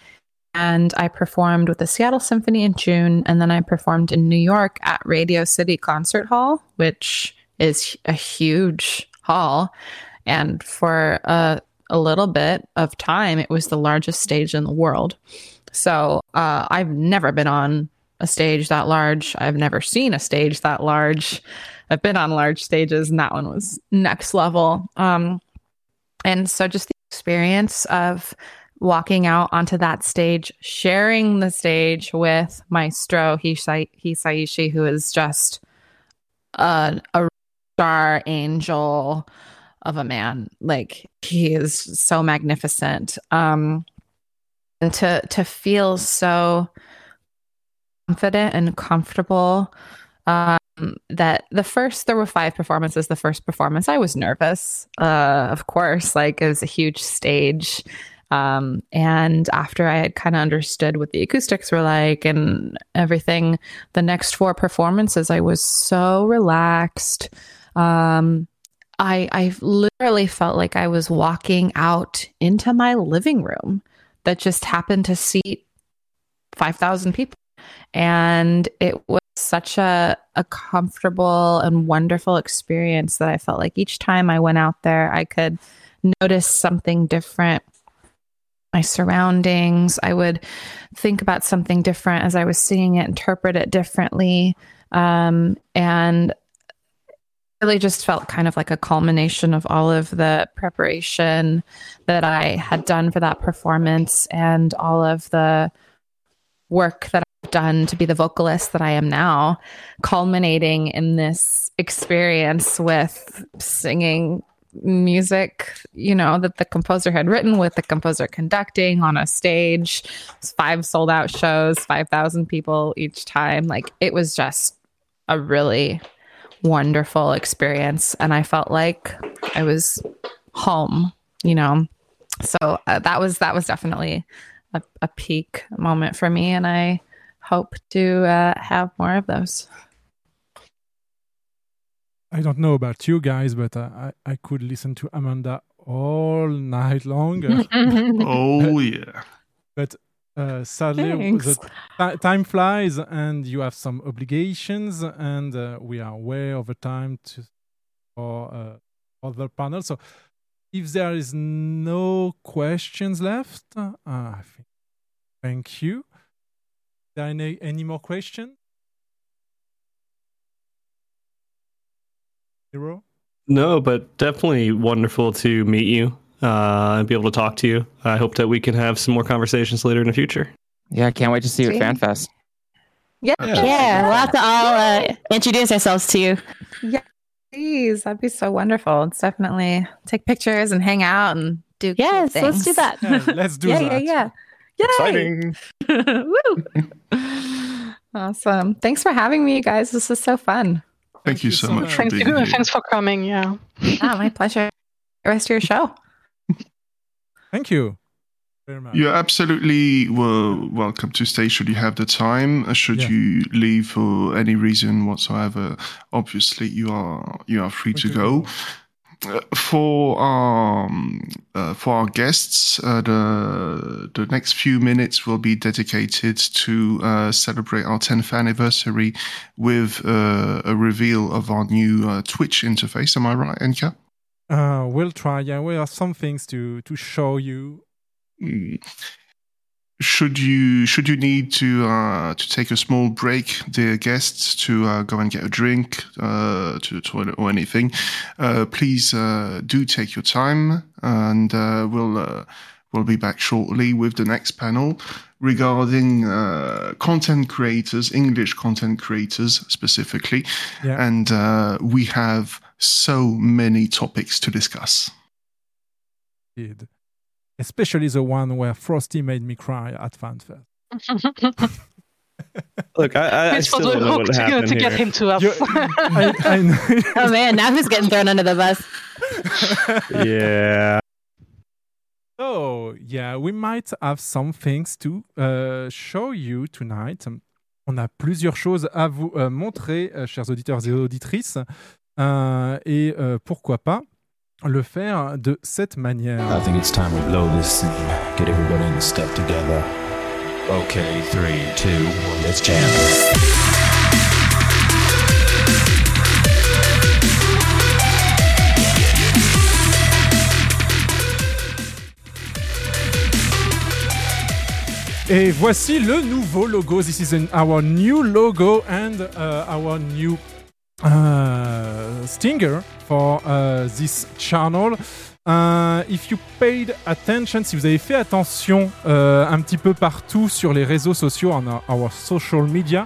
And I performed with the Seattle Symphony in June, and then I performed in New York at Radio City Concert Hall, which is a huge hall. And for a, a little bit of time, it was the largest stage in the world. So uh, I've never been on a stage that large. I've never seen a stage that large. I've been on large stages, and that one was next level. Um, and so just the experience of walking out onto that stage, sharing the stage with Maestro Hisai- Hisaishi, who is just a, a star angel of a man. Like he is so magnificent. Um, and to to feel so confident and comfortable. Um, that the first there were five performances. The first performance, I was nervous. Uh, of course, like it was a huge stage. Um, and after I had kind of understood what the acoustics were like and everything, the next four performances, I was so relaxed. Um, I I literally felt like I was walking out into my living room that just happened to seat five thousand people, and it was such a a comfortable and wonderful experience that I felt like each time I went out there, I could notice something different my surroundings. I would think about something different as I was singing it, interpret it differently. Um, and really just felt kind of like a culmination of all of the preparation that I had done for that performance and all of the work that I've done to be the vocalist that I am now, culminating in this experience with singing music, you know, that the composer had written with the composer conducting on a stage, five sold out shows, 5,000 people each time. Like it was just a really wonderful experience. And I felt like I was home, you know. So uh, that was that was definitely a, a peak moment for me, and I hope to uh, have more of those. I don't know about you guys, but uh, I, I could listen to Amanda all night long. Oh, yeah. But uh, sadly, Thanks. the ti- time flies and you have some obligations, and uh, we are way over time to for uh, other panels. So, if there is no questions left, uh, I think thank you. There any any more questions? Zero. No, but definitely wonderful to meet you uh, and be able to talk to you. I hope that we can have some more conversations later in the future. Yeah, I can't wait to see you at FanFest. Yeah, Yeah, we'll have to all uh, introduce ourselves to you. Yeah, please. That'd be so wonderful. It's definitely take pictures and hang out and do. cool Yes, let's do that. Yeah, let's do it. yeah, that. Yeah, yeah, Exciting. Woo! awesome. Thanks for having me, you guys. This is so fun. Thank, you so much for Thank you. Thanks for coming. Yeah. Ah, my pleasure. The rest of your show. Thank you. You're absolutely well, welcome to stay should you have the time. Uh, Should Yeah. you leave for any reason whatsoever, obviously you are you are free to go. Uh, for um uh, for our guests, uh, the the next few minutes will be dedicated to uh, celebrate our 10th anniversary with uh, a reveal of our new uh, Twitch interface. Am I right, N'ka? Uh, we'll try. Yeah, we have some things to to show you. Mm. Should you should you need to uh, to take a small break, dear guests, to uh, go and get a drink, uh, to the toilet or anything, uh, please uh, do take your time, and uh, we'll uh, we'll be back shortly with the next panel regarding uh, content creators, English content creators specifically, Yeah. and uh, we have so many topics to discuss. Did. Especially the one where Frosty made me cry at FanFest. Look, I, I, I still don't know what happened to get here. him to us. I, I. Oh man, now who's getting thrown under the bus? yeah. So, yeah, we might have some things to uh, show you tonight. On a plusieurs choses à vous euh, montrer, euh, chers auditeurs et auditrices. Euh, et euh, pourquoi pas le faire de cette manière. I think it's time we blow this and get everybody in the step together. Okay, three, two, one, let's jam. Et voici le nouveau logo. This is an- our new logo and uh, our new stinger for uh, this channel. Uh, if you paid attention, si vous avez fait attention euh, un petit peu partout sur les réseaux sociaux, on our, social media,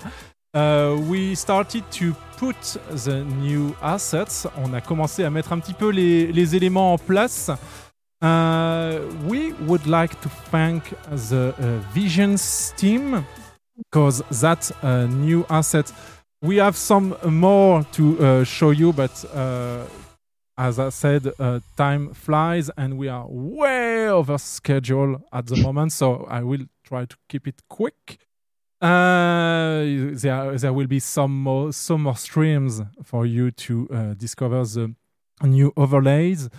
uh, we started to put the new assets. On a commencé à mettre un petit peu les, les éléments en place. Uh, we would like to thank the uh, Visions team because that uh, new asset. We have some more to uh, show you, but uh, as I said, uh, time flies and we are way over schedule at the moment. So I will try to keep it quick. Uh, there, there will be some more, some more streams for you to uh, discover the new overlays.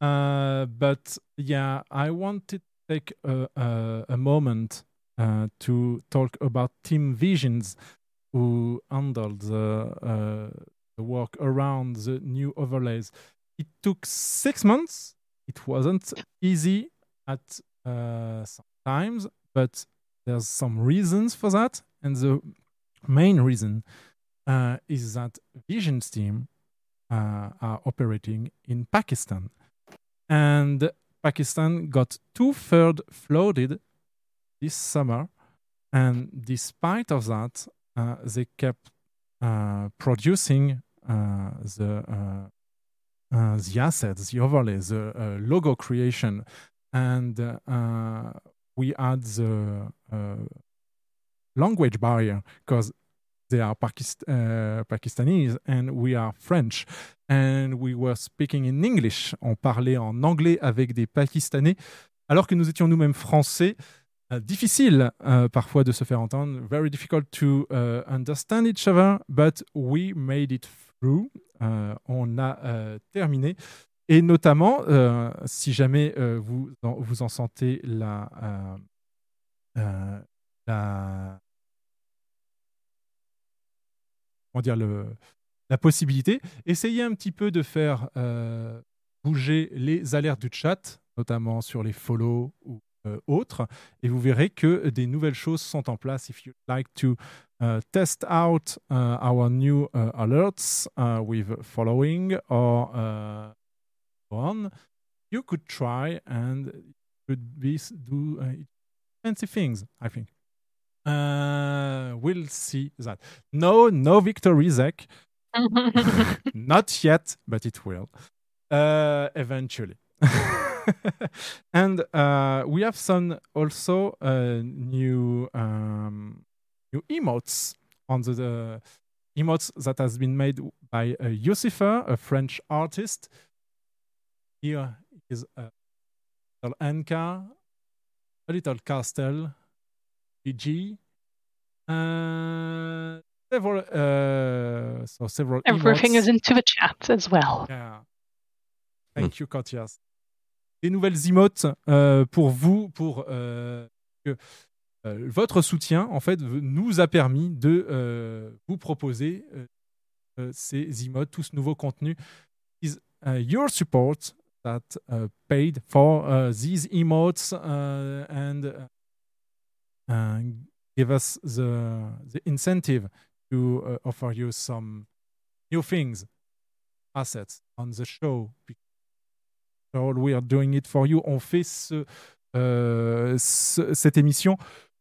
Uh, but yeah, I wanted to take a, a, a moment to talk about Team Visions, who handled the, uh, the work around the new overlays. It took six months. It wasn't easy at uh, some times, but there's some reasons for that. And the main reason uh, is that Visions team uh, are operating in Pakistan. And Pakistan got two third flooded this summer. And despite of that, they kept uh, producing uh, the uh, uh, the assets, the overlays, the uh, logo creation, and uh, we had the uh, language barrier because they are Pakist- uh, Pakistanis and we are French. And we were speaking in English. On parlait en anglais avec des Pakistanais, alors que nous étions nous-mêmes français. Euh, difficile euh, parfois de se faire entendre, very difficult to uh, understand each other, but we made it through. Euh, on a terminé. Et notamment, si jamais vous, en, vous en sentez la, comment dire, le, la possibilité, essayez un petit peu de faire bouger les alertes du chat, notamment sur les follow ou autres, et vous verrez que des nouvelles choses sont en place. If you'd like to uh, test out uh, our new uh, alerts uh, with following or uh, on, you could try and it could be do uh, fancy things, I think. Uh, we'll see that. No, no victory, Zach. Not yet, but it will. Uh, eventually. and uh, we have some also uh, new um, new emotes on the, the emotes that has been made by uh, Lucifer, a French artist. Here is a little N'ka, a little Castelle, PG, uh, several uh, so several Everything emotes. is into the chat as well. Yeah. Thank you, Kotias. Des nouvelles emotes euh, pour vous, pour euh, que euh, votre soutien, en fait, nous a permis de vous proposer ces emotes, tout ce nouveau contenu. Is uh, your support that uh, paid for uh, these emotes uh, and uh, give us the, the incentive to offer you some new things, assets on the show. We are doing it for you. On fait ce, euh, ce- cette émission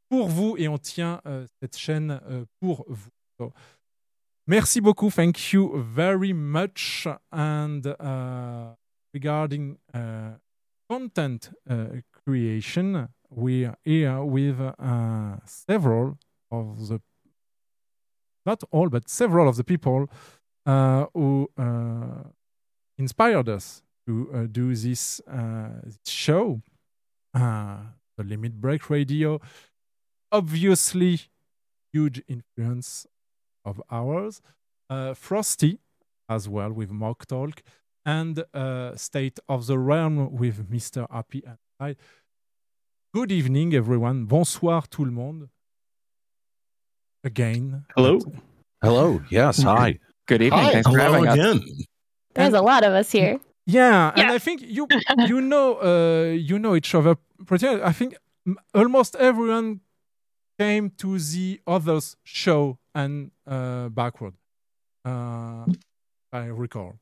pour vous et on tient euh, cette chaîne euh, pour vous. So, merci beaucoup. Thank you very much. And uh, regarding uh, content uh, creation, we are here with uh, several of the not all, but several of the people uh, who uh, inspired us to uh, do this, uh, show, uh, the Limit Break Radio. Obviously, huge influence of ours. Uh, Frosty, as well, with Mog Talk, and uh, State of the Realm with Mr. Happy and I. Good evening, everyone. Bonsoir, tout le monde. Again. Hello. Hello. Yes. Hi. Good evening. Hi. Thanks for Hello having us. again. There's a lot of us here. Yeah, and I think you you know uh, you know each other pretty. well. I think almost everyone came to the others show and uh, backward. Uh, I recall.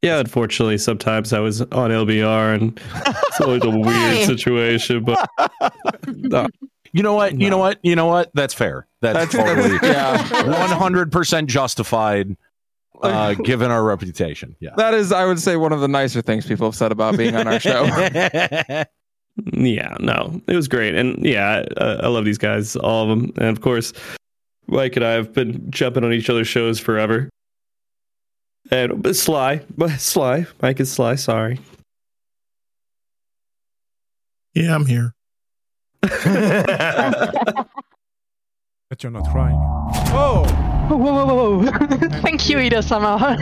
Yeah, unfortunately, sometimes I was on LBR and it's always a weird situation. But no, You know what? You know what? You know what? That's fair. That's, That's- totally yeah. one hundred percent justified, uh, given our reputation. Yeah. That is, I would say, one of the nicer things people have said about being on our show. Yeah, no, it was great, and yeah, I, I love these guys, all of them, and of course, Mike and I have been jumping on each other's shows forever. And but Sly, but Sly, Mike is Sly. Sorry. Yeah, I'm here. But you're not crying. Oh! Whoa, whoa, whoa, whoa. Thank you, Ida Sama.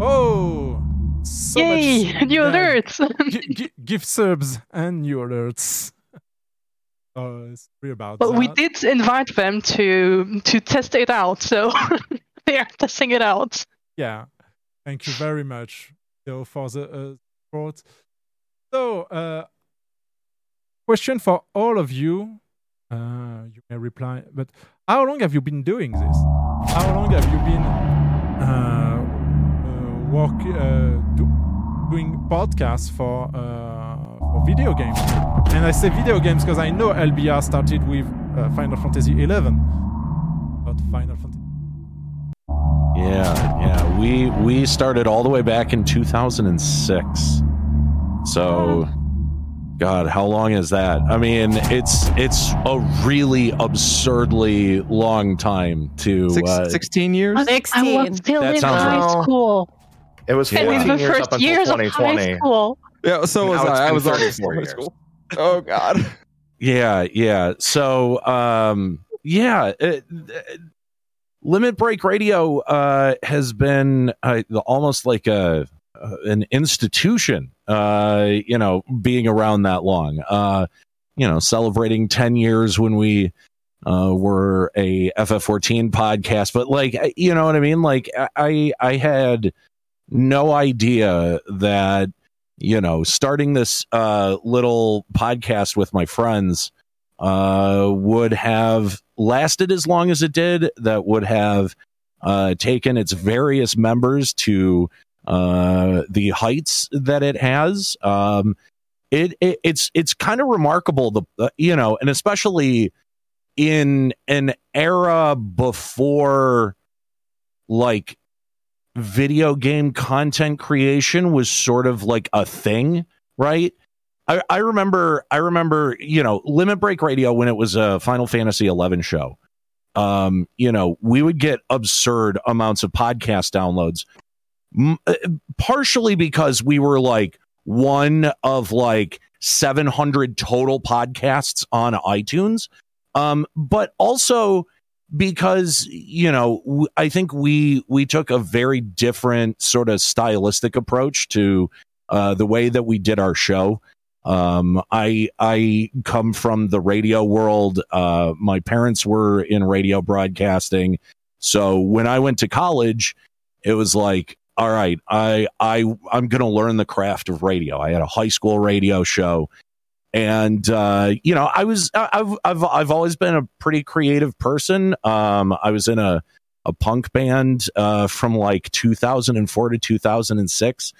Oh! So Yay! much- New yeah. alerts. Gi- gi- give subs and new alerts. Sorry about But that. we did invite them to to test it out, so they are testing it out. Yeah. Thank you very much, Theo, for the uh, support. So, uh, question for all of you. Uh, you may reply, but how long have you been doing this? How long have you been uh, uh, work uh, do, doing podcasts for uh, for video games? And I say video games because I know LBR started with uh, Final Fantasy XI, not Final Fantasy. Yeah, yeah. We we started all the way back in 2006. So God, how long is that? I mean, it's it's a really absurdly long time to Six, uh, 16 years? I was still That in sounds high right. school. It was And 14 in the years first up until years of 2020. high school. Yeah, so was I. I was already in years. school. Oh God. Yeah, yeah. So, um, yeah, it, it- Limit Break Radio uh, has been uh, almost like a an institution. Uh, you know, being around that long. Uh, you know, celebrating ten years when we uh, were a FF14 podcast, but like, you know what I mean? Like, I I had no idea that you know starting this uh, little podcast with my friends uh, would have lasted as long as it did. That would have uh, taken its various members to uh, the heights that it has. Um, it, it it's it's kind of remarkable, the uh, you know, and especially in an era before like video game content creation was sort of like a thing, right? I, I remember I remember, you know, Limit Break Radio when it was a Final Fantasy 11 show. Um, you know, we would get absurd amounts of podcast downloads. Uh, partially because we were like one of like 700 total podcasts on iTunes. Um, but also because you know i think we we took a very different sort of stylistic approach to uh the way that we did our show um i i come from the radio world uh my parents were in radio broadcasting so when i went to college it was like all right i i i'm going to learn the craft of radio i had a high school radio show and uh, you know, I was I've I've I've always been a pretty creative person. Um, I was in a a punk band uh, from like 2004 to 2006,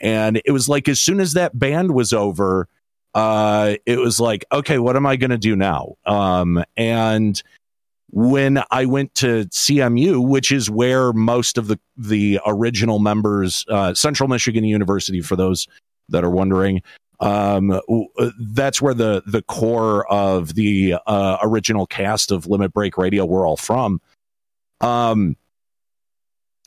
and it was like as soon as that band was over, uh, it was like, okay, what am I going to do now? Um, and when I went to CMU, which is where most of the the original members, uh, Central Michigan University, for those that are wondering, um, uh, that's where the the core of the uh, original cast of Limit Break Radio were all from. Um,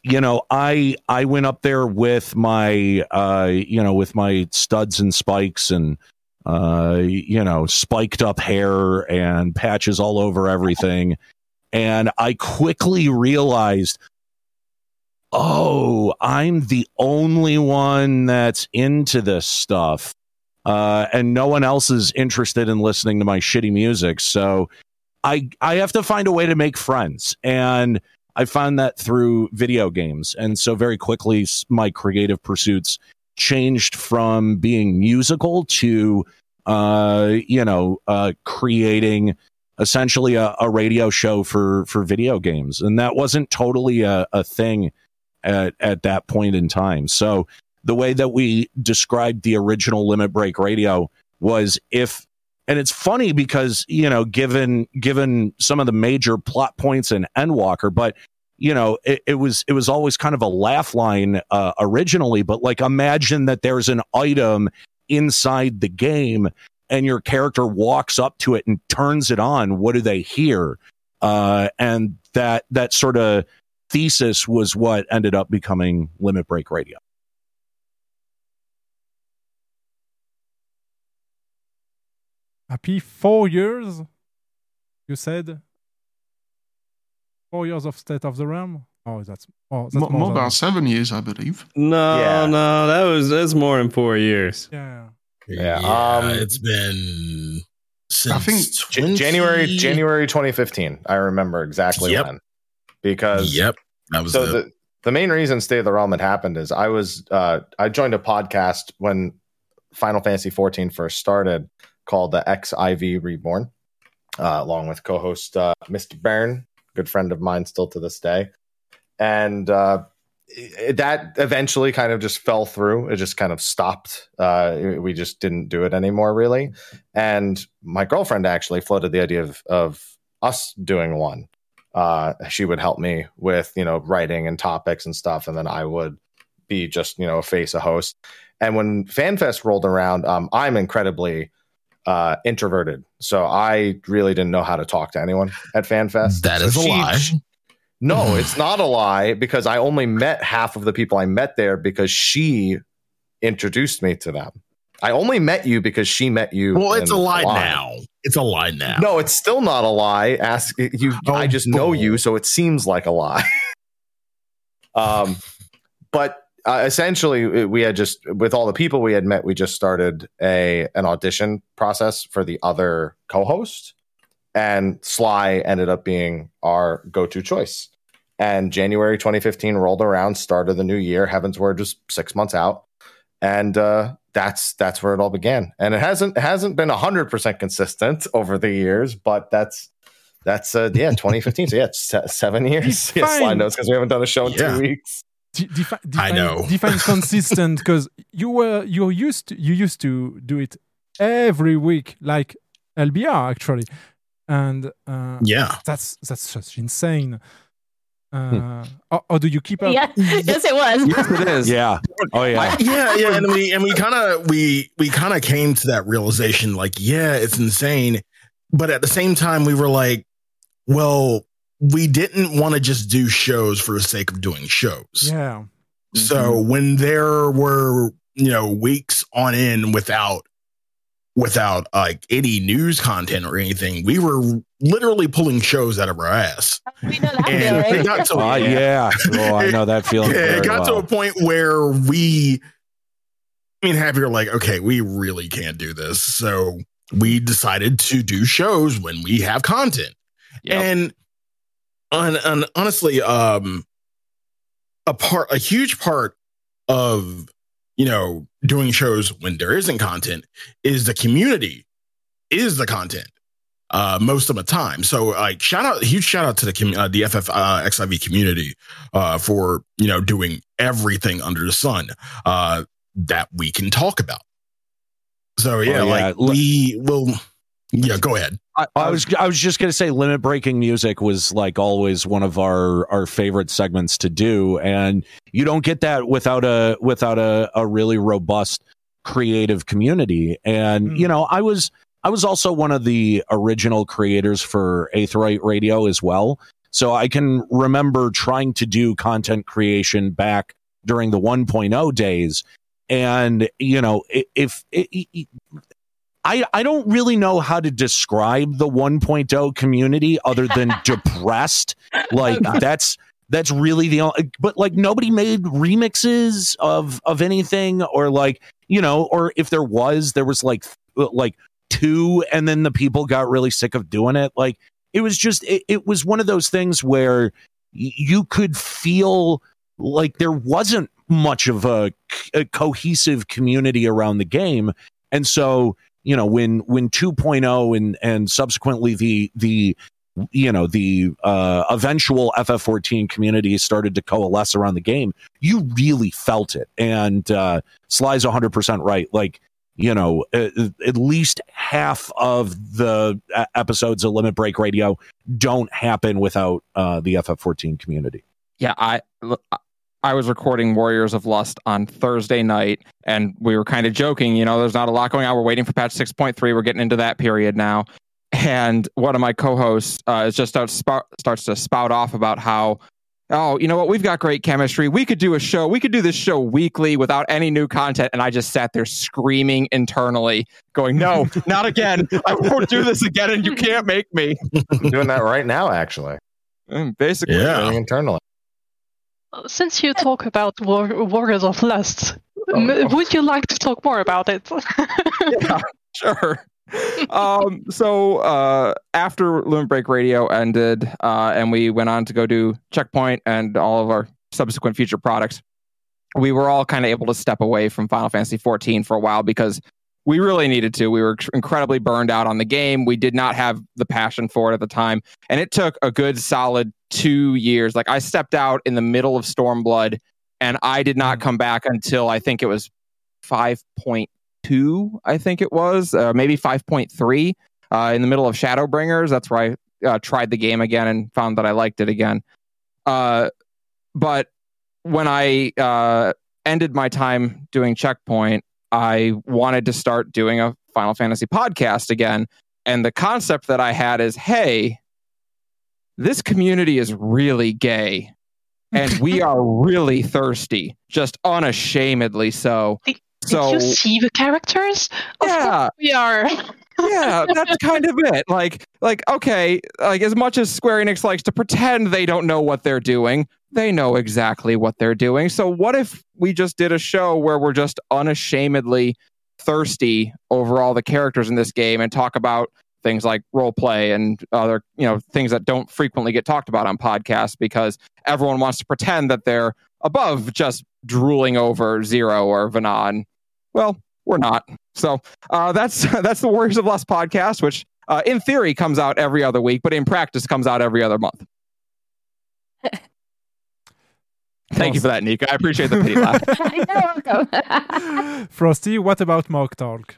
you know, I I went up there with my uh, you know, with my studs and spikes and uh, you know, spiked up hair and patches all over everything. And I quickly realized, oh, I'm the only one that's into this stuff. Uh, and no one else is interested in listening to my shitty music. So I I have to find a way to make friends. And I found that through video games. And so very quickly my creative pursuits changed from being musical to uh you know uh creating essentially a, a radio show for for video games. And that wasn't totally a, a thing at at that point in time. So the way that we described the original limit break radio was if and it's funny because you know given given some of the major plot points in endwalker but you know it, it was it was always kind of a laugh line uh, originally but like imagine that there's an item inside the game and your character walks up to it and turns it on. What do they hear? Uh, and that that sort of thesis was what ended up becoming limit break radio. Happy four years, you said? Four years of State of the Realm? Oh, that's, oh, that's Mo- more more than- about seven years, I believe. No, Yeah. no, that was that's more than four years. Yeah. Yeah, Yeah, um, it's been since I think J- January January 2015. I remember exactly Yep. when. Because Yep, that was so it. the the main reason State of the Realm had happened is I was uh I joined a podcast when Final Fantasy 14 first started called the XIV Reborn, uh, along with co-host uh, Mr. Byrne, good friend of mine still to this day, and uh, it- that eventually kind of just fell through. It just kind of stopped. Uh, we just didn't do it anymore, really. And my girlfriend actually floated the idea of of us doing one. Uh, she would help me with you know writing and topics and stuff, and then I would be just you know a face, a host. And when FanFest rolled around, um, I'm incredibly uh, introverted, so I really didn't know how to talk to anyone at FanFest. That So is a she- lie. no, it's not a lie because I only met half of the people I met there because she introduced me to them. I only met you because she met you. Well, it's a lie line. now. It's a lie now. No, it's still not a lie. Ask you. I just know you, so it seems like a lie. um, but uh, essentially, we had just with all the people we had met, we just started a an audition process for the other co-host, and Sly ended up being our go-to choice. And January 2015 rolled around, start of the new year. Heavensward just six months out, and uh, that's that's where it all began. And it hasn't hasn't been hundred percent consistent over the years, but that's that's uh, yeah 2015. so yeah, it's seven years. Yeah, slide notes because we haven't done a show in Yeah. two weeks. De- defi- I know. define consistent because you were you used to, you used to do it every week like LBR actually, and uh, Yeah. that's that's just insane. Uh, or, or do you keep up? Yeah. Yes, it was. Yes, it is. yeah oh yeah yeah, yeah, and we and we kind of we we kind of came to that realization, like, yeah, it's insane, but at the same time, we were like, well, we didn't want to just do shows for the sake of doing shows. Yeah. So when there were you know weeks on end without without like any news content or anything, we were literally pulling shows out of our ass. We know that And it feeling. got to Uh, yeah. Oh, I know that feeling. yeah, it got well. to a point where we, I mean, happy are like, okay, we really can't do this. So we decided to do shows when we have content. And on, on, honestly, um, a part, a huge part of, you know, doing shows when there isn't content is the community is the content uh, most of the time. So, like, shout out, huge shout out to the com- uh, the FF uh, XIV community uh, for you know doing everything under the sun uh, that we can talk about. So yeah, Oh, yeah. like we will. Yeah, go ahead. I, I was I was just gonna say limit breaking music was like always one of our our favorite segments to do, and you don't get that without a without a, a really robust creative community. And hmm. you know, I was I was also one of the original creators for Aetheryte Radio as well. So I can remember trying to do content creation back during the 1.0 days. And, you know, i- if, i i I, don't really know how to describe the 1.0 community other than depressed. Like that's that's really the only but like nobody made remixes of of anything or like you know or if there was there was like like two and then the people got really sick of doing it. Like it was just it, it was one of those things where y- you could feel like there wasn't much of a, a cohesive community around the game. And so you know when when 2.0 and and subsequently the the you know the uh eventual ff14 community started to coalesce around the game you really felt it and uh sly's 100% right like you know, at least half of the uh, episodes of Limit Break Radio don't happen without uh, the FF14 community. Yeah, I I was recording Warriors of Lust on Thursday night, and we were kind of joking. You know, there's not a lot going on. We're waiting for patch 6.3. We're getting into that period now, and one of my co-hosts uh, is just starts spout, starts to spout off about how. Oh, you know what? We've got great chemistry. We could do a show. We could do this show weekly without any new content. And I just sat there screaming internally, going, No, not again. I won't do this again. And you can't make me. I'm doing that right now, actually. Mm, Basically, Doing internally. Since you talk about War- Warriors of Lust, Oh, m- would you like to talk more about it? yeah, sure. um, so uh, after Limit Break Radio ended, uh, and we went on to go do Checkpoint and all of our subsequent future products, we were all kind of able to step away from Final Fantasy 14 for a while because we really needed to. We were incredibly burned out on the game. We did not have the passion for it at the time, and it took a good solid two years. Like I stepped out in the middle of Stormblood, and I did not come back until I think it was 5.2, I think it was, uh, maybe 5.3 uh, in the middle of Shadowbringers. That's where I uh, tried the game again and found that I liked it again. Uh, but when I uh, ended my time doing Checkpoint, I wanted to start doing a Final Fantasy podcast again. And the concept that I had is hey, this community is really gay and we are really thirsty, just unashamedly so. So Did you see the characters? Of Yeah. we are. yeah, that's kind of it. Like, like okay, like as much as Square Enix likes to pretend they don't know what they're doing, they know exactly what they're doing. So what if we just did a show where we're just unashamedly thirsty over all the characters in this game and talk about things like role play and other, you know, things that don't frequently get talked about on podcasts because everyone wants to pretend that they're above just drooling over Zero or Vanan. Well, we're not. So uh, that's that's the Warriors of Lust podcast, which uh, in theory comes out every other week, but in practice comes out every other month. Thank you for that, Nika. I appreciate the pity laugh. You're welcome. Frosty, what about Mog Talk?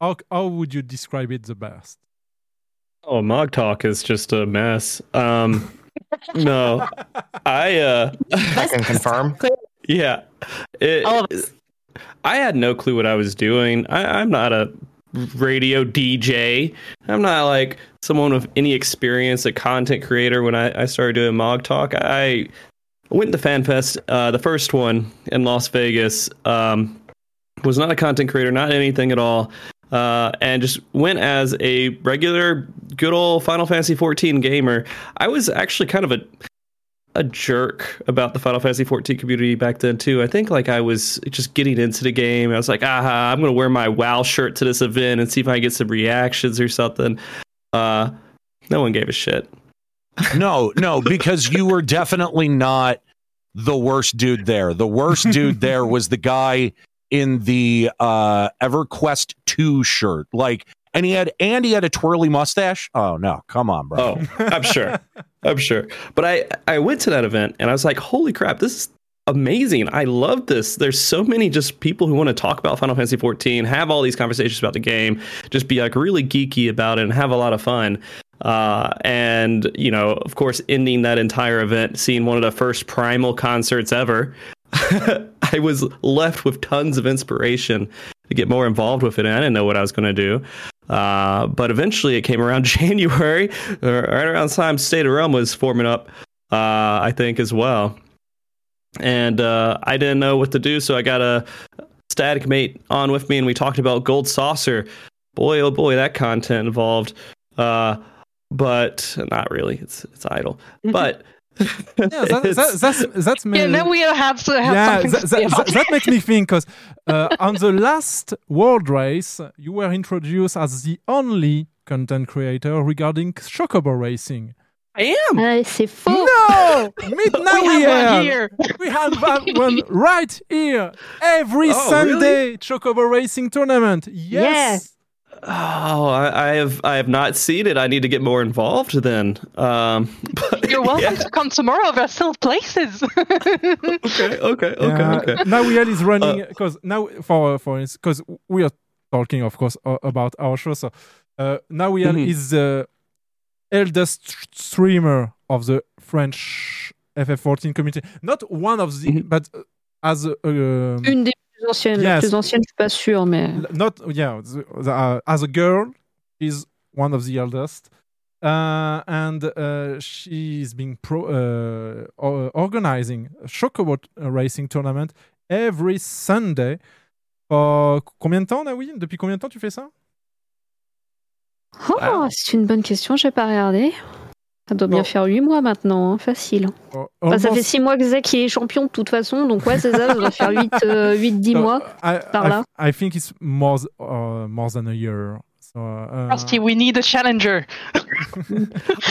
How, how would you describe it the best? Oh, Mog Talk is just a mess. Um, no, I uh, I can confirm. yeah, it, I had no clue what I was doing. I, I'm not a radio DJ. I'm not like someone with any experience, a content creator. When I, I started doing Mog Talk, I went to FanFest, uh, the first one in Las Vegas. Um, was not a content creator, not anything at all, uh, and just went as a regular, good old Final Fantasy 14 gamer. I was actually kind of a a jerk about the Final Fantasy 14 community back then too. I think like I was just getting into the game. I was like, aha, I'm gonna wear my WoW shirt to this event and see if I get some reactions or something. Uh, no one gave a shit. No, no, because you were definitely not the worst dude there. The worst dude there was the guy in the uh EverQuest 2 shirt. Like and he had and he had a twirly mustache. Oh no, come on, bro. Oh, I'm sure. I'm sure. But I I went to that event and I was like, holy crap, this is amazing. I love this. There's so many just people who want to talk about Final Fantasy 14, have all these conversations about the game, just be like really geeky about it and have a lot of fun. Uh, and you know, of course, ending that entire event, seeing one of the first Primal concerts ever, I was left with tons of inspiration to get more involved with it. And I didn't know what I was going to do. Uh, but eventually it came around January, right around the time State of Realm was forming up, uh, I think, as well. And uh, I didn't know what to do, so I got a static mate on with me, and we talked about Gold Saucer. Boy, oh boy, that content involved. Uh, but not really. It's it's idle. But Yeah, that, that, that's that's Yeah, me- now we have to have yeah, something that, to that, that, that makes me think because uh, on the last World Race, you were introduced as the only content creator regarding chocobo racing. I am. Uh, c'est faux. No, meet now We have here. here. We have one, one right here every Oh, Sunday. Chocobo racing tournament. Yes. Oh, I, I have I have not seen it. I need to get more involved then. Um, but, You're welcome to come tomorrow. There are still places. okay, okay, okay, Yeah. okay. Now we is Uh, running because now for for because we are talking, of course, a- about our show. So uh, now we are Mhm. is the eldest streamer of the French FF14 community. Not one of the, but uh, as a, um, Une des plus anciennes. La Yes. plus ancienne, je suis pas sûre, mais. not yeah the, the, uh, as a girl she's one of the eldest uh, and uh, she's been pro uh, organizing a chocobo racing tournament every Sunday combien de temps Naoui? Depuis combien de temps tu fais ça? Oh, c'est une bonne question, j'ai pas regardé. Ça doit bien faire 8 mois maintenant, hein, facile. Oh, Bah, ça fait almost- 6 mois que Zach est champion de toute façon, donc ouais, c'est ça, ça doit faire 8-10 No, mois I, par I, là. I think it's more uh, more than a year so uh, Rusty, we need a challenger.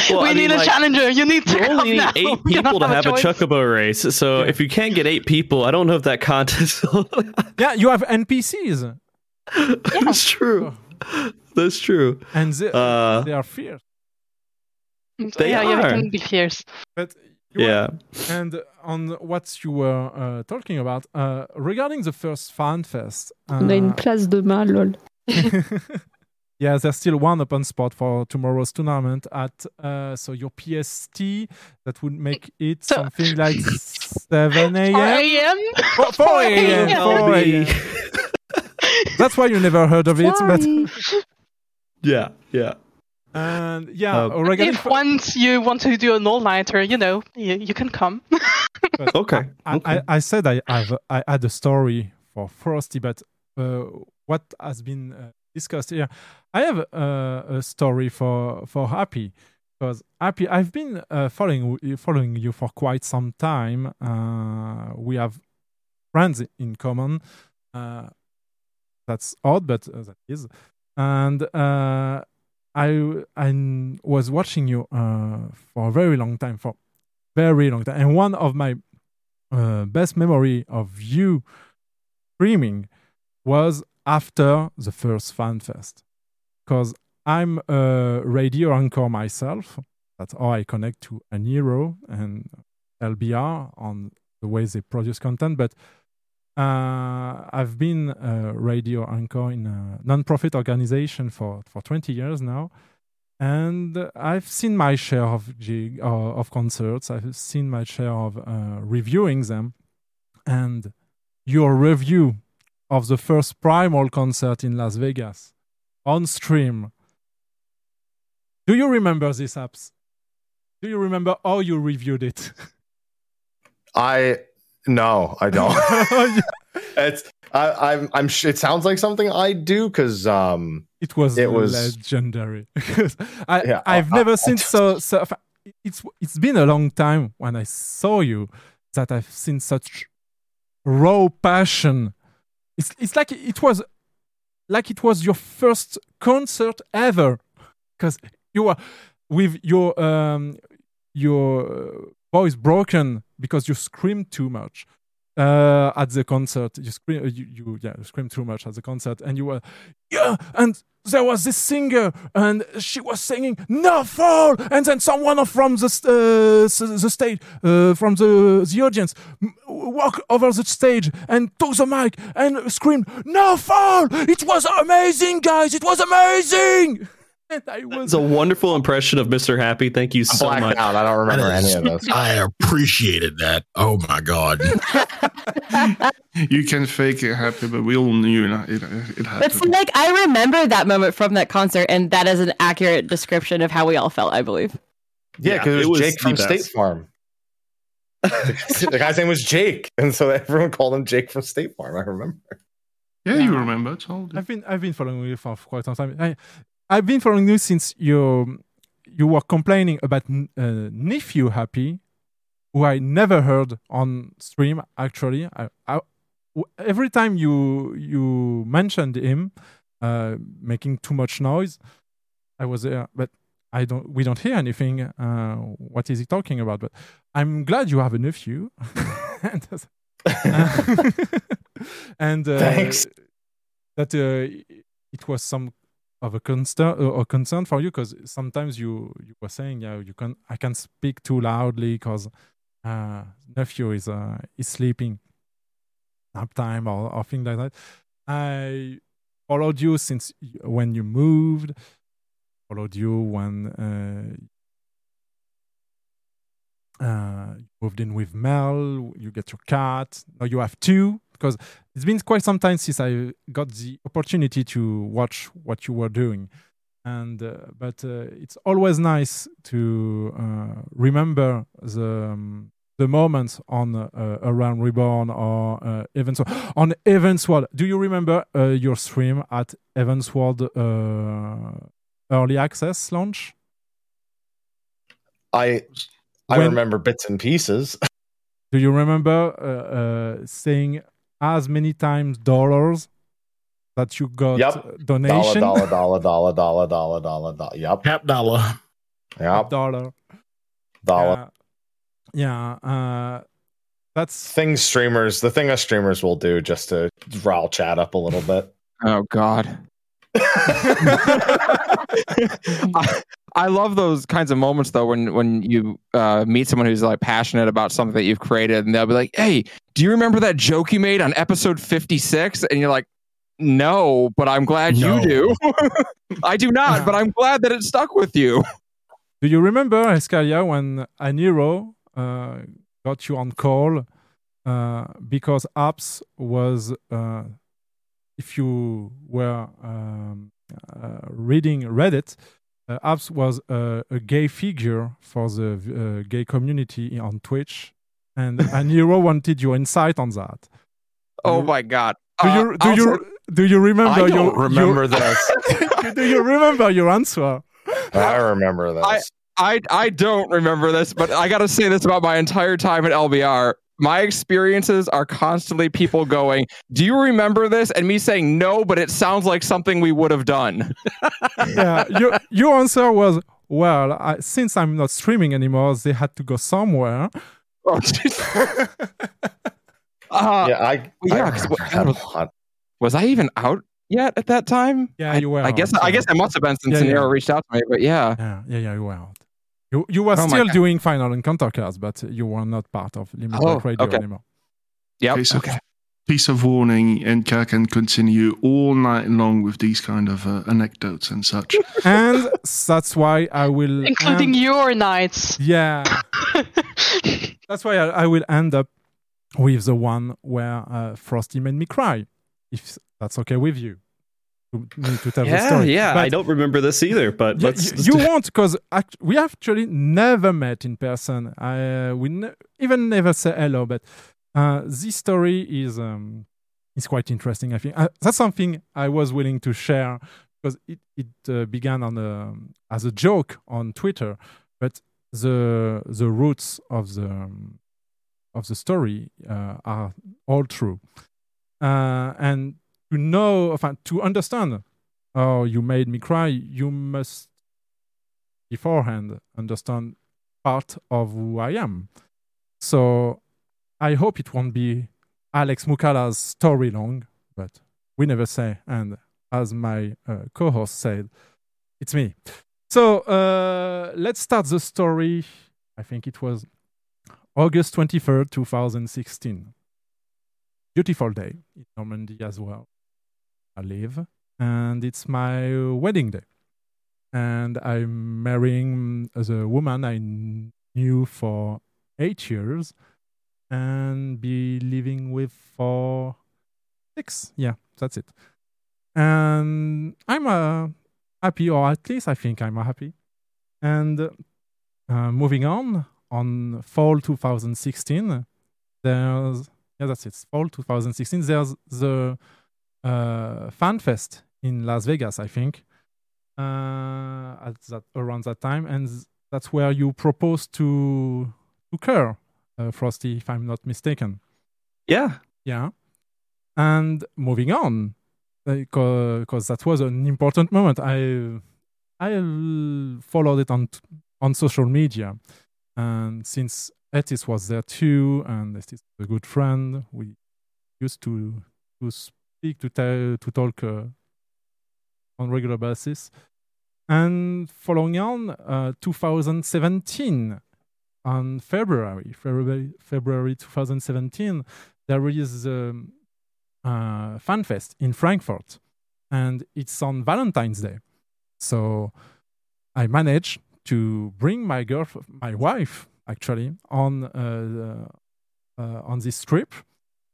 Well, we I need mean, a like, challenger. You need to You come only need eight people to have a choice. chocobo race. So if you can't get eight people, I don't know if that contest. yeah you have NPCs That's true. That's true. and they, Uh, they are fierce They yeah, yeah, are. it can be fierce. But you Yeah. are- and on what you were uh, talking about uh, regarding the first fan fest. On a une uh, place de main, lol. yeah, there's still one open spot for tomorrow's tournament at uh, so your PST that would make it something like 7 a.m. 4 a.m. 4, 4 a.m. 4 a.m. That's why you never heard of it. But Yeah, yeah. And yeah, Uh, regarding If once you want to do an all-nighter, you know, you, you can come. Okay. I, I, I said I have I had a story for Frosty, but uh, what has been uh, discussed here, I have uh, a story for for Happy because Happy, I've been uh, following following you for quite some time. Uh, we have friends in common. Uh, that's odd, but uh, that is. And uh, I I was watching you uh, for a very long time, for very long time. And one of my uh, best memory of you streaming was after the first fan fest, because I'm a radio anchor myself. That's how I connect to Aniero and LBR on the way they produce content. But uh, I've been a radio anchor in a non-profit organization for, for 20 years now. And I've seen my share of gig, uh, of concerts. I've seen my share of uh, reviewing them. And your review of the first Primal concert in Las Vegas on stream. Do you remember these apps? Do you remember how you reviewed it? I no, I don't. it's I, I'm I'm sh- it sounds like something I do because um It was it was legendary. I Yeah, I've I- never I- seen so so. It's it's been a long time when I saw you that I've seen such raw passion. It's it's like it was like it was your first concert ever because you were with your um your voice broken because you screamed too much uh, at the concert. You scream, you, you yeah, you screamed too much at the concert, and you were yeah, and there was this singer, and she was singing "No Fall," and then someone from the uh, the stage, uh, from the the audience, walk over the stage and took the mic and screamed "No Fall!" It was amazing, guys! It was amazing. And I was It's a wonderful impression of Mr. Happy. Thank you so much. out. I don't remember any of those. I appreciated that. Oh my god. You can fake it happy, but we all knew it, it, it happened. It's like I remember that moment from that concert, and that is an accurate description of how we all felt. I believe. Yeah, because it it was was Jake from best. State Farm. the guy's name was Jake, and so everyone called him Jake from State Farm. I remember. yeah, you remember. It's all I've been I've been following you for quite some time. I, I've been following you since you you were complaining about uh, nephew Happy, who I never heard on stream. Actually, I, I, every time you you mentioned him uh, making too much noise, I was there, but I don't. We don't hear anything. Uh, what is he talking about? But I'm glad you have a nephew. and and uh, Thanks. that uh, it was some of a concern uh, a concern for you because sometimes you you were saying yeah you can I can speak too loudly because uh, nephew is uh, is sleeping nap time or, or thing like that. I followed you since when you moved, followed you when uh, uh, you moved in with Mel, you get your cat. Now you have two because it's been quite some time since I got the opportunity to watch what you were doing. And uh, but uh, it's always nice to uh, remember the um, the moments on uh, around Reborn or uh, Evans on Heavensward. Do you remember uh, your stream at Heavensward uh, early access launch? I I When- remember bits and pieces. Do you remember uh, uh, saying as many times dollars that you got Yep. uh, donation? Dollar, dollar, dollar, dollar, dollar, dollar, dollar. Yep. Half dollar. Yep. dollar. Dollar. Yeah, uh, that's things streamers. The thing us streamers will do just to rile chat up a little bit. Oh God. I, I love those kinds of moments though when when you uh, meet someone who's like passionate about something that you've created and they'll be like, "Hey, do you remember that joke you made on episode 56?" And you're like, "No, but I'm glad No. you do." I do not, but I'm glad that it stuck with you. Do you remember, Eskalia, when Aniero uh, got you on call uh, because Apps was, uh, if you were um, uh, reading Reddit, uh, Apps was uh, a gay figure for the uh, gay community on Twitch, and Aniero wanted your insight on that. Oh my God. Do Uh, you do also- you do you remember? I don't your, remember your, this. do you remember your answer? I remember this. I, I I don't remember this, but I got to say this about my entire time at LBR. My experiences are constantly people going, "Do you remember this?" and me saying no, but it sounds like something we would have done. yeah, your your answer was well. I, since I'm not streaming anymore, they had to go somewhere. Oh, Uh, yeah, I, yeah, I 'cause remember what- that a was I even out yet at that time? Yeah, I, you were I guess I guess I must have been since Yeah, Nero yeah. reached out to me, but yeah. Yeah, yeah, yeah. You were out. You you were Oh still doing Final Encounter cards, but you were not part of Limit Oh, Radio okay. anymore. Yep. Piece of, piece of warning, N'ka can continue all night long with these kind of uh, anecdotes and such. and that's why I will, Including end- your nights. yeah. that's why I, I will end up with the one where uh, Frosty made me cry, if that's okay with you. To, me to tell the Yeah, story. yeah. But- I don't remember this either, but let's. you, let's you won't because act- we actually never met in person. I uh, we ne- even never say hello, but uh, this story is um, is quite interesting. I think uh, that's something I was willing to share because it it uh, began on a, as a joke on Twitter, but the the roots of the um, of the story uh, are all true, uh, and to know, enfin, to understand oh, you made me cry, you must beforehand understand part of who I am. So I hope it won't be Alex Moukala's story long, but we never say. And as my uh, co host said, it's me. So uh, let's start the story. I think it was August 23rd, 2016. Beautiful day in Normandy as well. I live, and it's my wedding day. And I'm marrying the woman I knew for eight years and be living with for six. Yeah, that's it. And I'm uh, happy, or at least I think I'm happy. And uh, moving on, on fall 2016, there's yeah, that's it. Fall 2016. There's the uh, fan fest in Las Vegas, I think, uh, at that around that time, and that's where you proposed to to Kerr, uh, Frosty, if I'm not mistaken. Yeah. Yeah. And moving on, because that was an important moment. I I uh, followed it on on social media, and since Etis was there too, and Etis is a good friend, we used to to speak to tell to talk uh, on regular basis. And following on, uh, 2017, on February, February, February 2017, there is um, uh, FanFest in Frankfurt. and it's on Valentine's Day. So I managed to bring my girl, my wife, actually, on uh, uh, on this trip,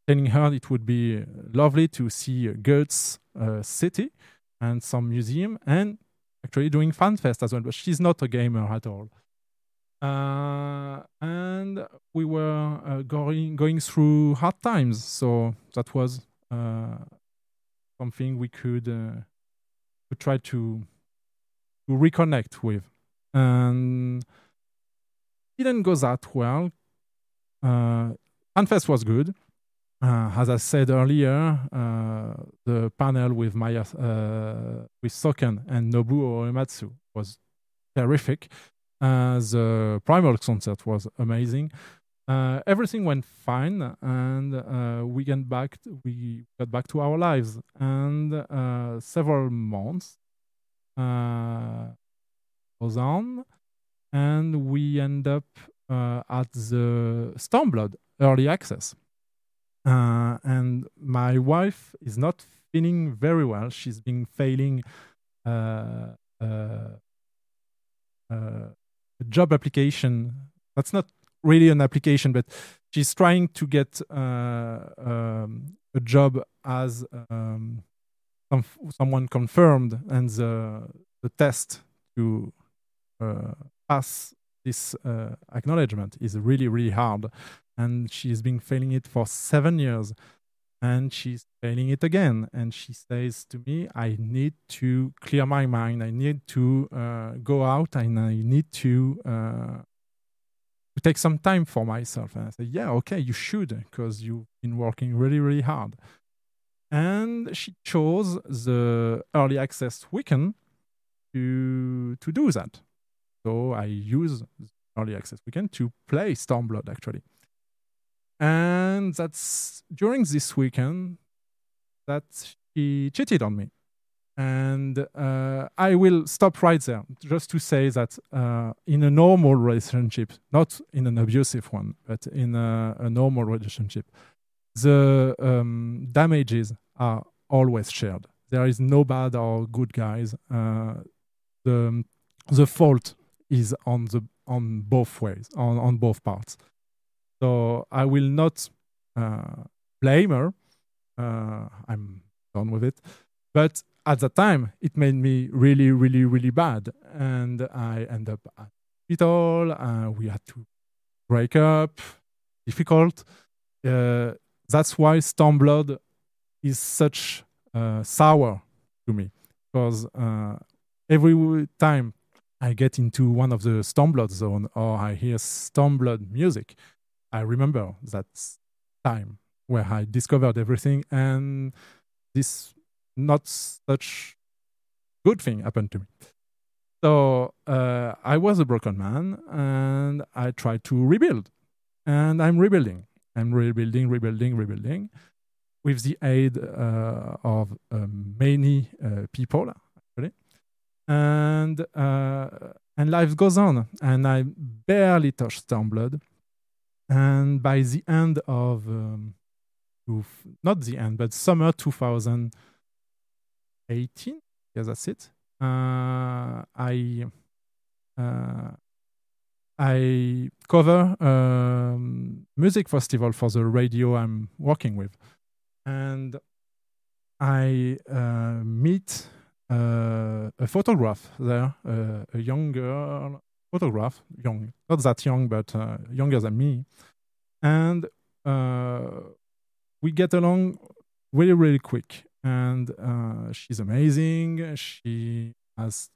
telling her it would be lovely to see Goetz uh, city and some museum, and actually doing FanFest as well. But she's not a gamer at all. Uh, and we were uh, going going through hard times, so that was uh, something we could uh, could try to to reconnect with. And didn't go that well. Uh, Fanfest was good. Uh, as I said earlier, uh, the panel with Maya, uh, with Soken and Nobuo Uematsu was terrific. Uh, the Primal concert was amazing. Uh, everything went fine, and uh, we got back. We got back to our lives, and several months goes on, and we end up at the Stormblood early access. Uh, and my wife is not feeling very well. She's been failing uh, uh, uh, a job application. That's not really an application, but she's trying to get uh, um, a job as um, some, someone confirmed, and the the test to pass this uh, acknowledgement is really really hard, and she's been failing it for seven years, and she's failing it again. And she says to me, "I need to clear my mind. I need to uh, go out, and I need to." Uh, take some time for myself. And I said, yeah, okay, you should, because you've been working really, really hard. And she chose the early access weekend to to do that. So I use early access weekend to play Stormblood actually. And that's during this weekend that she cheated on me. And uh, I will stop right there just to say that uh, in a normal relationship, not in an abusive one, but in a, a normal relationship, the um, damages are always shared. There is no bad or good guys. Uh, the the fault is on the on both ways, on, on both parts. So I will not uh, blame her. Uh, I'm done with it. But at the time, it made me really, really, really bad, and I end up at hospital. Uh, we had to break up. Difficult. Uh, that's why Stormblood is such uh, sour to me because uh, every time I get into one of the Stormblood zone or I hear Stormblood music, I remember that time where I discovered everything and this not such good thing happened to me. So uh, I was a broken man and I tried to rebuild. And I'm rebuilding. I'm rebuilding, rebuilding, rebuilding with the aid uh, of um, many uh, people. And, uh, and life goes on. And I barely touched Stormblood. And by the end of, um, not the end, but summer 2018, yes, that's it. Uh, I uh, I cover um, music festival for the radio I'm working with, and I uh, meet uh, a photograph there, uh, a young girl photograph, young, not that young, but uh, younger than me, and uh, we get along really, really quick. And uh, she's amazing. She has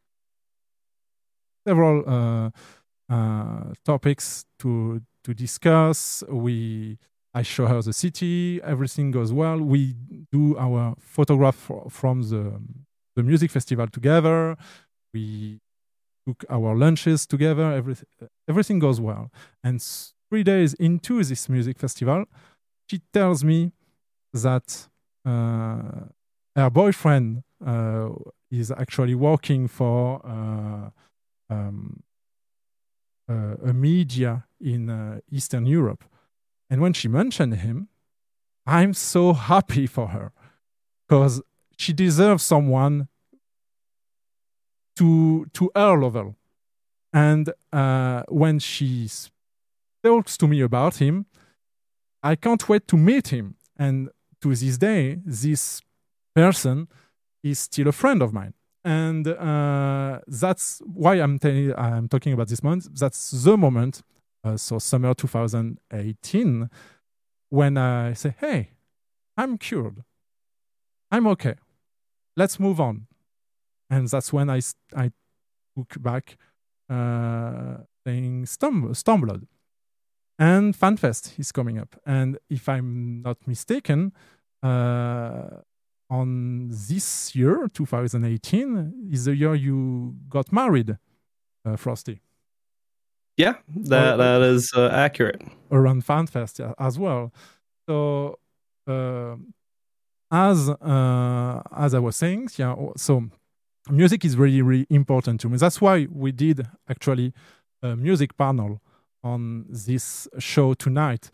several uh, topics to to discuss. We I show her the city. Everything goes well. We do our photograph fro- from the the music festival together. We took our lunches together. Everything everything goes well. And three days into this music festival, she tells me that uh, her boyfriend uh, is actually working for uh, um, uh, a media in uh, Eastern Europe. And when she mentioned him, I'm so happy for her because she deserves someone to to her level. And uh, when she talks to me about him, I can't wait to meet him. And to this day, this person is still a friend of mine. And uh, that's why I'm, telling I'm talking about this moment. That's the moment, uh, so summer 2018, when I say, hey, I'm cured. I'm okay. Let's move on. And that's when I, I took back uh, playing Storm, Stormblood. And FanFest is coming up. And if I'm not mistaken, uh, on this year, 2018, is the year you got married, uh, Frosty, Yeah, that that is uh, accurate. around FanFest yeah, as well. So, uh, as uh, as I was saying, yeah, so music is really really important to me. That's why we did actually a music panel on this show tonight,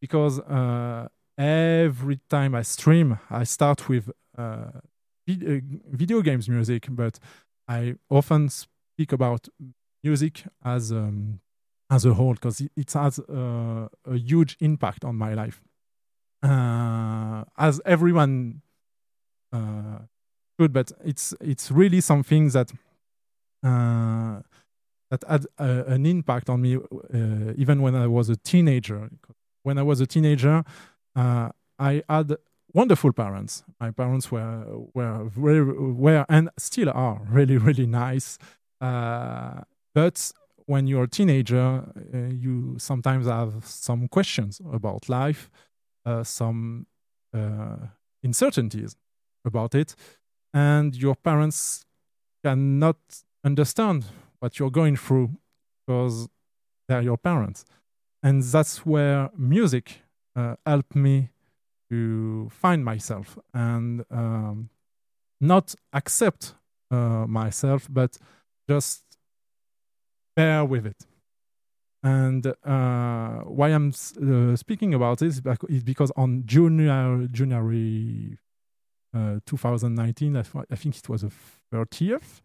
because uh, every time I stream, I start with uh, uh, video games music, but I often speak about music as um, as a whole because it, it has uh, a huge impact on my life. Uh, as everyone uh, should, but it's it's really something that uh, that had uh, an impact on me uh, even when I was a teenager. When I was a teenager, uh, I had wonderful parents. My parents were were very were and still are really really nice. Uh, but when you're a teenager, you sometimes have some questions about life, some uh, uncertainties about it, and your parents cannot understand what you're going through because they're your parents. And that's where music uh, helped me to find myself and um, not accept uh, myself, but just bear with it. And uh, why I'm uh, speaking about this is because on January, January uh, 2019, I, I think it was the 30th,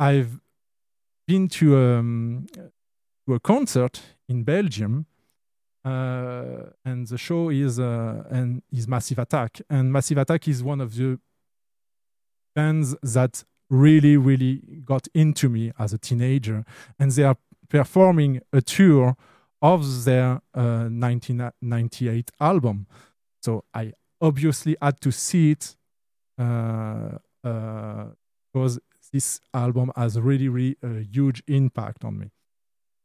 I've been to, um, to a concert in Belgium uh, and the show is uh, and is Massive Attack, and Massive Attack is one of the bands that really, really got into me as a teenager, and they are performing a tour of their uh, 1998 album. So I obviously had to see it uh, uh, because this album has really, really a huge impact on me.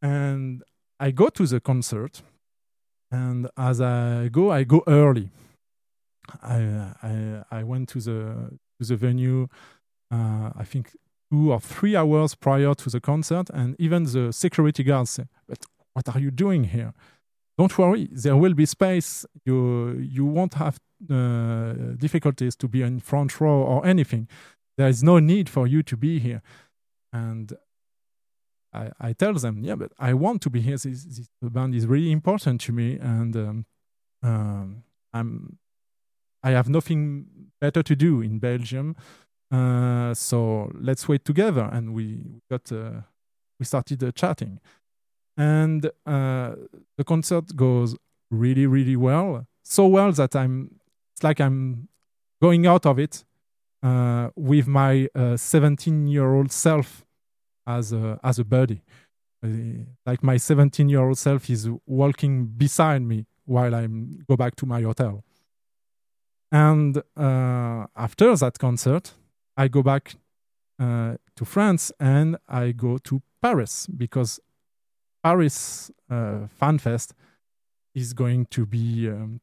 And I go to the concert, and as I go, I go early. I I, I went to the to the venue. Uh, I think two or three hours prior to the concert, and even the security guards say, "But what are you doing here? Don't worry, there will be space. You you won't have uh, difficulties to be in front row or anything. There is no need for you to be here." And I, I tell them, yeah, but I want to be here. This, this band is really important to me, and um, um, I'm I have nothing better to do in Belgium. Uh, so let's wait together. And we got uh, we started uh, chatting, and uh, the concert goes really really well, so well that I'm it's like I'm going out of it uh, with my 17 year old self as a as a buddy. Like my 17 year old self is walking beside me while I go back to my hotel. And after that concert, I go back uh, to France and I go to Paris because Paris uh, Fan Fest is going to be um,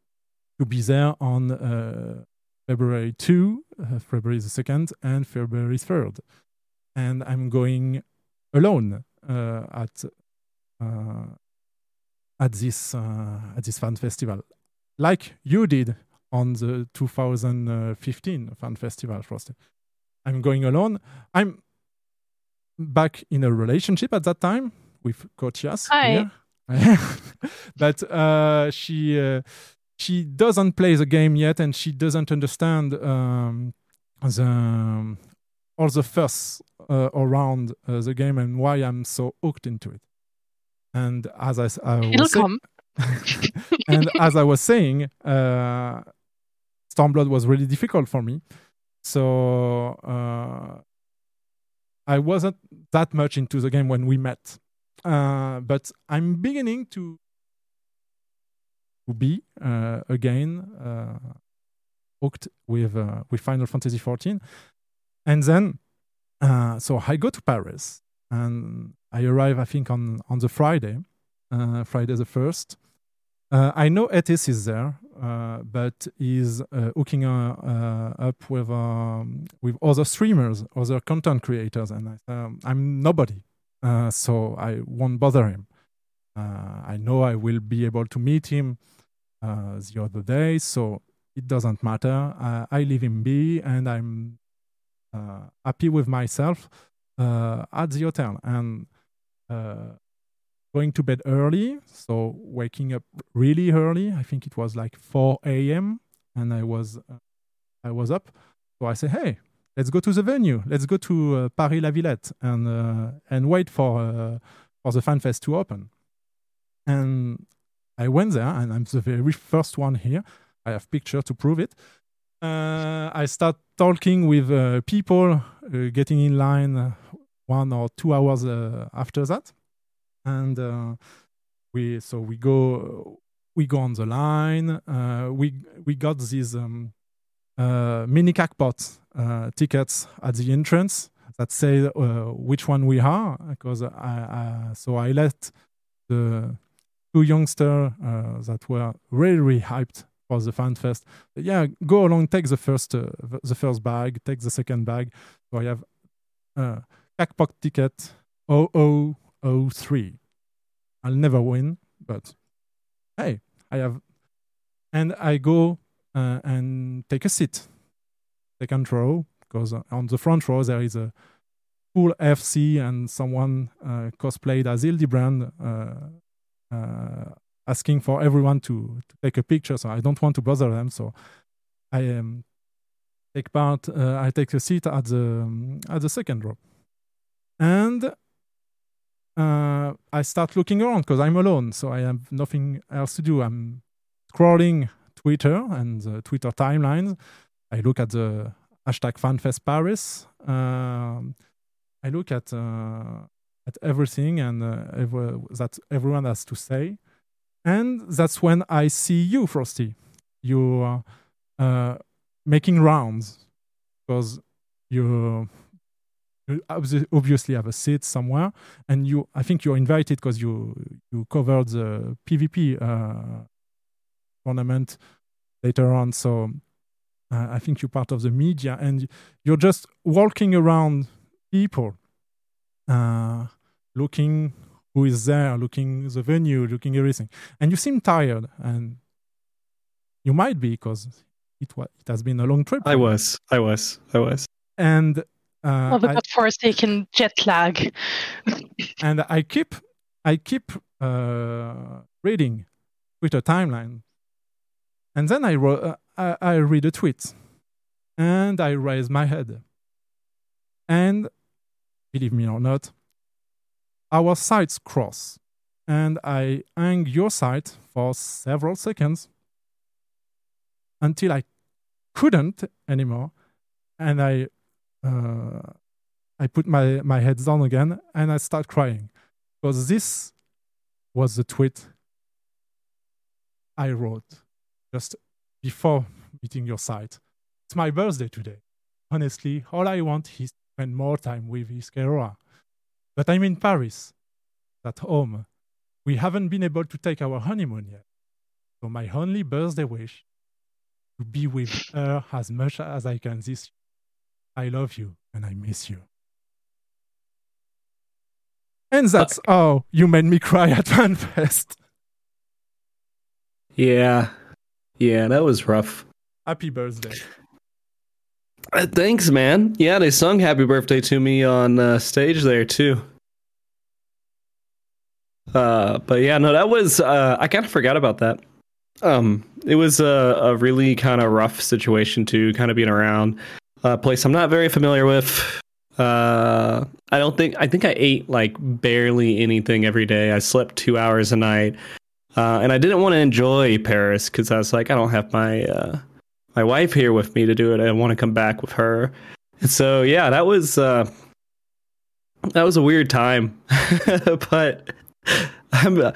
to be there on uh, February 2, uh, February the 2nd, and February 3rd. And I'm going alone uh, at uh, at this at this fan festival, like you did on the 2015 fan festival, Frosty. I'm going alone. I'm back in a relationship at that time with Kochias. Hi. but uh, she uh, she doesn't play the game yet, and she doesn't understand um, the all the fuss uh, around uh, the game and why I'm so hooked into it. And as I, I It'll say- come. and as I was saying, uh, Stormblood was really difficult for me. So uh, I wasn't that much into the game when we met. Uh, but I'm beginning to be uh, again uh, hooked with uh, with Final Fantasy XIV. And then, uh, so I go to Paris and I arrive, I think, on on the Friday, Friday the first. Uh, I know Etis is there, uh, but he's uh, hooking uh, uh, up with um, with other streamers, other content creators, and I, um, I'm nobody, uh, so I won't bother him. I know I will be able to meet him the other day, so it doesn't matter. I leave him be, and I'm happy with myself at the hotel and going to bed early. So waking up really early. I think it was like 4 a.m. and I was uh, I was up. So I say, hey, let's go to the venue. Let's go to uh, Paris La Villette and uh, and wait for uh, for the fan fest to open. And I went there, and I'm the very first one here. I have picture to prove it. Uh, I start talking with uh, people, getting in line one or two hours after that, and uh, we so we go we go on the line. Uh, we we got these um, uh, mini Cactpot uh, tickets at the entrance that say which one we are because I, I so I let the two youngsters uh, that were really, really hyped for the fan fest. Yeah, go along, take the first uh, the first bag, take the second bag. So I have uh, jackpot ticket 0003. I'll never win, but hey, I have, and I go uh, and take a seat, second row, because on the front row there is a full FC and someone uh, cosplayed as Hildebrand. Uh, uh, asking for everyone to, to take a picture, so I don't want to bother them. So I um, take part. Uh, I take a seat at the um, at the second row, and uh, I start looking around because I'm alone, so I have nothing else to do. I'm scrolling Twitter and the Twitter timelines. I look at the hashtag FanFest Paris. Um, I look at uh, at everything and uh, that everyone has to say. And that's when I see you, Frosty. You are uh, making rounds because you, you obviously have a seat somewhere, and you. I think you're invited because you you covered the PvP uh, tournament later on. So uh, I think you're part of the media, and you're just walking around people uh, looking who is there, looking the venue, looking everything, and you seem tired, and you might be because it was it has been a long trip. I was, I was, I was. and uh, the I- forsaken jet lag. and I keep I keep uh, reading Twitter timeline, and then I uh, I, I read a tweet, and I raise my head, and believe me or not, our sides cross, and I hang your side for several seconds until I couldn't anymore, and I uh, I put my my head down again and I start crying because this was the tweet I wrote just before meeting your site. It's my birthday today. Honestly, all I want is to spend more time with Iskeroa. But I'm in Paris, at home. We haven't been able to take our honeymoon yet. So my only birthday wish to be with her as much as I can this year. I love you and I miss you. And that's how you made me cry at FanFest. Yeah, yeah, that was rough. Happy birthday. Uh, thanks, man. Yeah, they sung "Happy Birthday" to me on uh, stage there too. Uh, but yeah, no, that was uh, I kind of forgot about that. Um, it was a, a really kind of rough situation to kind of being around. A place I'm not very familiar with. Uh, I don't think I think I ate like barely anything every day. I slept two hours a night, uh, and I didn't want to enjoy Paris because I was like, I don't have my uh, my wife here with me to do it. I want to come back with her. And so yeah, that was uh, that was a weird time, but I'm, uh,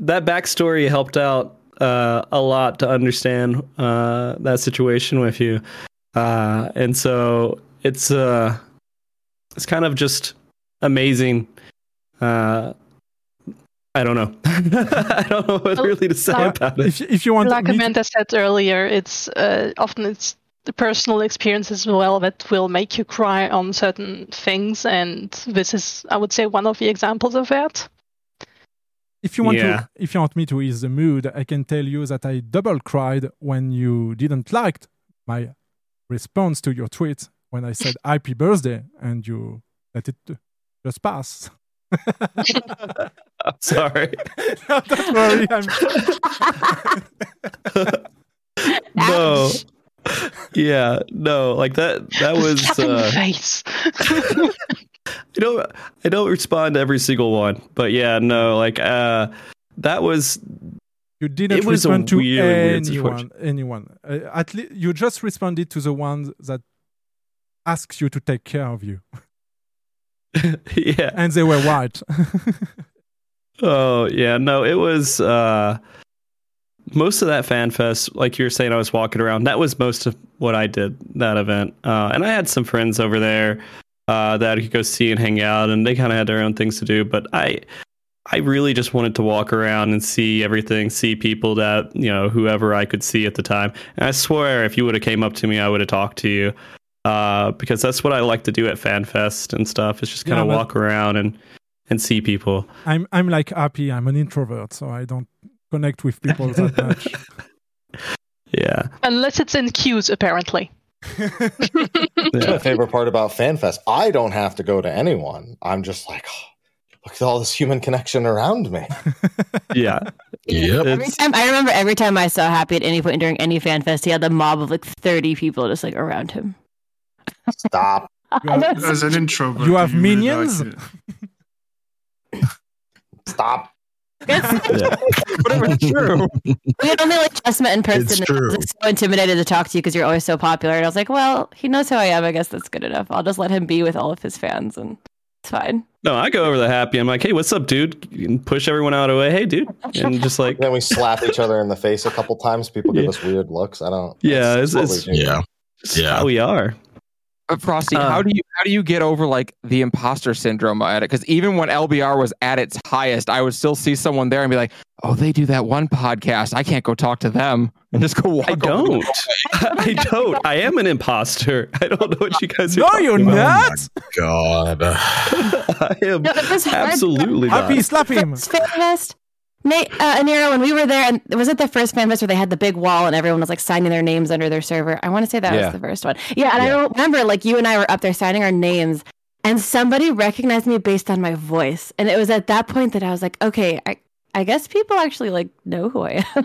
that backstory helped out uh, a lot to understand uh, that situation with you, uh, and so it's uh, it's kind of just amazing. Uh, I don't know. I don't know what really to say about it. If, if you want like me to- Amanda said earlier, it's uh, often it's the personal experience as well that will make you cry on certain things, and this is, I would say, one of the examples of that. If you want Yeah. to, if you want me to ease the mood, I can tell you that I double cried when you didn't like my response to your tweet when I said "Happy Birthday" and you let it just pass. Sorry. no, don't worry. I'm... no. Yeah, no, like that. That was. Slap in Uh, face. I don't. I don't respond to every single one, but yeah, no, like uh, that was. You didn't It was respond to anyone. anyone. Uh, at least you just responded to the ones that asks you to take care of you, yeah, and they were white. Oh yeah, no, it was uh most of that fan fest, like you were saying, I was walking around. That was most of what I did that event, uh, and I had some friends over there uh, that I could go see and hang out, and they kind of had their own things to do. But I, I really just wanted to walk around and see everything, see people that you know, whoever I could see at the time. And I swear, if you would have came up to me, I would have talked to you, uh, because that's what I like to do at FanFest and stuff. Is just kind Yeah, of but- walk around and and see people. I'm I'm like happy. I'm an introvert, so I don't connect with people that much. Yeah. Unless it's in queues, apparently. That's my favorite part about FanFest. I don't have to go to anyone. I'm just like, "Oh, look at all this human connection around me. Yeah. Every time I remember every time I saw Happy at any point during any fan fest, he had a mob of like thirty people just like around him. Stop. As an introvert, You have do really minions? like it? Stop. Whatever, true. We had only like just met in person. It's and I was true. so intimidated to talk to you because you're always so popular. And I was like, well, he knows who I am. I guess that's good enough. I'll just let him be with all of his fans, and it's fine. No, I go over the happy. I'm like, hey, what's up, dude? And push everyone out of the way. Hey, dude. And just like, then we slap each other in the face a couple times. People give us weird looks. I don't. yeah, that's it's, it's we do. Yeah. how we are. Uh, Frosty, Uh, how do you how do you get over like the imposter syndrome at it? Because even when LBR was at its highest, I would still see someone there and be like, "Oh, they do that one podcast. I can't go talk to them and just go walk." I don't. I don't. I am an imposter. I don't know what you guys are No, talking you're about. not. God. I am No, it was hard. absolutely Happy, not. slap him. Fan fest. Nate, uh, Aniero, when we were there, and was it the first fan fest where they had the big wall and everyone was like signing their names under their server? I want to say that Yeah. was the first one. Yeah, and I remember like you and I were up there signing our names, and somebody recognized me based on my voice, and it was at that point that I was like, okay, I, I guess people actually like know who I am.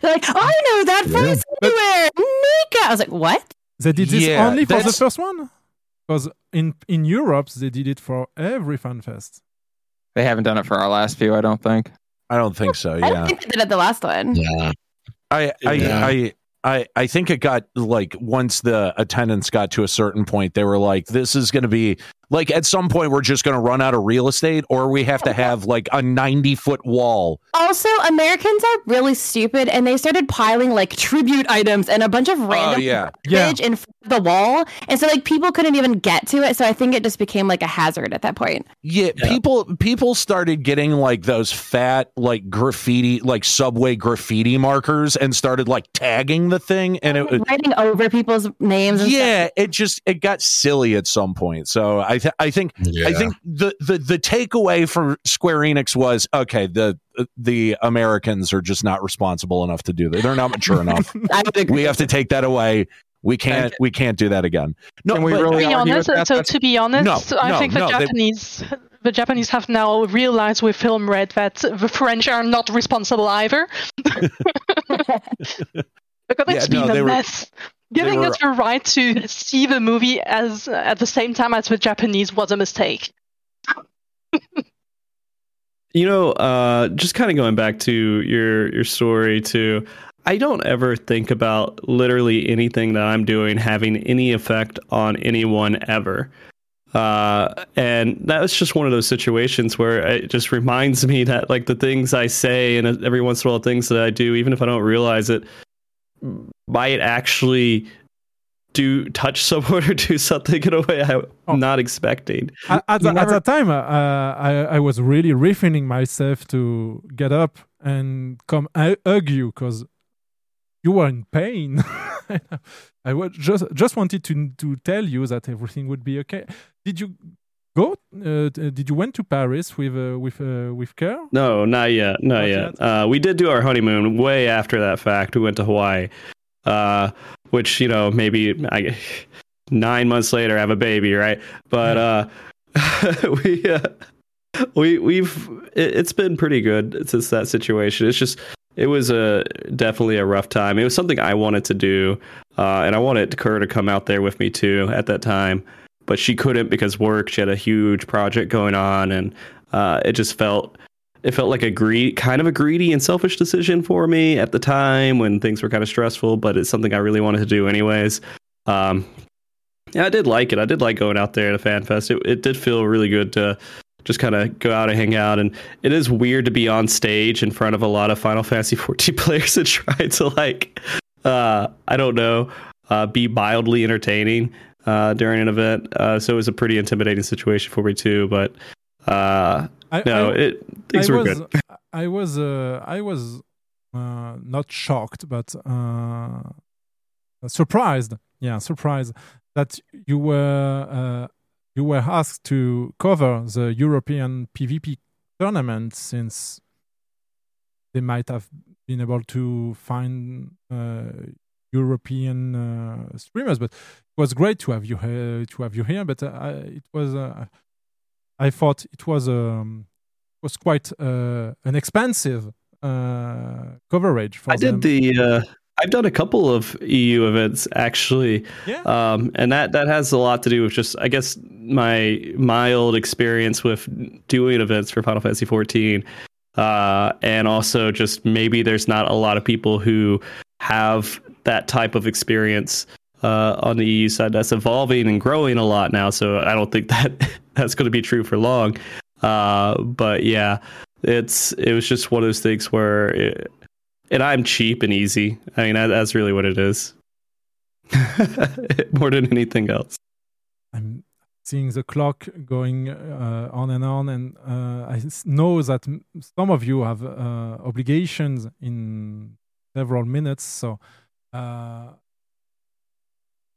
They're like, I know that voice anywhere, Nika. I was like, what? They did this Yeah, only for the first one, because in in Europe they did it for every fan fest. They haven't done it for our last few, I don't think. I don't think so. Yeah. I Yeah. think they did it the last one. Yeah. I I, Yeah. I I I think it got like once the attendance got to a certain point, they were like, "This is going to be like at some point we're just going to run out of real estate, or we have to have like a ninety foot wall." Also, Americans are really stupid, and they started piling like tribute items and a bunch of oh, random yeah. garbage in front of the wall, and so like people couldn't even get to it. So I think it just became like a hazard at that point. Yeah, people people started getting like those fat like graffiti like subway graffiti markers and started like tagging the thing, and it Writing over people's names. And yeah, it just it got silly at some point. So I th- I think I think the, the the takeaway from Square Enix was okay. The the Americans are just not responsible enough to do that. They're not mature enough. I would agree. we have to take that away. We can't we can't do that again. No, Can we but- To really be honest, that? so to be honest, No, I no, think the no, they- Japanese, the Japanese have now realized with Film Red that the French are not responsible either. because Yeah, it's no, been they a were- mess. Giving were- us the right to see the movie as at the same time as the Japanese was a mistake. You know, uh, just kind of going back to your your story too. I don't ever think about literally anything that I'm doing having any effect on anyone ever. Uh, and that was just one of those situations where it just reminds me that like the things I say and every once in a while things that I do, even if I don't realize it, might actually do touch someone or do something in a way I'm not expecting. At, at, the- at that time, uh, I, I was really refraining myself to get up and come hug you because you were in pain. I was just just wanted to to tell you that everything would be okay. Did you go? Uh, did you went to Paris with uh, with uh, with Kerr? No, not yet. Not, yet. Uh, we did do our honeymoon way after that fact. We went to Hawaii, uh, which you know maybe I, nine months later I have a baby, right? But uh, we uh, we we've it, it's been pretty good since that situation. It's just it was a definitely a rough time. It was something I wanted to do, uh, and I wanted Kerr to come out there with me too at that time, but she couldn't because work. She had a huge project going on, and uh, it just felt it felt like a greed, kind of a greedy and selfish decision for me at the time when things were kind of stressful. But it's something I really wanted to do anyways. Um, yeah, I did like it. I did like going out there at a fan fest. It, it did feel really good to just kind of go out and hang out. And it is weird to be on stage in front of a lot of Final Fantasy 14 players and try to like, uh, I don't know, uh, be mildly entertaining uh, during an event. Uh, so it was a pretty intimidating situation for me too. But uh, I- no, I- it things I were was, good. I was uh, I was uh, not shocked, but uh, surprised. Yeah, surprised that you were uh, you were asked to cover the European PvP tournament since they might have been able to find uh, European uh, streamers. But it was great to have you here, to have you here. But uh, I, it was uh, I thought it was um, was quite uh, an expensive uh, coverage for I them. did the. Uh, I've done a couple of EU events actually, Yeah. um, and that that has a lot to do with just I guess my mild experience with doing events for Final Fantasy 14, uh, and also just maybe there's not a lot of people who have that type of experience uh, on the EU side that's evolving and growing a lot now. So I don't think that that's going to be true for long. Uh, but yeah, it's it was just one of those things where, it, and I'm cheap and easy. I mean, that, that's really what it is, more than anything else. I'm seeing the clock going uh, on and on, and uh, I know that some of you have uh, obligations in several minutes. So uh,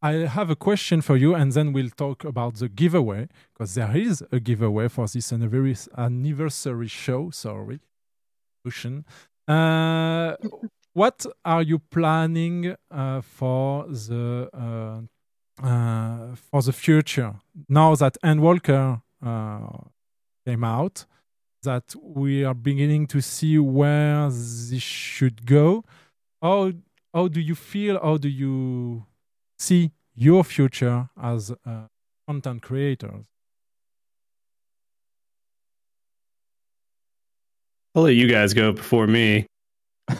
I have a question for you, and then we'll talk about the giveaway because there is a giveaway for this anniversary anniversary show. Sorry, Ocean. Uh, what are you planning uh, for the uh, uh, for the future now that Endwalker uh, came out? That we are beginning to see where this should go. How how do you feel? How do you see your future as uh, content creators? I'll let you guys go before me.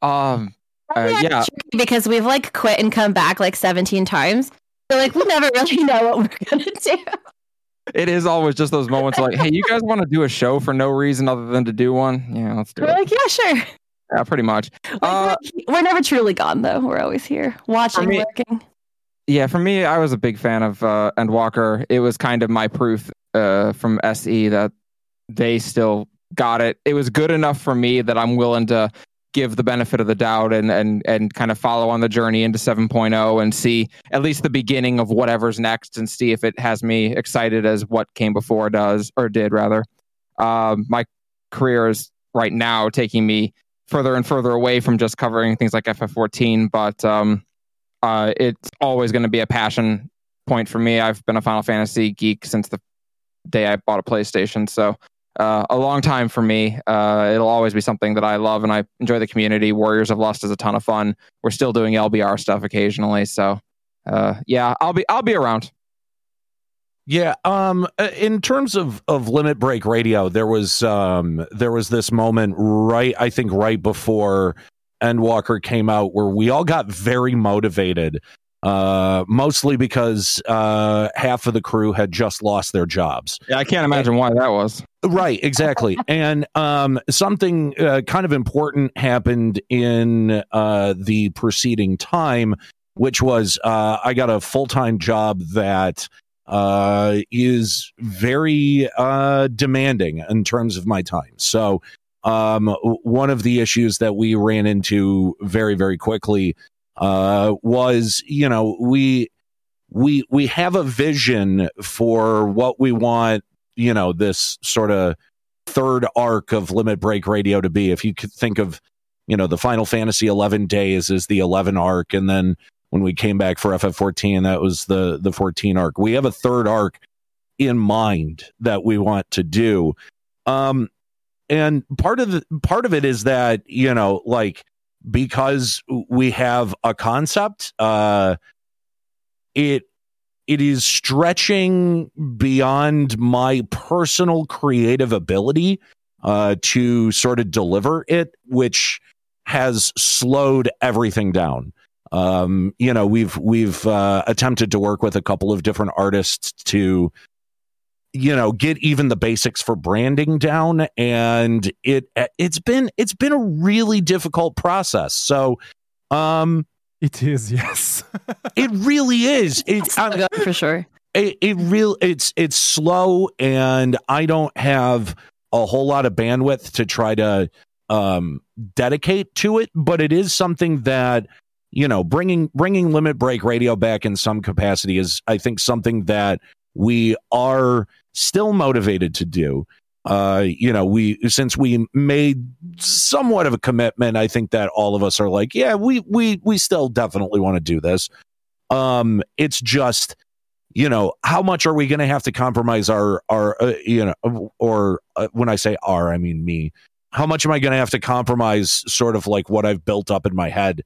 Um, uh, yeah. because we've like quit and come back like 17 times. So like we never really know what we're gonna do. It is always just those moments like, hey, you guys want to do a show for no reason other than to do one? Yeah, let's do We're it. like, yeah, sure. Yeah, pretty much. Uh, We're never truly gone though. We're always here watching, me- working. yeah, for me, I was a big fan of uh, Endwalker. It was kind of my proof uh, from SE that they still got it. It was good enough for me that I'm willing to give the benefit of the doubt and and and kind of follow on the journey into 7.0 and see at least the beginning of whatever's next and see if it has me excited as what came before does or did rather. Um, my career is right now taking me further and further away from just covering things like FF14, but um, uh, it's always going to be a passion point for me. I've been a Final Fantasy geek since the day I bought a PlayStation, so uh, a long time for me. Uh, it'll always be something that I love and I enjoy the community. Warriors of Lust is a ton of fun. We're still doing LBR stuff occasionally, so uh, yeah, I'll be I'll be around. Yeah, um uh, in terms of of limit break radio, there was um there was this moment right I think right before Endwalker came out where we all got very motivated uh mostly because uh half of the crew had just lost their jobs. Yeah, I can't imagine why that was. Right, exactly. and um, something uh, kind of important happened in uh, the preceding time, which was uh, I got a full time job that uh, is very uh, demanding in terms of my time. So, um, one of the issues that we ran into very, very quickly uh, was, you know, we we we have a vision for what we want you know this sort of third arc of limit break radio to be if you could think of you know the final fantasy 11 days is the 11 arc and then when we came back for ff14 that was the the 14 arc we have a third arc in mind that we want to do um and part of the part of it is that you know like because we have a concept uh it it is stretching beyond my personal creative ability uh, to sort of deliver it, which has slowed everything down. Um, you know, we've we've uh, attempted to work with a couple of different artists to, you know, get even the basics for branding down, and it it's been it's been a really difficult process. So, um, it is yes. it really is. It, for sure. It, it real it's it's slow, and I don't have a whole lot of bandwidth to try to um, dedicate to it. But it is something that you know bringing bringing limit break radio back in some capacity is I think something that we are still motivated to do. Uh, you know, we since we made somewhat of a commitment, I think that all of us are like, yeah, we we we still definitely want to do this. Um, it's just, you know, how much are we going to have to compromise our our uh, you know, or uh, when I say our, I mean me. How much am I going to have to compromise, sort of like what I've built up in my head,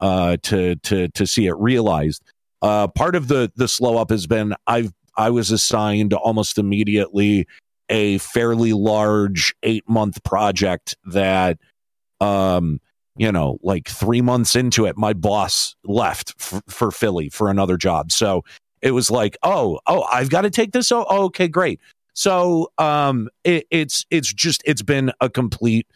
uh, to to to see it realized? Uh, part of the the slow up has been I've I was assigned almost immediately a fairly large eight month project that um you know like three months into it my boss left f- for philly for another job. So it was like oh oh i've got to take this oh okay great. So um it, it's it's just it's been a complete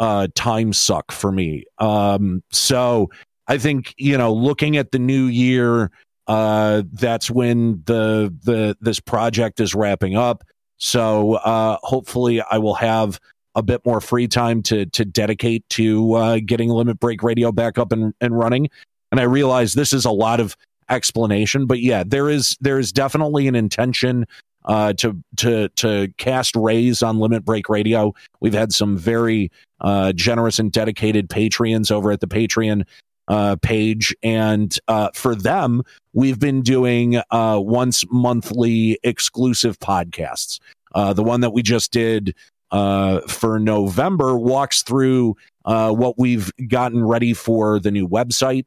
uh time suck for me. Um so i think you know looking at the new year uh that's when the the this project is wrapping up so uh, hopefully, I will have a bit more free time to to dedicate to uh, getting Limit Break Radio back up and, and running. And I realize this is a lot of explanation, but yeah, there is there is definitely an intention uh, to to to cast rays on Limit Break Radio. We've had some very uh, generous and dedicated Patreons over at the Patreon uh, page, and uh, for them, we've been doing uh, once monthly exclusive podcasts. Uh, the one that we just did uh, for November walks through uh, what we've gotten ready for the new website.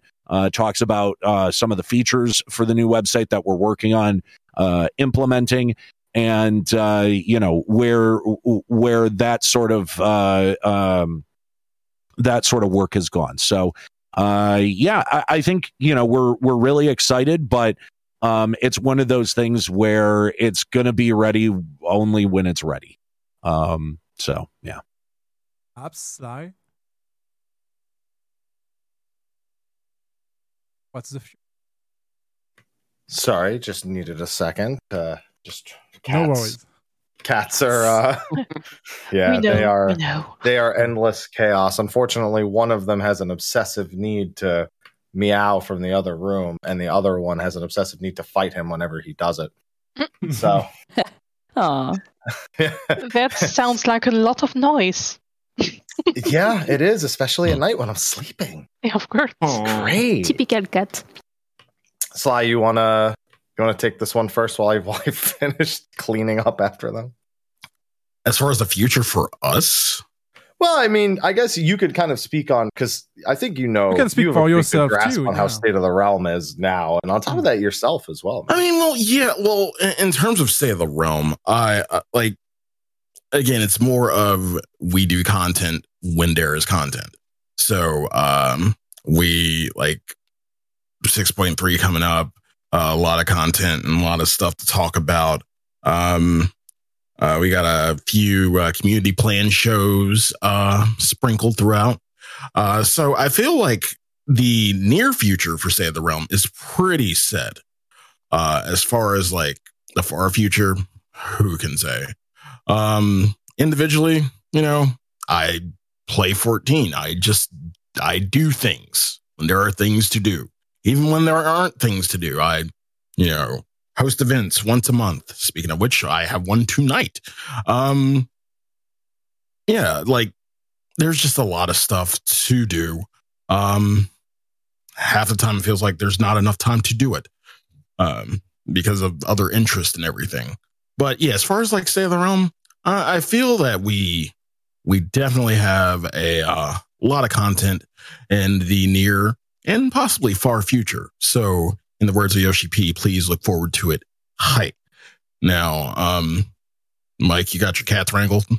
Talks about some of the features for the new website that we're working on implementing, and you know where where that sort of um, that sort of work has gone. So uh, yeah, I, I think you know we're we're really excited, but um, it's one of those things where it's going to be ready only when it's ready. Um, so yeah. Upside. What's the? F- Sorry, just needed a second. Uh, just No worries. Cats are, uh, yeah, know, they are. They are endless chaos. Unfortunately, one of them has an obsessive need to meow from the other room, and the other one has an obsessive need to fight him whenever he does it. So, Aw. That sounds like a lot of noise. yeah, it is, especially at night when I'm sleeping. Yeah, of course. Great. Typical cat. Sly, you wanna you wanna take this one first while I while I finish cleaning up after them? as far as the future for us, Well, I mean, I guess you could kind of speak on because I think you know You can speak have for a yourself grasp too, on how state of the realm is now, and on top of that, yourself as well. I mean, well, yeah, well, in, in terms of state of the realm, I uh, like again, it's more of we do content when there is content. So, um, we like six point three coming up, uh, a lot of content and a lot of stuff to talk about. Um, uh, we got a few uh, community plan shows uh, sprinkled throughout. Uh, so I feel like the near future for State of the Realm is pretty set. Uh, as far as like the far future, who can say? Um, individually, you know, I play 14. I just, I do things when there are things to do. Even when there aren't things to do, I, you know, host events once a month. Speaking of which, I have one tonight. Um, yeah, like there's just a lot of stuff to do. Um, half the time it feels like there's not enough time to do it um, because of other interest and everything. But yeah, as far as like State of the Realm, I, I feel that we we definitely have a uh, lot of content in the near and possibly far future. So, in the words of Yoshi P, please look forward to it. Hype. Now, um, Mike, you got your cats wrangled. You-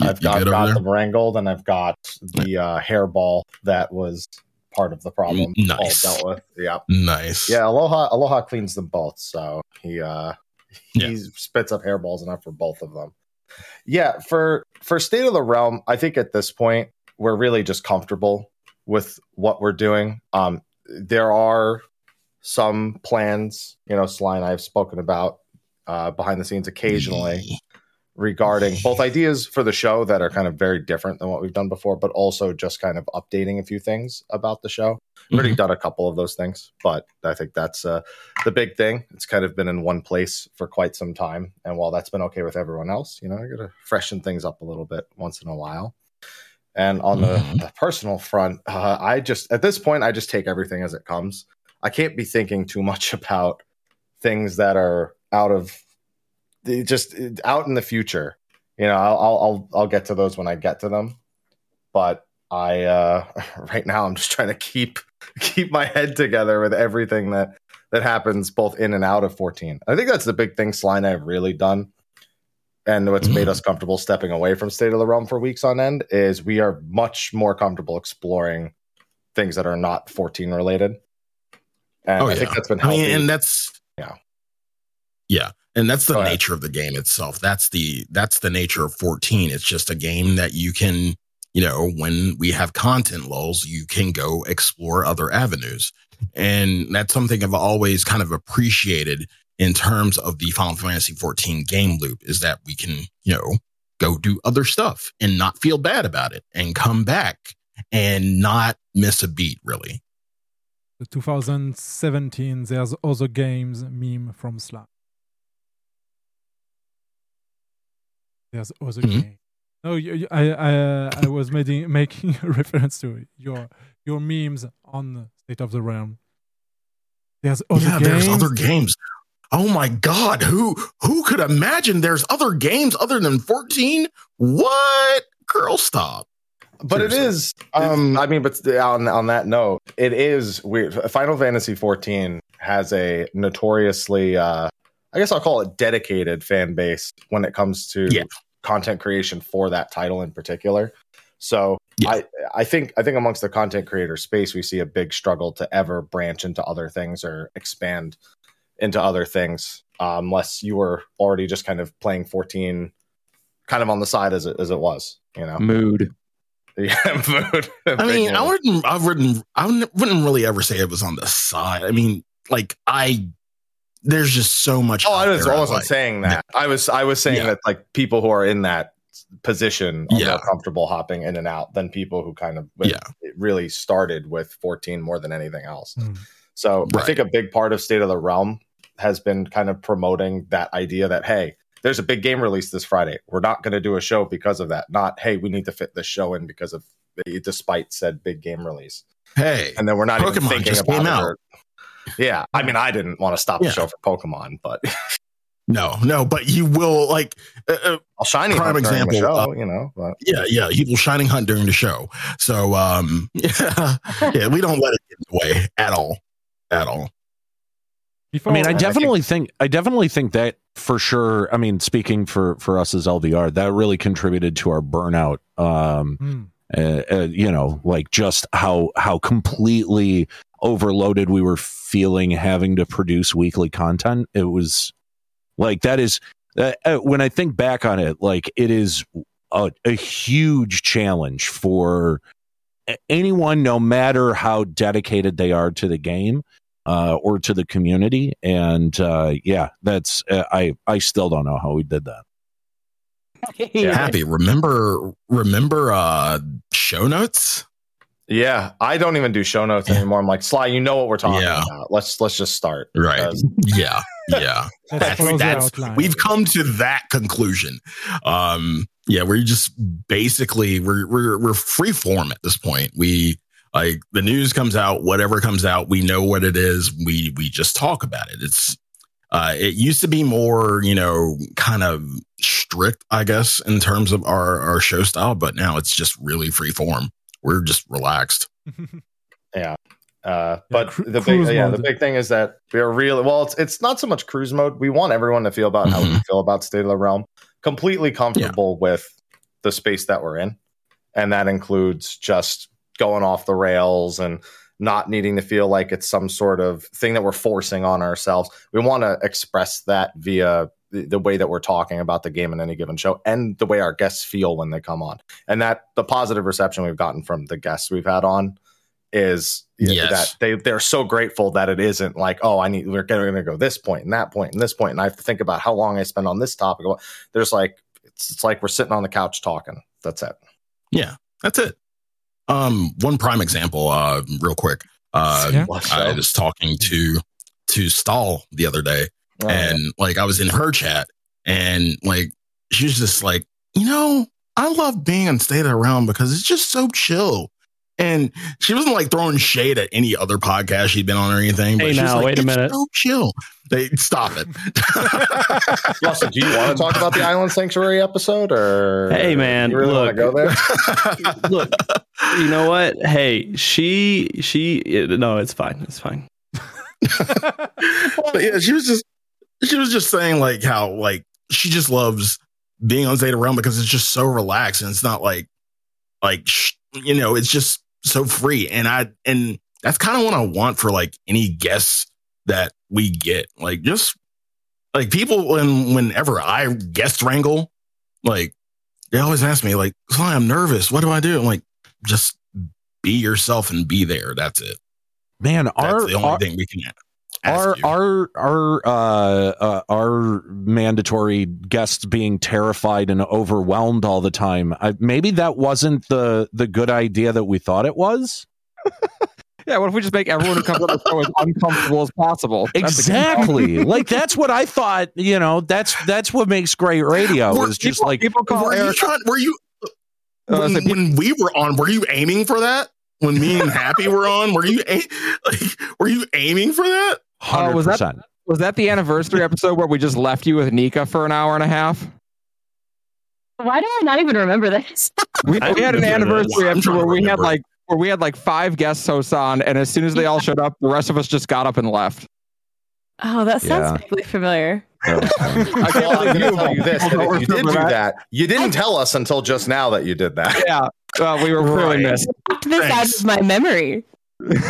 I've got, got them wrangled, and I've got the uh, hairball that was part of the problem. Mm, all dealt with. Yeah, Nice. yeah. Aloha, Aloha cleans them both, so he uh, he spits up hairballs enough for both of them. Yeah, for for state of the realm, I think at this point we're really just comfortable with what we're doing. Um, there are some plans, you know, Sly and I have spoken about uh, behind the scenes occasionally regarding both ideas for the show that are kind of very different than what we've done before, but also just kind of updating a few things about the show. We've Already done a couple of those things, but I think that's uh, the big thing. It's kind of been in one place for quite some time, and while that's been okay with everyone else, you know, I got to freshen things up a little bit once in a while. And on the, the personal front, uh, I just at this point I just take everything as it comes. I can't be thinking too much about things that are out of just out in the future. You know, I'll I'll I'll, I'll get to those when I get to them. But I uh, right now I'm just trying to keep keep my head together with everything that that happens both in and out of 14. I think that's the big thing Sly and I have really done. And what's made mm-hmm. us comfortable stepping away from State of the Realm for weeks on end is we are much more comfortable exploring things that are not 14 related. And Oh, I think yeah. that's been I mean, and that's yeah. Yeah. And that's the Go ahead. nature of the game itself. That's the that's the nature of 14. It's just a game that you can, you know, when we have content lulls, you can go explore other avenues. And that's something I've always kind of appreciated in terms of the Final Fantasy 14 game loop is that we can, you know, go do other stuff and not feel bad about it and come back and not miss a beat really. The 2017, there's other games meme from Slack. There's other Mhm. game. No, you, you- I, I, I was making making a reference to your your memes on State of the Realm. There's other yeah, games. there's other games. Oh my god, who who could imagine there's other games other than 14? What? Girl, stop. but it is um i mean but on on that note it is weird final fantasy 14 has a notoriously uh i guess i'll call it dedicated fan base when it comes to content creation for that title in particular so i i think i think amongst the content creator space we see a big struggle to ever branch into other things or expand into other things uh, unless you were already just kind of playing 14 kind of on the side as it as it was you know Mood. yeah, mood. I mean, Big I wouldn't, I wouldn't, I wouldn't wouldn't really ever say it was on the side. I mean, like I, there's just so much. Oh, I was, there I wasn't like. saying that. I was I was saying Yeah. that like people who are in that position are Yeah. more comfortable hopping in and out than people who kind of yeah. really started with 14 more than anything else. So I think a big part of State of the Realm has been kind of promoting that idea that hey, there's a big game release this Friday. We're not going to do a show because of that. Not hey, we need to fit this show in because of despite said big game release. Hey, and then we're not even Pokemon thinking just about came out. or- yeah, I mean, I didn't want to stop Yeah. the show for Pokemon, but No, no, but you will like uh, uh, I'll shining prime hunt during the example. show, uh, you know. But yeah, yeah, he will shining hunt during the show. So um, yeah, yeah, we don't let it get in the way at all, at all. Before, I mean, I definitely think I definitely think that for sure. I mean, speaking for for us as LBR, that really contributed to our burnout. Um, Hmm. uh, uh, you know, like just how how completely overloaded we were feeling having to produce weekly content. It was like that is uh, uh, when I think back on it, like it is a, a huge challenge for anyone, no matter how dedicated they are to the game uh, or to the community. And uh, yeah, that's uh, I I still don't know how we did that. Happy. Remember, remember, uh, show notes. yeah, I don't even do show notes anymore. I'm like, Sly, you know what we're talking Yeah. about. Let's let's just start. Right. Because- Yeah. Yeah. Let's that's, that's we've come to that conclusion. Um, yeah, we're just basically we're we're we're free form at this point. We like the news comes out, whatever comes out, we know what it is. We we just talk about it. It's uh, it used to be more, you know, kind of strict, I guess, in terms of our our show style, but now it's just really free form. We're just relaxed. Yeah. Uh, but cru- the big, yeah, mode. the big thing is that we're really well. It's it's not so much cruise mode. We want everyone to feel about how we feel about State of the Realm. Completely comfortable with the space that we're in, and that includes just going off the rails and not needing to feel like it's some sort of thing that we're forcing on ourselves. We want to express that via the, way that we're talking about the game in any given show, and the way our guests feel when they come on, and that the positive reception we've gotten from the guests we've had on is Yes. that they they're so grateful that it isn't like oh I need we're going to go this point and that point and this point and I have to think about how long I spend on this topic. There's like it's, it's like we're sitting on the couch talking. That's it. Yeah, that's it. Um, one prime example, uh, real quick. Uh, Yeah. I was talking to to Stahl the other day, Oh, and like I was in her chat, and like she was just like, you know, I love being on State of the Realm because it's just so chill. And she wasn't like throwing shade at any other podcast she'd been on or anything. But Hey, now, like, wait a minute." So chill. They stop it. Russell, do you want to talk about the Island Sanctuary episode or Hey, man, you really look. go there? Look, you know what? Hey, she she no, it's fine. It's fine. but yeah, she was just she was just saying like how like she just loves being on Zeta Realm because it's just so relaxed and it's not like like sh- you know it's just so free. And I and that's kind of what I want for like any guests that we get. Like just like people when whenever I guest wrangle like they always ask me like Sly, I'm nervous. What do I do? I'm like just be yourself and be there. That's it. Man, that's our the only our, thing we can our our our uh, uh, our mandatory guests being terrified and overwhelmed all the time. I, maybe that wasn't the the good idea that we thought it was. Yeah, what if we just make everyone who comes on the show as uncomfortable as possible? That's Exactly. like that's what I thought. You know, that's that's what makes great radio. Were is just people- like people call were you Eric. trying, were you Uh, when, so people- when we were on were you aiming for that when me and happy were on were you a- like were you aiming for that Oh, hundred was that percent. was that the anniversary episode where we just left you with Nika for an hour and a half? Why do I not even remember this? We, we had an anniversary episode where we had like where we had like five guest hosts on, and as soon as they all showed up, the rest of us just got up and left. Oh, that sounds Yeah. vaguely familiar. I can't Well, I'm believe going to tell you this: people if you did do that. You didn't tell us until just now that you did that. Yeah, well, we were clearly Right. missed. Knocked this out of my memory. Must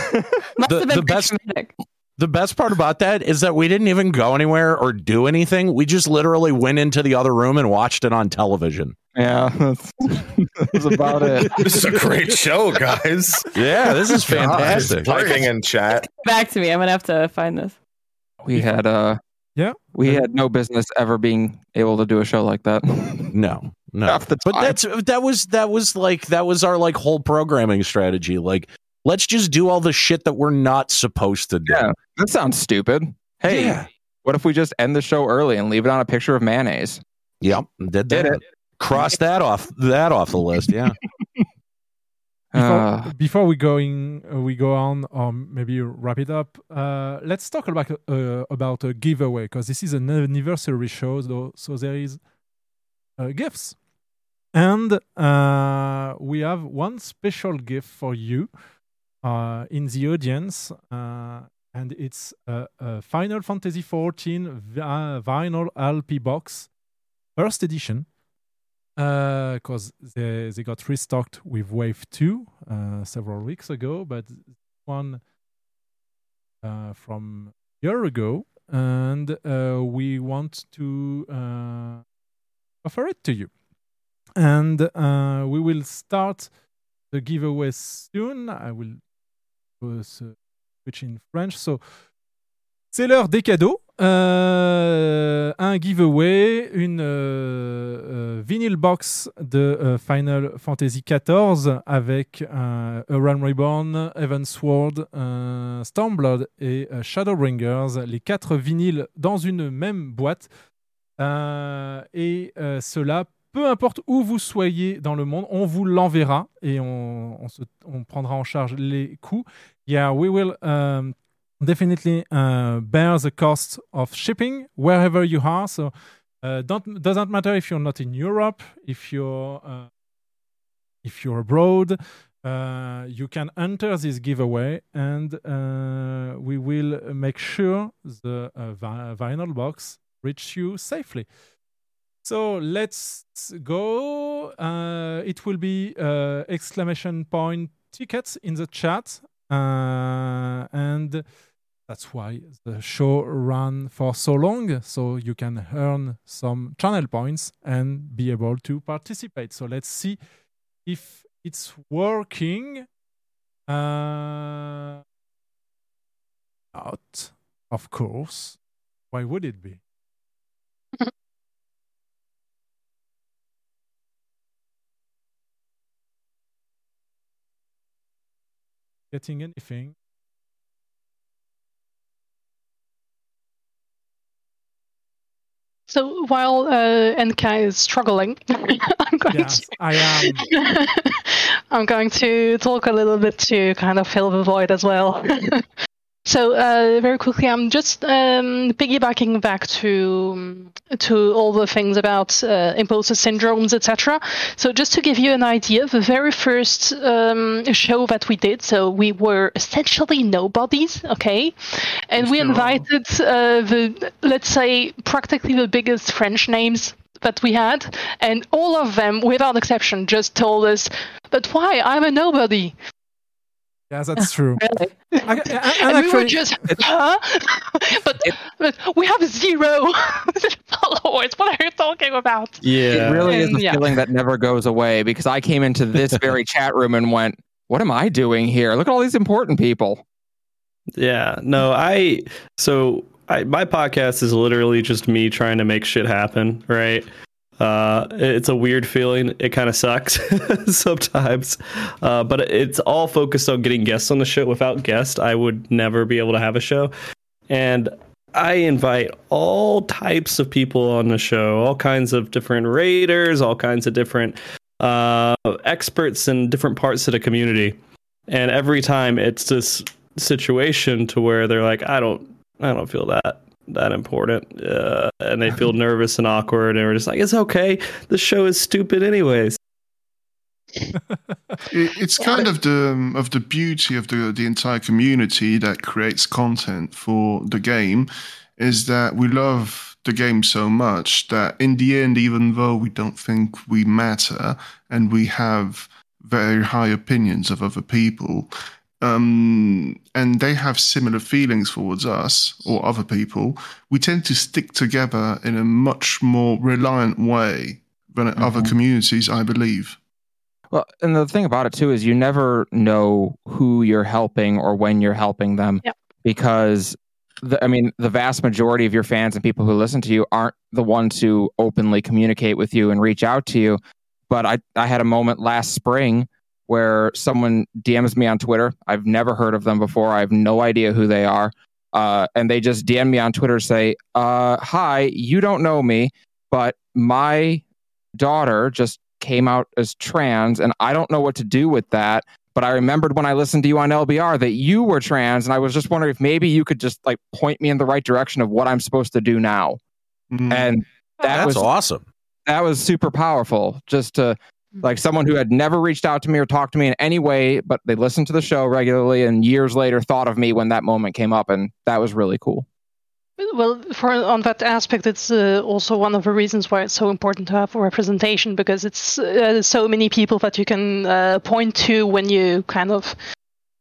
The- have been the best- traumatic. The best part about that is that we didn't even go anywhere or do anything. We just literally went into the other room and watched it on television. Yeah, that's, that's about it. This is a great show, guys. Yeah, this is fantastic. Typing in chat. Back to me. I'm gonna have to find this. We had uh, Yeah. we had no business ever being able to do a show like that. No, no. But that's that was that was like that was our like whole programming strategy. Like, let's just do all the shit that we're not supposed to do. Yeah, that sounds stupid. Hey, Yeah. what if we just end the show early and leave it on a picture of mayonnaise? Yep, did Did that. it. Cross that off that off the list. Yeah. Before, Uh. before we going uh, we go on or maybe wrap it up, uh, let's talk about uh, about a giveaway because this is an anniversary show, so, so there is uh, gifts, and uh, we have one special gift for you uh, in the audience, uh, and it's a, a Final Fantasy XIV vi- vinyl LP box, first edition because they, they got restocked with Wave 2 uh, several weeks ago, but one uh, from a year ago, and uh, we want to uh, offer it to you. And uh, we will start the giveaway soon. I will uh, in French. So, c'est l'heure des cadeaux. Euh, un giveaway, une euh, euh, vinyl box de euh, Final Fantasy XIV avec euh, A Realm Reborn, Heaven Sword, Stormblood et euh, Shadowbringers, les quatre vinyles dans une même boîte. Et cela, peu importe où vous soyez dans le monde, on vous l'enverra et on, prendra en charge les coûts. Yeah, we will um, definitely uh, bear the cost of shipping wherever you are. So uh, don't doesn't matter if you're not in Europe, if you're uh, if you're abroad. Uh, you can enter this giveaway, and uh, we will make sure the uh, vi- vinyl box reach you safely. So let's go. Uh, it will be uh, exclamation point tickets in the chat, uh, and that's why the show ran for so long. So you can earn some channel points and be able to participate. So let's see if it's working. Uh, out, of course. Why would it be? Getting anything? So while uh, N'ka is struggling, I'm going Yes, to I am. I'm going to talk a little bit to kind of fill the void as well. so uh, very quickly, I'm just um, piggybacking back to to all the things about uh, imposter syndromes, etc. So just to give you an idea, the very first um, show that we did, so we were essentially nobodies, okay, and we invited uh, the let's say practically the biggest French names that we had, and all of them, without exception, just told us, "But why? I'm a nobody." Yeah, that's true. Really? I- I- and we were actually- just, huh? but, but we have zero followers. What are you talking about? Yeah, it really is And, a yeah. feeling that never goes away because I came into this very chat room and went, What am I doing here? Look at all these important people. Yeah, no, I so I my podcast is literally just me trying to make shit happen, right? Uh, it's a weird feeling. It kind of sucks sometimes, uh, but it's all focused on getting guests on the show. Without guests, I would never be able to have a show. And I invite all types of people on the show, all kinds of different raiders, all kinds of different uh, experts in different parts of the community. And every time it's this situation to where they're like, I don't, I don't feel that that important, uh, and they feel nervous and awkward, and we're just like, it's okay. The show is stupid anyways. It, it's kind of the um, of the beauty of the the entire community that creates content for the game is that we love the game so much that in the end, even though we don't think we matter and we have very high opinions of other people, um, and they have similar feelings towards us or other people, we tend to stick together in a much more reliant way than in other communities, I believe. Well, and the thing about it too is you never know who you're helping or when you're helping them because the, I mean the vast majority of your fans and people who listen to you aren't the ones who openly communicate with you and reach out to you. But I I had a moment last spring where someone DMs me on Twitter. I've never heard of them before. I have no idea who they are. Uh, and they just DM me on Twitter say, uh, "Hi, you don't know me, but my daughter just came out as trans and I don't know what to do with that, But I remembered when I listened to you on LBR that you were trans, and I was just wondering if maybe you could just like point me in the right direction of what I'm supposed to do now. And that That's was awesome. That was super powerful. Just to like someone who had never reached out to me or talked to me in any way, but they listened to the show regularly, and years later thought of me when that moment came up, and that was really cool. Well, for on that aspect, it's uh, also one of the reasons why it's so important to have representation because it's uh, so many people that you can uh, point to when you kind of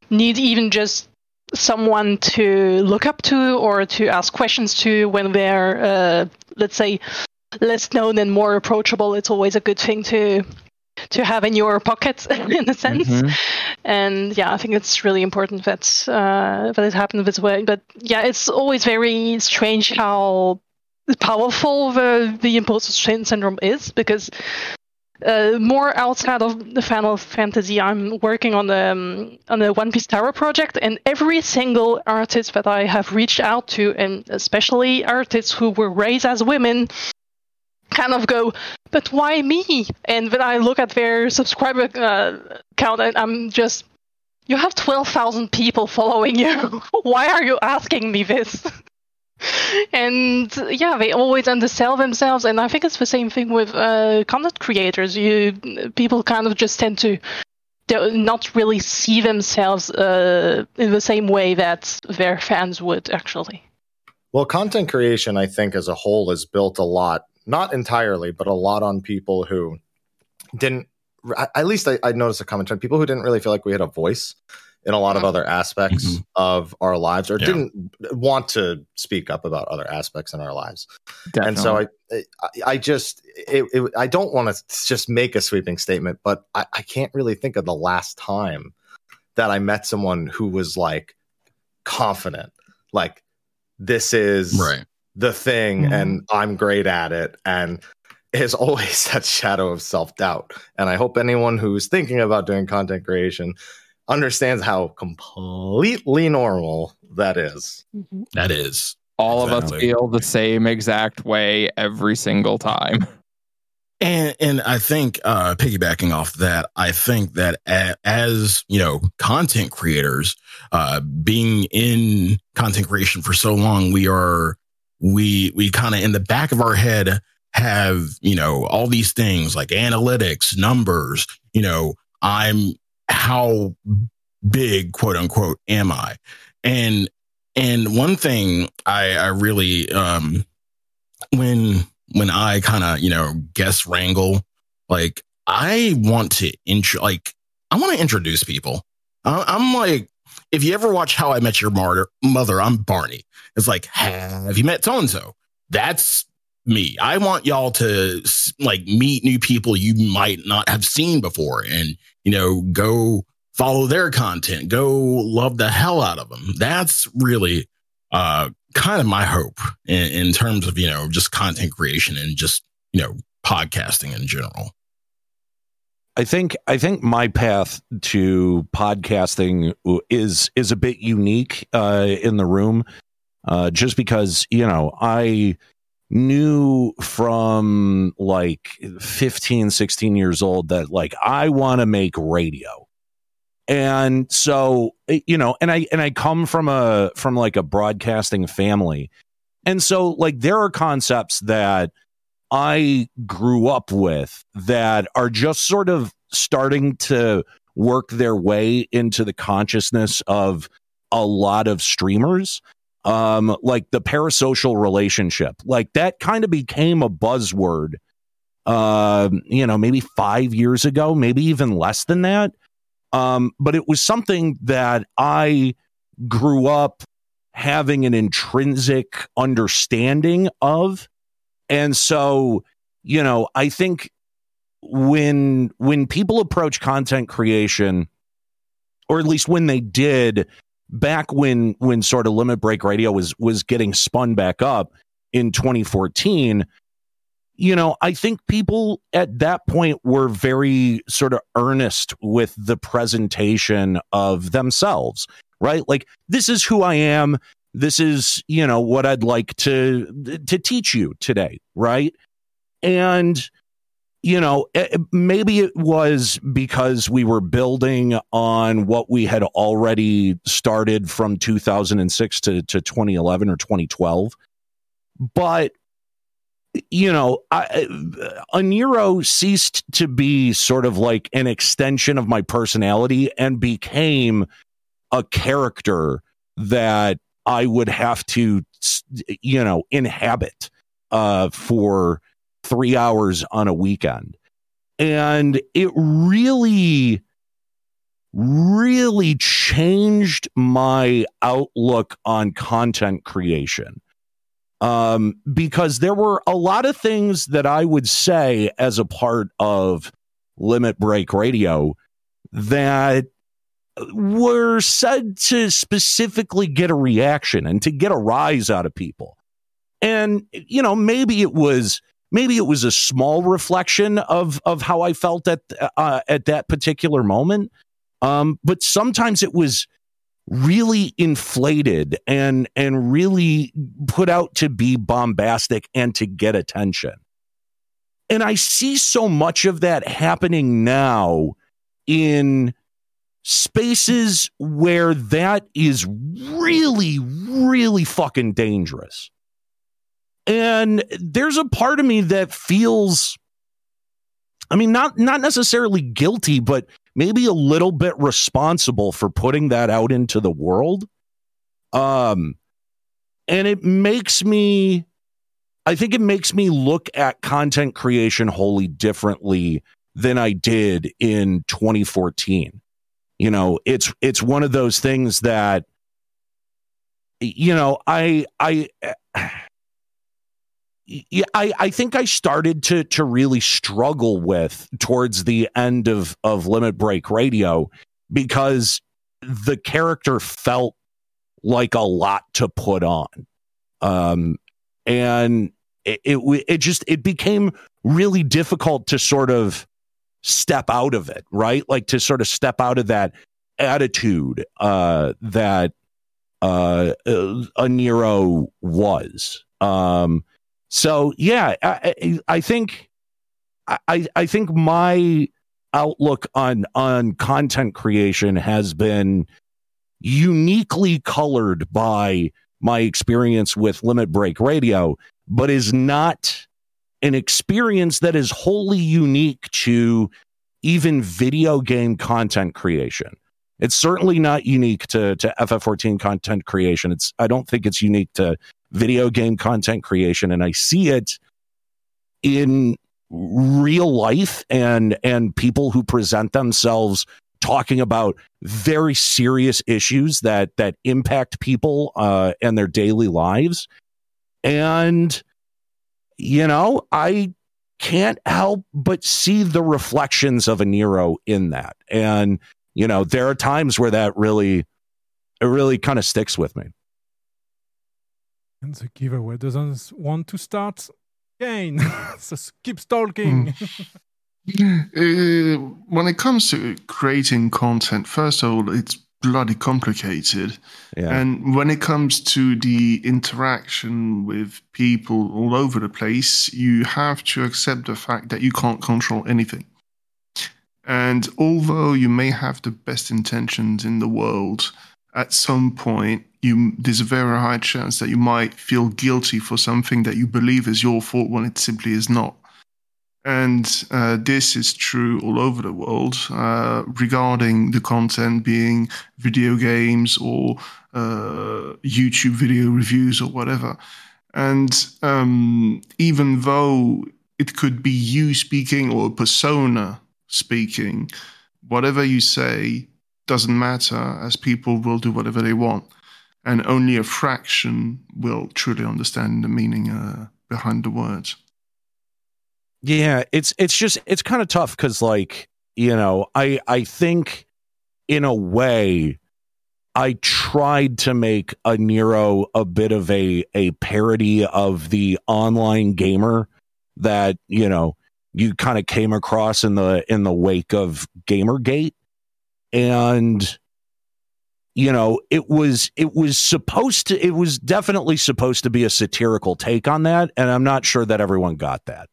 need even just someone to look up to or to ask questions to when they're, uh, let's say, less known and more approachable. It's always a good thing to to have in your pocket, in a sense. And yeah, I think it's really important that uh, that it happened this way. But yeah, it's always very strange how powerful the the imposter syn- syndrome is because uh, more outside of the Final Fantasy, I'm working on the um, on the One Piece Tower project, and every single artist that I have reached out to, and especially artists who were raised as women, kind of go, "But why me?" And when I look at their subscriber uh, count, I'm just, "You have twelve thousand people following you. why are you asking me this?" and yeah, they always undersell themselves, and I think it's the same thing with uh, content creators. You people kind of just tend to not really see themselves uh, in the same way that their fans would actually. Well, content creation, I think, as a whole, is built a lot, not entirely, but a lot on people who didn't. At least I, I noticed a comment on people who didn't really feel like we had a voice in a lot of other aspects mm-hmm. of our lives, or Yeah. didn't want to speak up about other aspects in our lives. And so I, I, I just, it, it, I don't want to just make a sweeping statement, but I, I can't really think of the last time that I met someone who was like confident, like this is Right. The thing, Mhm. and I'm great at it, and is always that shadow of self doubt. And I hope anyone who's thinking about doing content creation understands how completely normal that is. That is. All of us feel the same exact way every single time. And and I think uh piggybacking off that, I think that a, as you know, content creators, uh being in content creation for so long, we are we we kind of in the back of our head have, you know, all these things like analytics, numbers, you know, I'm how big quote unquote am I? And and one thing I I really um when when I kind of you know guess wrangle, like I want to intro, like I want to introduce people. I, I'm like, if you ever watch How I Met Your Martyr, Mother, I'm Barney. It's like, have you met so and so? That's me. I want y'all to like meet new people you might not have seen before, and you know, go follow their content, go love the hell out of them. That's really uh kind of my hope in, in terms of you know just content creation and just you know podcasting in general I think I think my path to podcasting is is a bit unique uh, in the room, uh, just because you know I knew from like 15 16 years old that like I want to make radio. And so eh, you know and I and I come from a from like a broadcasting family. And so like there are concepts that I grew up with that are just sort of starting to work their way into the consciousness of a lot of streamers. Um, like the parasocial relationship, like that kind of became a buzzword, um, you know, maybe five years ago, maybe even less than that. Um, but it was something that I grew up having an intrinsic understanding of and so you know i think when when people approach content creation or at least when they did back when when sort of limit break radio was was getting spun back up in 2014 you know i think people at that point were very sort of earnest with the presentation of themselves right? Like this is who i am this is you know what i'd like to to teach you today right and you know, eh, maybe it was because we were building on what we had already started from 2006 to, to 2011 or 2012. But, you know, I, Aniero ceased to be sort of like an extension of my personality and became a character that I would have to, you know, inhabit uh, for three hours on a weekend. And it really, really changed my outlook on content creation. Um, because there were a lot of things that I would say as a part of Limit Break Radio that were said to specifically get a reaction and to get a rise out of people. And, you know, maybe it was maybe it was a small reflection of of how I felt at uh, at that particular moment. Um, but sometimes it was really inflated and and really put out to be bombastic and to get attention. And I see so much of that happening now in spaces where that is really really fucking dangerous. And there's a part of me that feels I mean not not necessarily guilty but maybe a little bit responsible for putting that out into the world. Um and it makes me I think it makes me look at content creation wholly differently than I did in 2014. You know, it's it's one of those things that you know, I I yeah, I, I think I started to to really struggle with towards the end of of Limit Break Radio because the character felt like a lot to put on, um, and it, it it just it became really difficult to sort of step out of it, right? Like to sort of step out of that attitude uh, that uh, Aniero was. Um, so yeah, I, I I think I, I think my outlook on on content creation has been uniquely colored by my experience with Limit Break Radio, but is not an experience that is wholly unique to even video game content creation. It's certainly not unique to to FF14 content creation. It's I don't think it's unique to video game content creation and I see it in real life and and people who present themselves talking about very serious issues that that impact people uh and their daily lives and you know i can't help but see the reflections of Aniero in that and you know there are times where that really it really kind of sticks with me And the giveaway doesn't want to start again. so keep stalking. Uh, when it comes to creating content, first of all, it's bloody complicated. Yeah. And when it comes to the interaction with people all over the place, you have to accept the fact that you can't control anything. And although you may have the best intentions in the world, at some point you there's a very high chance that you might feel guilty for something that you believe is your fault when it simply is not. And uh, this is true all over the world uh, regarding the content being video games or uh, YouTube video reviews or whatever. And um, even though it could be you speaking or a persona speaking, whatever you say doesn't matter as people will do whatever they want. And only a fraction will truly understand the meaning uh, behind the words. Yeah, it's it's just it's kind of tough because like you know I I think in a way I tried to make Aniero a bit of a a parody of the online gamer that you know you kind of came across in the in the wake of Gamergate. And you know it was it was supposed to it was definitely supposed to be a satirical take on that and i'm not sure that everyone got that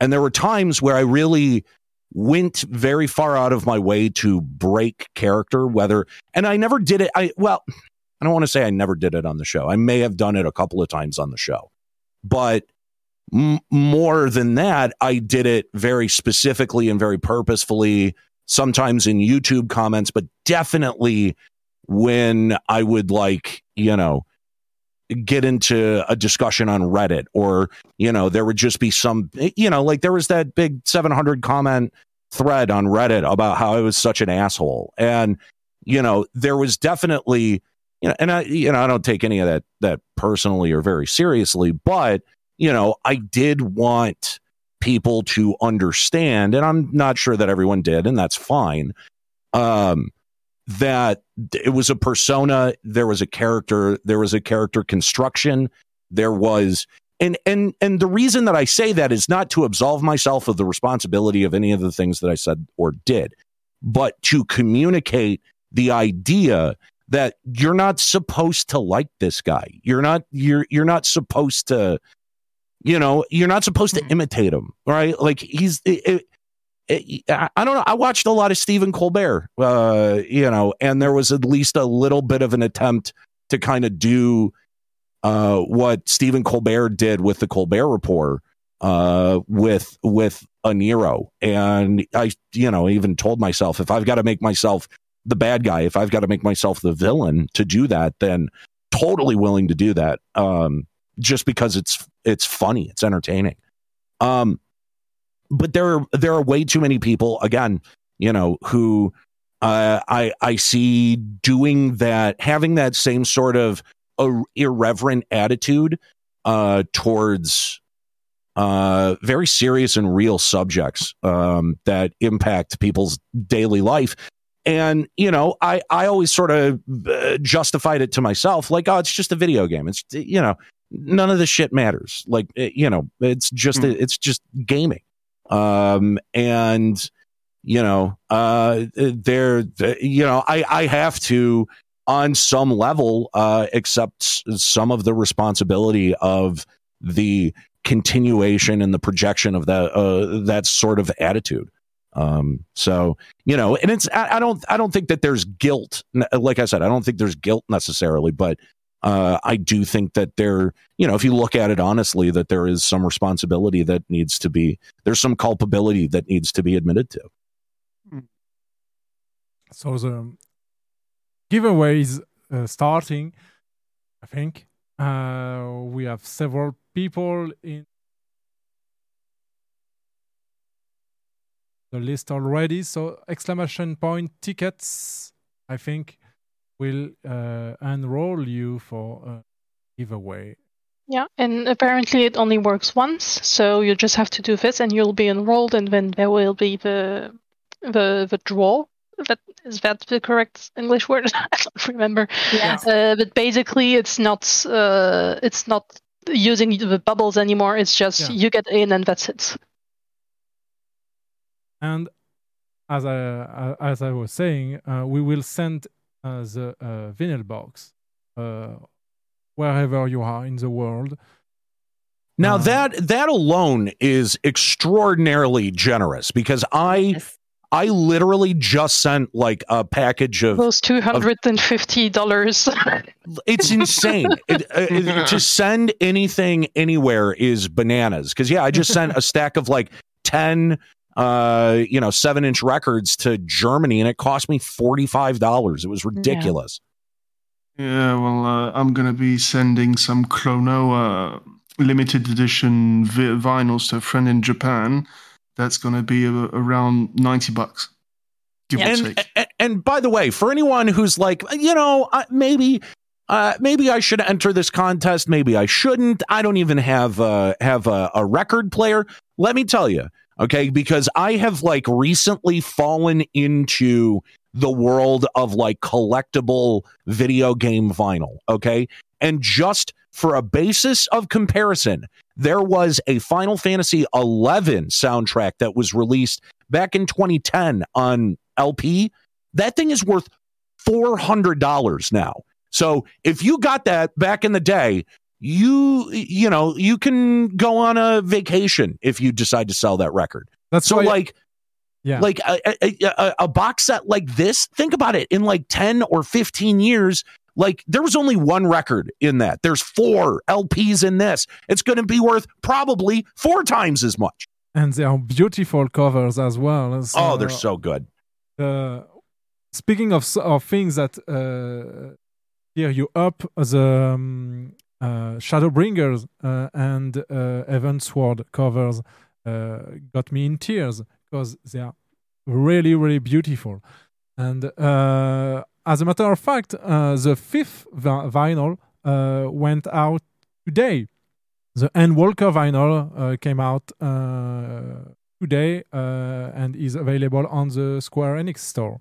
And there were times where I really went very far out of my way to break character, whether, and I never did it. I, well, I don't want to say I never did it on the show. I may have done it a couple of times on the show, but m- more than that, I did it very specifically and very purposefully, sometimes in YouTube comments, but definitely when I would like, you know, get into a discussion on Reddit or, you know, there would just be some, you know, like there was that big 700 comment thread on Reddit about how I was such an asshole. And, you know, there was definitely, you know, and I, you know, I don't take any of that, that personally or very seriously, but, you know, I did want people to understand, and I'm not sure that everyone did, and that's fine. Um, that it was a persona, there was a character, there was a character construction, there was and and and the reason that I say that is not to absolve myself of the responsibility of any of the things that I said or did, but to communicate the idea that you're not supposed to like this guy. You're not you're you're not supposed to you know, you're not supposed to mm-hmm. imitate him, right? Like he's it, it, I don't know. I watched a lot of Stephen Colbert, uh, you know, and there was at least a little bit of an attempt to kind of do uh, what Stephen Colbert did with the Colbert Report uh, with with Aniero, and I, you know, even told myself if I've got to make myself the bad guy, if I've got to make myself the villain to do that, then totally willing to do that. Um, just because it's it's funny, it's entertaining. Um, but there are there are way too many people again, you know, who uh, I I see doing that, having that same sort of uh, irreverent attitude uh, towards uh, very serious and real subjects um, that impact people's daily life. And you know, I I always sort of uh, justified it to myself, like, oh, it's just a video game. It's you know, none of this shit matters. Like, it- you know, it's just it's just gaming. Um, and you know, uh, there, you know, I I have to on some level uh, accept some of the responsibility of the continuation and the projection of that uh, that sort of attitude. Um, so you know, and it's I, I don't I don't think that there's guilt. Like I said, I don't think there's guilt necessarily, but uh, I do think that there, you know, if you look at it honestly, that there is some responsibility that needs to be there's some culpability that needs to be admitted to. So the giveaway is uh, starting. I think uh, we have several people in the list already. So exclamation point tickets, I think, will uh, enroll you for a giveaway. Yeah, and apparently it only works once, so you just have to do this, and you'll be enrolled, and then there will be the the the draw. That is that the correct English word? I don't remember. Yes. Uh, but basically, it's not uh, it's not using the bubbles anymore. It's just Yeah. you get in, and that's it. And as I uh, as I was saying, uh, we will send uh, the uh, vinyl box uh, wherever you are in the world. Now that that alone is extraordinarily generous because I I literally just sent like a package of Those two hundred and fifty dollars. it's insane. It, uh, it- to send anything anywhere is bananas. Because yeah, I just sent a stack of like ten, uh, you know, seven inch records to Germany, and it cost me forty five dollars. It was ridiculous. Yeah, well, uh, I'm going to be sending some Chronoa limited edition vi- vinyls to a friend in Japan. That's going to be a- around 90 bucks. Give or and, and and by the way, for anyone who's like, you know, uh, maybe. Uh, maybe I should enter this contest. Maybe I shouldn't. I don't even have uh, have a, a record player. Let me tell you, okay, because I have like recently fallen into the world of like collectible video game vinyl. Okay, and just for a basis of comparison, there was a Final Fantasy XI soundtrack that was released back in 2010 on LP. That thing is worth $400 now. So if you got that back in the day, you you know you can go on a vacation if you decide to sell that record. That's so like Yeah. like a, a, a, box set like this. Think about it. In like ten or fifteen years, like there was only one record in that. There's four LPs in this. It's going to be worth probably four times as much. and they are beautiful covers as well. So, oh, they're so good. uh, speaking of of things that uh, tear you up, the um, Shadowbringers uh, and uh, Heavensward covers uh, got me in tears because they are really, really beautiful. And uh, as a matter of fact, uh, the fifth vi- vinyl uh, went out today. The Endwalker vinyl uh, came out uh, today uh, and is available on the Square Enix store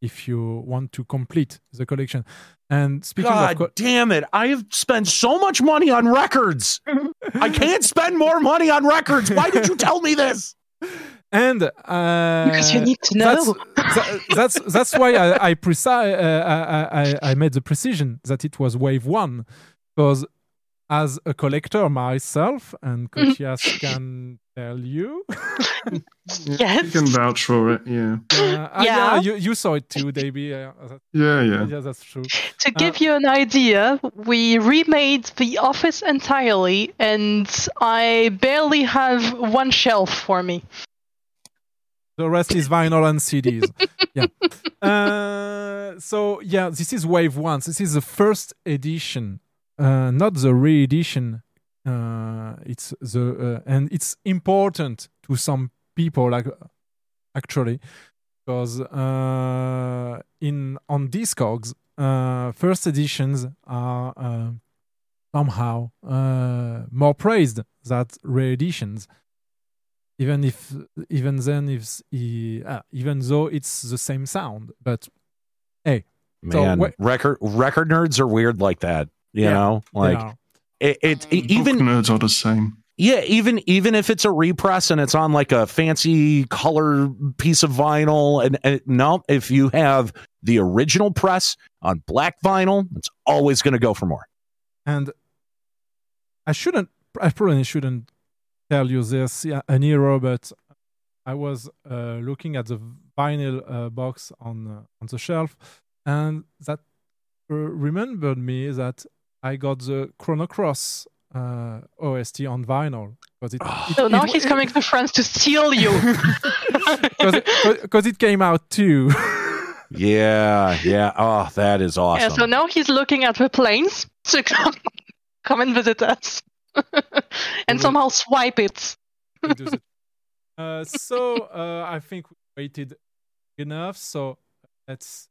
if you want to complete the collection. And speaking God of co- damn it! I have spent so much money on records. I can't spend more money on records. Why did you tell me this? and uh, Because you need to know. That's tha- that's, that's why I I, preci- uh, I, I I made the precision that it was wave one, because as a collector myself, and Mm-hmm. Kotias can tell you. Yes. You can vouch for it. Yeah. Uh, ah, Yeah. you, you saw it too, Daybe. Uh, Yeah, yeah. yeah, that's true. To give you an idea, we remade the office entirely, and I barely have one shelf for me. The rest is vinyl and CDs. yeah. Uh, so yeah, this is wave one. This is the first edition, uh, not the re-edition. Uh, it's the uh, and it's important to some people, like actually, because uh, in on Discogs, uh, first editions are uh, somehow uh, more praised than re-editions even if even then if he, uh, even though it's the same sound but hey so Man, wh- record record nerds are weird like that. You Yeah, know, like are. it, it, it even nerds are the same. Yeah, even even if it's a repress and it's on like a fancy color piece of vinyl, and, and no, if you have the original press on black vinyl, it's always going to go for more. and i shouldn't i probably shouldn't tell you this yeah, Aniero but i was uh, looking at the vinyl uh, box on uh, on the shelf and that uh, remembered me that i got the chrono cross uh, ost on vinyl because it, it- So now it- he's coming to France to steal you. because it came out too. Yeah, yeah. Oh, that is awesome. Yeah, so now he's looking at the planes to come, come and visit us. and somehow swipe it. uh, so uh, I think we waited enough. So let's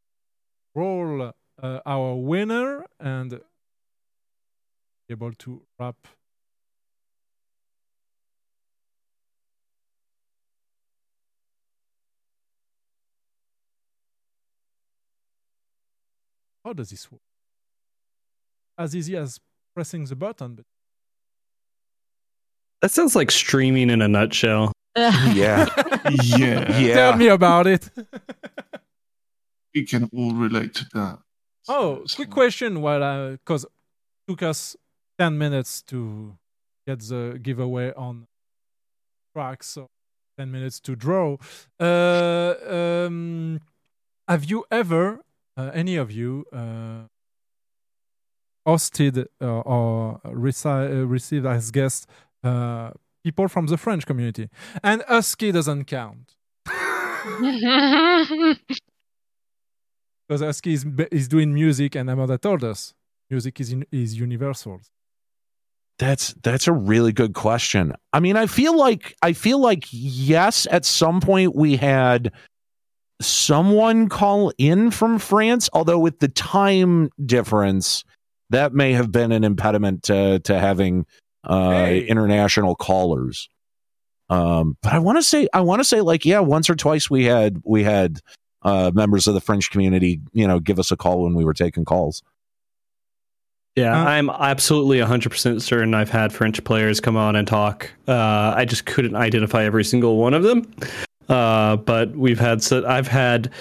roll uh, our winner and be able to wrap. How does this work? As easy as pressing the button, but That sounds like streaming in a nutshell. yeah. Yeah. Yeah. tell me about it. We can all relate to that. Oh, quick question. While I because took us ten minutes to get the giveaway on track, so ten minutes to draw. Uh, um, have you ever, uh, any of you, uh, hosted uh, or reci- uh, received as guests uh, people from the French community? And Husky doesn't count. because Husky is, is doing music, and Amanda told us music is in, is universal. That's that's a really good question. I mean, I feel like I feel like yes, at some point we had someone call in from France, although with the time difference, that may have been an impediment to to having uh international callers. Um, but I want to say I want to say like yeah, once or twice we had we had uh members of the French community, you know, give us a call when we were taking calls. Yeah, I'm absolutely 100% certain I've had French players come on and talk. Uh, I just couldn't identify every single one of them. Uh, but we've had, so I've had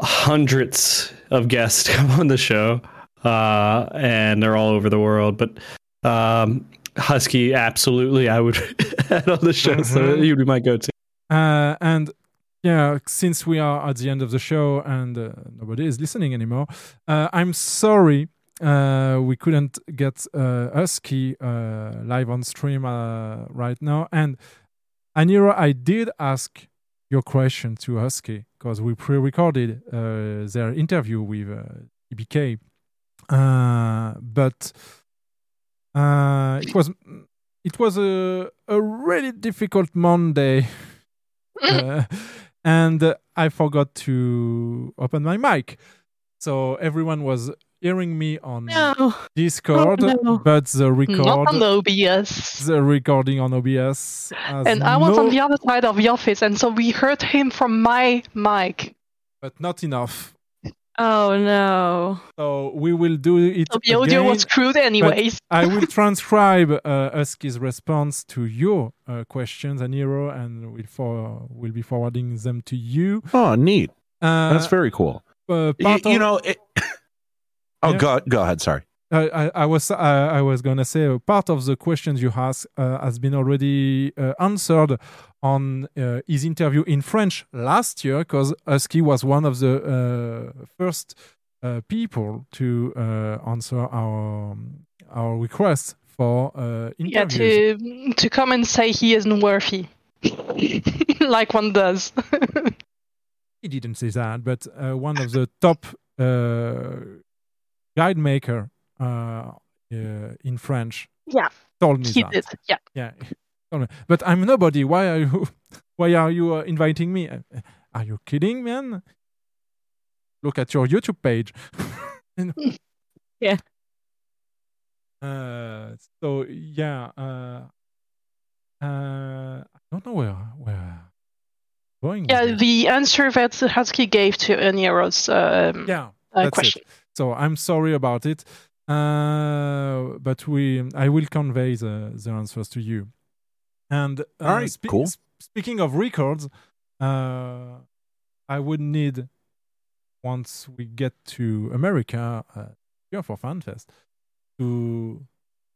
hundreds of guests come on the show, uh, and they're all over the world. But Um, Husky, absolutely, I would add on the show, so Mhm. he'd be my go-to. Uh, and yeah, since we are at the end of the show and uh, nobody is listening anymore, uh, I'm sorry uh, we couldn't get uh, Husky uh, live on stream uh, right now. And Aniero, I did ask your question to Husky because we pre-recorded uh, their interview with uh, EBK, uh, but it was it was a a really difficult Monday, and I forgot to open my mic, so everyone was hearing me on No. Discord, Oh, no. but the record Not on OBS. the recording on OBS. And I was no- on the other side of the office, and so we heard him from my mic. but not enough. Oh no. So we will do it. So the audio was again, screwed but anyways. I will transcribe uh, Husky's response to your uh, questions, Aniero, and we'll, for, we'll be forwarding them to you. Oh, neat. Uh, That's very cool. Uh, Y- you, of- know, it, oh, Yeah. go go ahead. Sorry. I, I, I was I, I was gonna say uh, part of the questions you asked uh, has been already uh, answered on uh, his interview in French last year because Husky was one of the uh, first uh, people to uh, answer our our request for uh, Yeah, to to come and say he isn't worthy, like one does. He didn't say that, but uh, one of the top uh, guide maker uh, uh, in French Yeah, told me he that. did. Yeah. Yeah. But I'm nobody. Why are you? Why are you uh, inviting me? Uh, Are you kidding, man? Look at your YouTube page. Yeah. Uh, so yeah. Uh, uh, I don't know where where going. Yeah, the answer that Husky gave to Aniero's um, yeah, uh, question. it. So I'm sorry about it, uh, but we I will convey the, the answers to you. And uh, All right, cool. s- Speaking of records, uh, I would need once we get to America uh, here for FanFest to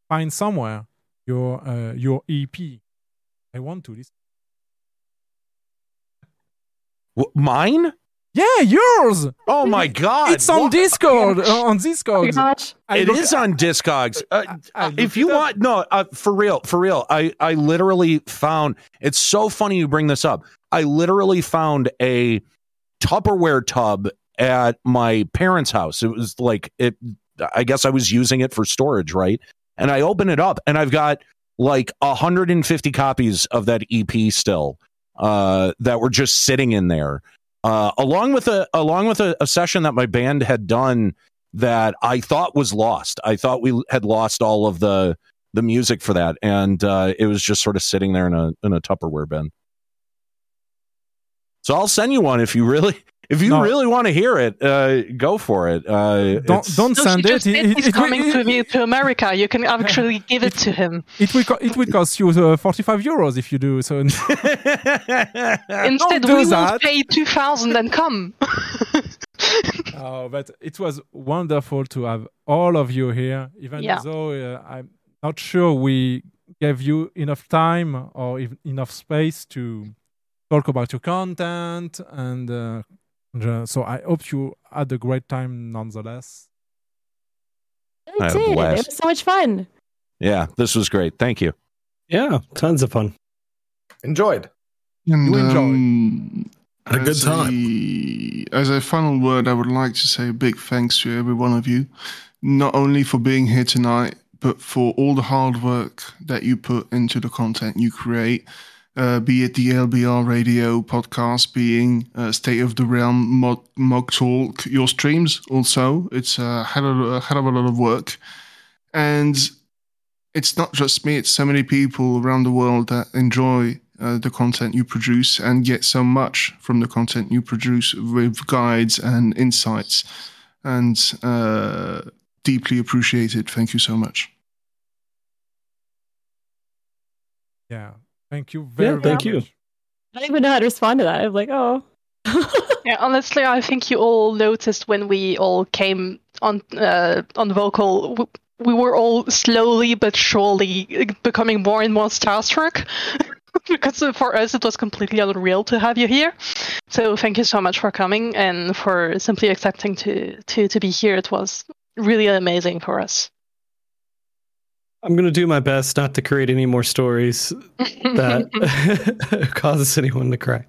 find somewhere your uh, your EP. I want to listen. Mine? Yeah, yours. Oh my god! It's on What? Discord. uh, on Discord. I It look- is on Discogs. Uh, I if you want, no, uh, for real, for real. I I literally found. It's so funny you bring this up. I literally found a Tupperware tub at my parents' house. It was like it. I guess I was using it for storage, right? And I open it up, and I've got like 150 copies of that EP still uh, that were just sitting in there, uh, along with a along with a, a session that my band had done that I thought was lost. I thought we had lost all of the the music for that, and uh, it was just sort of sitting there in a in a Tupperware bin. So I'll send you one if you really if you No. really want to hear it. Uh, go for it. Uh, Don't don't No, send it. just It- he's it- coming it- to, the, to America. You can actually give it to him. It will co- it will cost you uh, 45 euros if you do so. Instead, do we will pay two thousand and come. oh, but it was wonderful to have all of you here, even Yeah. though uh, I'm not sure we gave you enough time or even enough space to talk about your content. And uh, so I hope you had a great time nonetheless. I I had a did. It was so much fun. yeah, this was great. Thank you. Yeah, tons of fun. Enjoyed. And, You enjoyed. um, a good time. A, as a final word, I would like to say a big thanks to every one of you, not only for being here tonight, but for all the hard work that you put into the content you create. Uh, be it the LBR radio podcast, being uh, State of the Realm, Mog, Mog Talk, your streams also. It's a hell, of, a hell of a lot of work. And it's not just me, it's so many people around the world that enjoy uh, the content you produce and get so much from the content you produce with guides and insights. And uh, deeply appreciated. Thank you so much. Yeah. Thank you very, Yeah, thank very you. much. I don't even know how to respond to that. I'm like, oh. Yeah, honestly, I think you all noticed when we all came on uh, on vocal. w- we were all slowly but surely becoming more and more starstruck. because for us it was completely unreal to have you here. So thank you so much for coming and for simply accepting to to to be here. It was really amazing for us. I'm gonna do my best not to create any more stories that causes anyone to cry.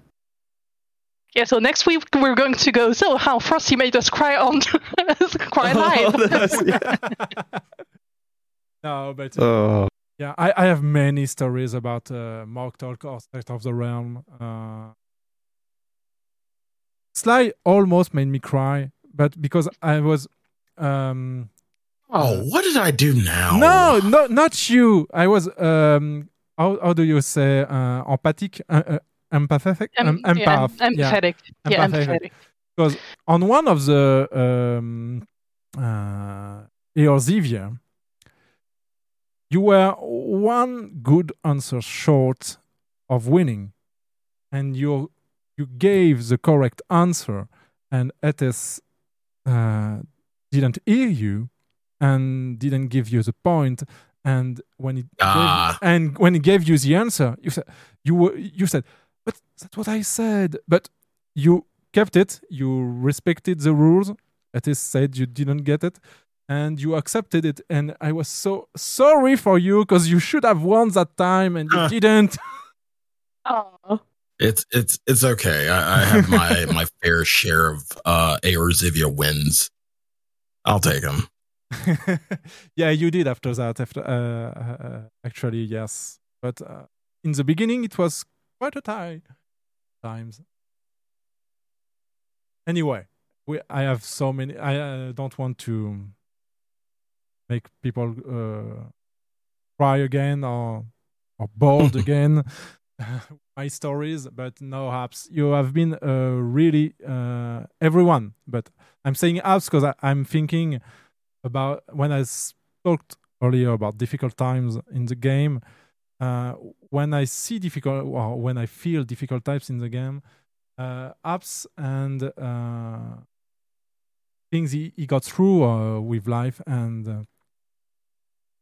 Yeah, so next week we're going to go. So how Frosty made us cry on cry live. no, but Oh. yeah, I, I have many stories about uh, Mog Talk or State of the Realm. Uh, Sly almost made me cry, but because I was. Um, Oh, what did I do now? No, no, not you. I was. Um, how, how do you say uh, empathic? Uh, uh, empathetic? Em- Um, yeah, empath. em- empathetic. Yeah, empathetic. Because on one of the um, uh, Eorzivia, you were one good answer short of winning, and you you gave the correct answer, and Etes uh, didn't hear you and didn't give you the point and when it Ah. gave, and when he gave you the answer you said you were you said but that's what i said but you kept it you respected the rules that is said you didn't get it and you accepted it and i was so sorry for you because you should have won that time and you didn't Oh. It's it's it's okay. I, I have my my fair share of uh Eorzivia wins. I'll take them. yeah, you did after that. After uh, uh, actually, yes, but uh, in the beginning it was quite a tie times. Anyway, we I have so many. I uh, don't want to make people uh, cry again or or bored again. my stories, but no apps. You have been uh, really uh, everyone, but I'm saying apps because I'm thinking about when I talked earlier about difficult times in the game. Uh, when I see difficult, well, when I feel difficult times in the game, uh, apps and uh, things he, he got through uh, with life and uh,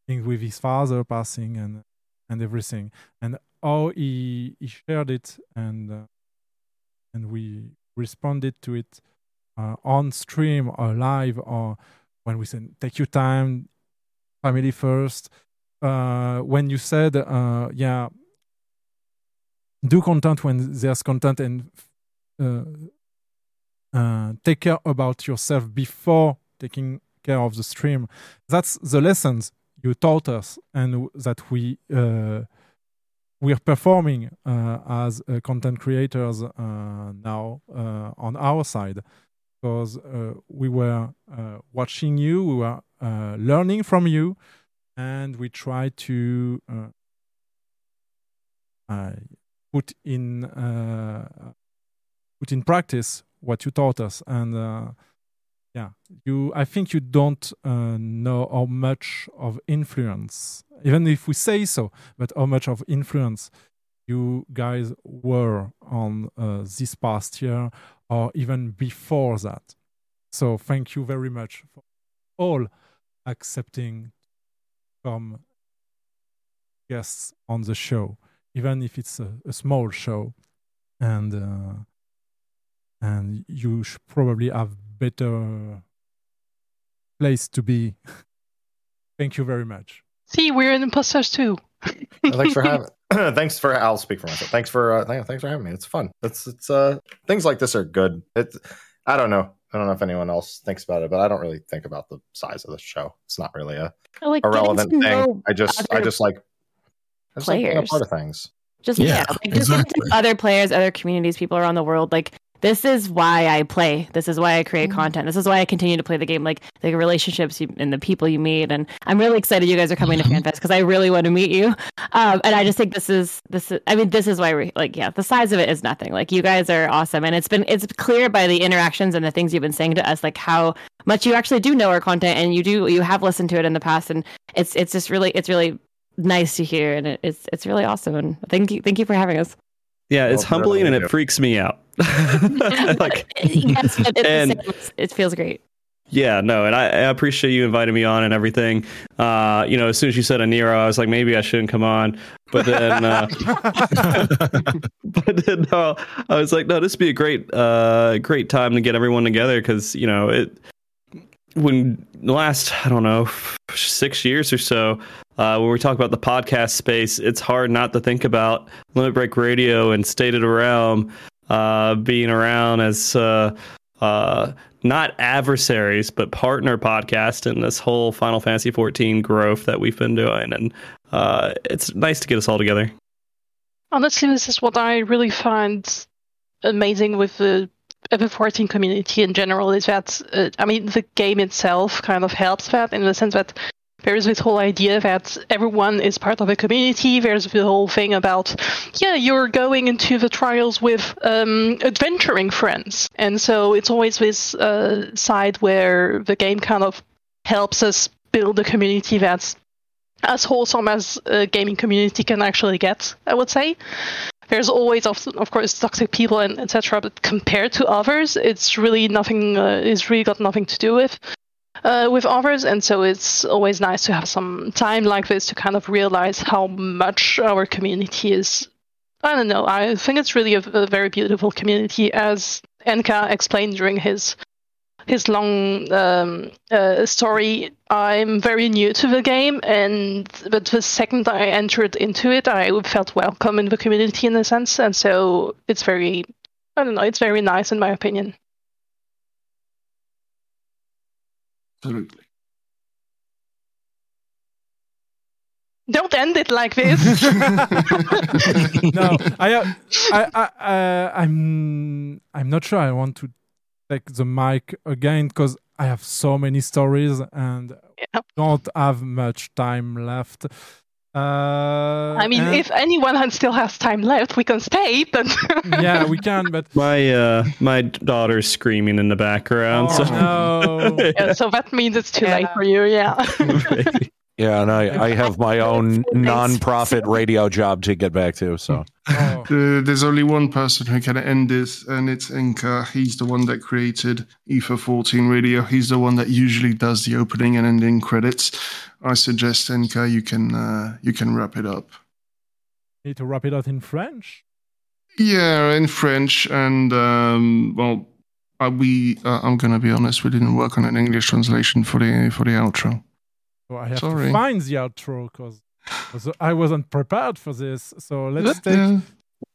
things with his father passing and and everything and how he he shared it and uh, and we responded to it uh, on stream or live or when we said take your time family first. Uh, when you said uh, yeah do content when there's content and uh, uh, take care about yourself before taking care of the stream. That's the lessons you taught us and that we uh, we're performing uh, as content creators now on our side because uh, we were uh, watching you, we were uh, learning from you, and we try to put in put in practice what you taught us. And uh, yeah, you. I think you don't uh, know how much of influence, even if we say so, but how much of influence you guys were on uh, this past year or even before that. So thank you very much for all accepting come guests on the show, even if it's a, a small show, and uh, and you should probably have better place to be. Thank you very much. See, we're in imposters too. thanks for having. thanks for. I'll speak for myself. Thanks for. Uh, thanks for having me. It's fun. It's it's uh things like this are good. It. I don't know. I don't know if anyone else thinks about it, but I don't really think about the size of the show. It's not really a, I like a relevant thing. I just I just like I just like being a players. part of things. Just yeah, like just listen to other players, other communities, people around the world. Like this is why I play. This is why I create content. This is why I continue to play the game. Like the relationships you, and the people you meet. And I'm really excited you guys are coming to FanFest because I really want to meet you. Um, and I just think this is this is. I mean, this is why we like yeah. The size of it is nothing. Like you guys are awesome, and it's been it's clear by the interactions and the things you've been saying to us, like how much you actually do know our content and you do you have listened to it in the past. And it's it's just really it's really nice to hear, and it, it's it's really awesome. And thank you thank you for having us. Yeah, it's Well, humbling and it freaks me out. like, yes, but it's and it feels great. yeah, no, and I, I appreciate you inviting me on and everything. Uh, you know, as soon as you said Aniero, I was like, maybe I shouldn't come on. But then, uh, but then uh, I was like, no, this would be a great, uh, great time to get everyone together because you know it. When the last, I don't know, six years or so, uh, when we talk about the podcast space, it's hard not to think about Limit Break Radio and State of the Realm uh, being around as uh, uh, not adversaries but partner podcast in this whole Final Fantasy 14 growth that we've been doing, and uh, it's nice to get us all together. Honestly, this is what I really find amazing with the FF14 community in general is that, uh, I mean, the game itself kind of helps that in the sense that there is this whole idea that everyone is part of a community. There's the whole thing about, yeah, you're going into the trials with um, adventuring friends. And so it's always this uh, side where the game kind of helps us build a community that's as wholesome as a gaming community can actually get, I would say. There's always, of, of course, toxic people and etc. But compared to others, it's really nothing. Uh, it's really got nothing to do with uh, with others, and so it's always nice to have some time like this to kind of realize how much our community is. I don't know. I think it's really a, a very beautiful community, as N'ka explained during his his long um, uh, story. I'm very new to the game, and but the second I entered into it, I felt welcome in the community in a sense, and so it's very, I don't know, it's very nice in my opinion. Absolutely. Don't end it like this. no, I, uh, I, I, uh, I'm, I'm not sure. I want to take the mic again because I have so many stories and don't have much time left. Uh, I mean, and- if anyone has, still has time left, we can stay. But yeah, we can. But My uh, my daughter's screaming in the background. Oh, so no. yeah, so that means it's too late for you. Yeah. Yeah, and I, I have my own non-profit radio job to get back to. So Oh. Uh, there's only one person who can end this, and it's N'ka. He's the one that created Ether 14 Radio. He's the one that usually does the opening and ending credits. I suggest N'ka, you can uh, you can wrap it up. Need to wrap it up in French. Yeah, in French, and um, well, we uh, I'm gonna be honest, we didn't work on an English translation for the for the outro. So I have Sorry. to find the outro because I wasn't prepared for this. So let's take Yeah.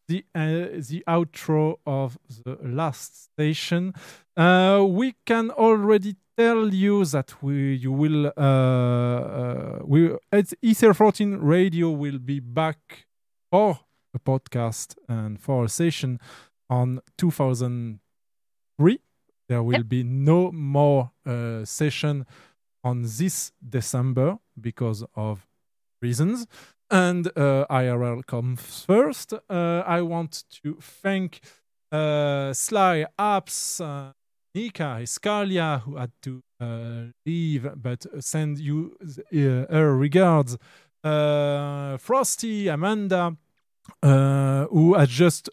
the uh, the outro of the last station. Uh, we can already tell you that we you will uh, uh, we at Ether 14 Radio will be back for a podcast and for a session on 2003. There will be no more uh, session on this December because of reasons. And uh, IRL comes first. Uh, I want to thank uh, Sly Apps, uh, Nika, Eskalia, who had to uh, leave but send you uh, her regards. Uh, Frosty, Amanda, who has just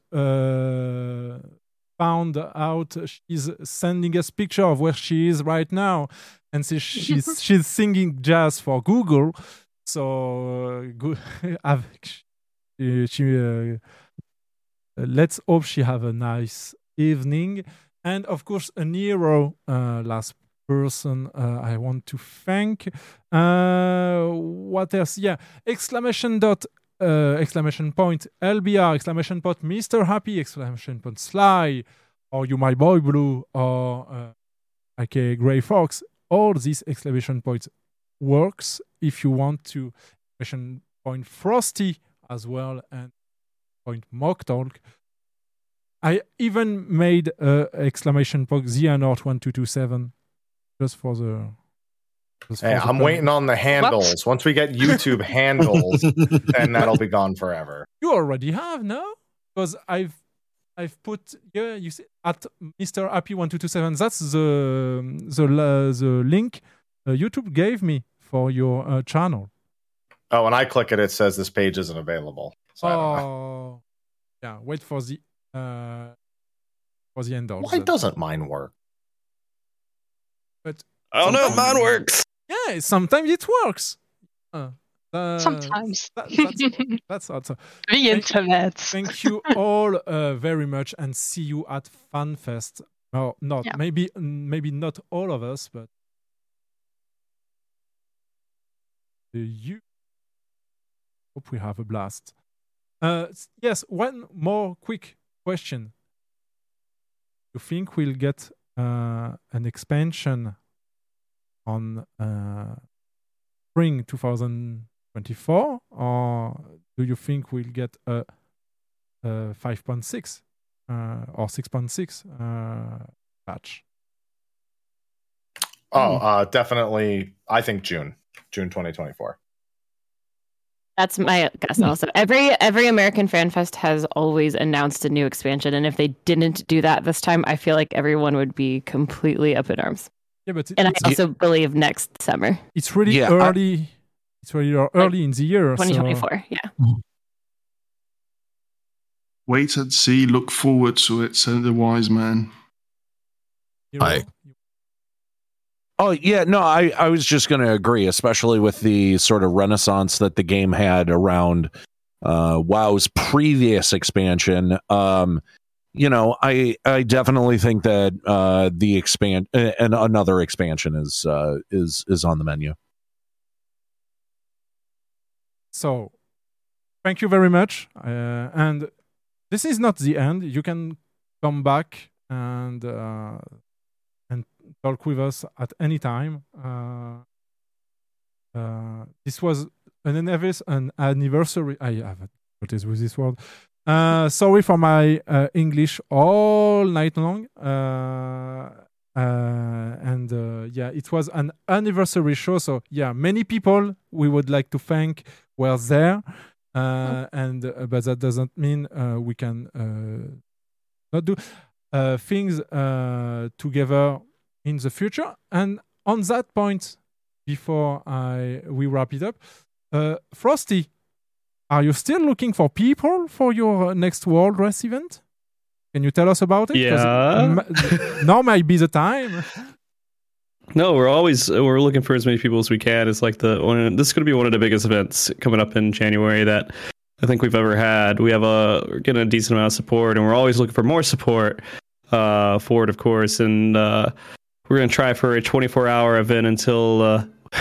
found out she's sending us picture of where she is right now, and so she's she's singing jazz for Google. So uh, go, she, she, uh, let's hope she have a nice evening, and of course, Aniero uh, last person uh, I want to thank. Uh, what else? Yeah, exclamation dot uh, exclamation point LBR exclamation point Mr. Happy exclamation point Sly or you my boy blue or uh, aka Gray Fox. All these exclamation points works if you want to exclamation point Frosty as well and point Mog Talk. I even made uh, exclamation point Xehanort one two two seven just for the. just Hey, I'm waiting on the handles. Once we get YouTube handles, then that'll be gone forever. You already have, no? Because I've I've put yeah, you see at Mr. Happy one two two seven. That's the the la- the link uh, YouTube gave me for your uh, channel. Oh, when I click it, it says this page isn't available. So I don't know. Oh, yeah. Wait for the uh for the end. Why doesn't mine work? But I don't know. Mine works. Yeah, sometimes it works. Uh, uh, Sometimes. that- that's, that's awesome. The Thank- internet. Thank you all uh, very much, and see you at FanFest. No, not Yeah. maybe maybe not all of us, but you. Hope we have a blast. Uh, yes, one more quick question. You think we'll get uh, an expansion on uh, spring 2024, or do you think we'll get a, a 5.6 uh, or 6.6 uh, patch? Oh, uh, definitely. I think June, June 2024. That's my guess also. Every every American Fan Fest has always announced a new expansion, and if they didn't do that this time, I feel like everyone would be completely up in arms. Yeah, but And I it's, also believe next summer, it's really Yeah, early. It's really early in the year. so- 2024. Yeah. Wait and see, look forward to it, said the wise man. I Oh yeah, no, I, I was just going to agree, especially with the sort of renaissance that the game had around uh, WoW's previous expansion. Um, you know, I I definitely think that uh, the expand uh, and another expansion is uh, is is on the menu. So, thank you very much. Uh, and this is not the end. You can come back and uh, and talk with us at any time. Uh, uh, this was an anniversary. An anniversary. I have difficulties with this word. Uh, sorry for my uh, English all night long. Uh, and uh, yeah, it was an anniversary show. So yeah, many people we would like to thank were there, uh, and uh, but that doesn't mean uh, we can uh, not do uh, things uh, together in the future. And on that point, before I we wrap it up, uh, Frosty, are you still looking for people for your next World Race event? Can you tell us about it? Yeah. now might be the time. No, we're always we're looking for as many people as we can. It's like the one. This is going to be one of the biggest events coming up in January that I think we've ever had. We have a we're getting a decent amount of support, and we're always looking for more support uh, for it, of course. And uh, we're going to try for a 24 hour event until uh,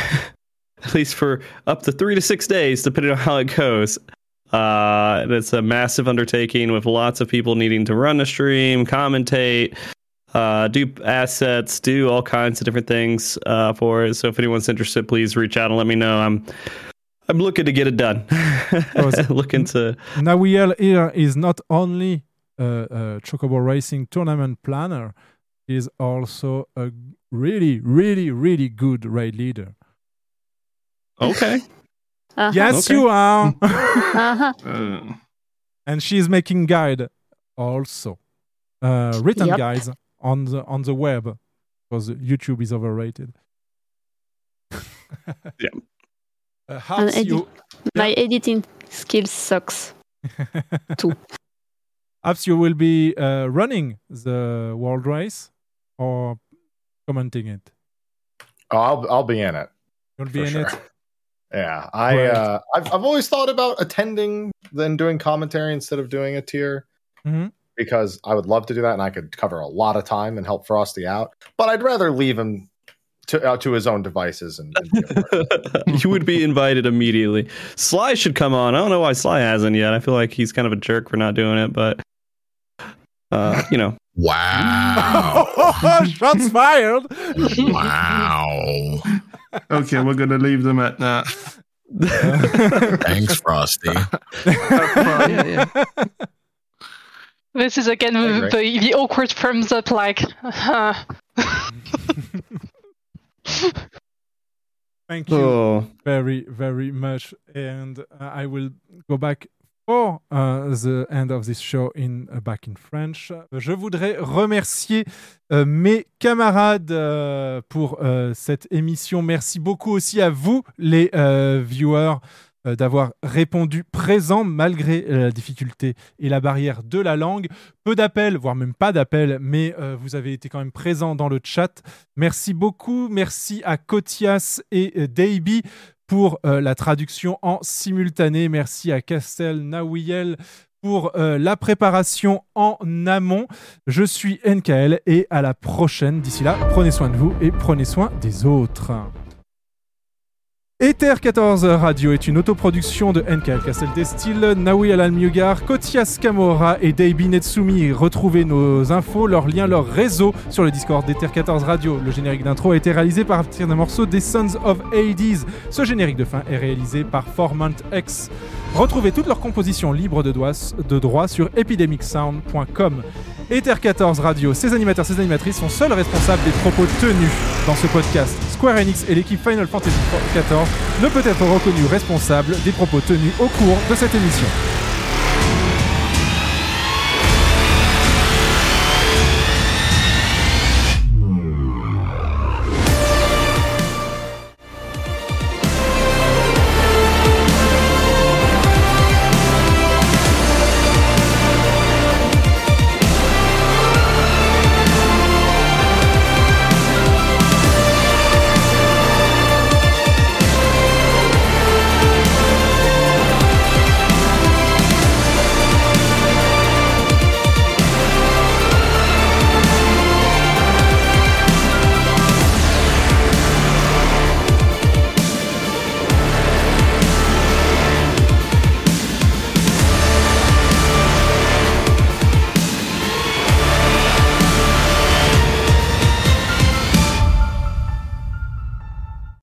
at least for up to three to six days, depending on how it goes. Uh, and it's a massive undertaking with lots of people needing to run the stream, commentate, uh, do assets, do all kinds of different things uh, for it. So if anyone's interested, please reach out and let me know. I'm I'm looking to get it done. looking to now, Nawiel here is not only a, a Chocobo Racing tournament planner, is also a really, really, really good raid leader. Okay. Uh-huh. Yes, Okay. you are. Uh-huh. and she's making guide also, uh, written Yep. guides on the on the web because YouTube is overrated. yeah. Uh, And edi- you, My editing skills sucks. too. Perhaps you will be uh, running the world race or commenting it. Oh, I'll I'll be in it. You'll be in sure. it. Yeah, I Right. uh, I've I've always thought about attending then doing commentary instead of doing a tier Mhm. because I would love to do that and I could cover a lot of time and help Frosty out. But I'd rather leave him to uh, to his own devices and, and you would be invited immediately. Sly should come on. I don't know why Sly hasn't yet. I feel like he's kind of a jerk for not doing it, but uh, you know. Wow. Shots fired. wow. Okay, we're gonna leave them at that. Thanks, Frosty. This is again the, the awkward thumbs up, like, uh, Thank you Oh. very, very much. And uh, I will go back for uh, the end of this show in uh, back in French. Je voudrais remercier euh, mes camarades euh, pour cette émission. Merci beaucoup aussi à vous, les viewers. d'avoir répondu présent malgré la difficulté et la barrière de la langue. Peu d'appels, voire même pas d'appels, mais vous avez été quand même présent dans le chat. Merci beaucoup. Merci à Kotias et Davey pour euh, la traduction en simultané. Merci à Castel Nawiel pour euh, la préparation en amont. Je suis NKL et à la prochaine. D'ici là, prenez soin de vous et prenez soin des autres. Ether 14 Radio est une autoproduction de NKL Castle Destil, Naoui Alalmiugar, Kotias Kamora et Deibi Netsumi. Retrouvez nos infos, leurs liens, leurs réseaux sur le Discord d'Ether 14 Radio. Le générique d'intro a été réalisé par partir d'un morceau des Sons of Hades. Ce générique de fin est réalisé par Formant X. Retrouvez toutes leurs compositions libres de, de droit sur epidemicsound.com. Ether 14 Radio, ses animateurs, ses animatrices sont seuls responsables des propos tenus dans ce podcast. Square Enix et l'équipe Final Fantasy XIV ne peut être reconnu responsable des propos tenus au cours de cette émission.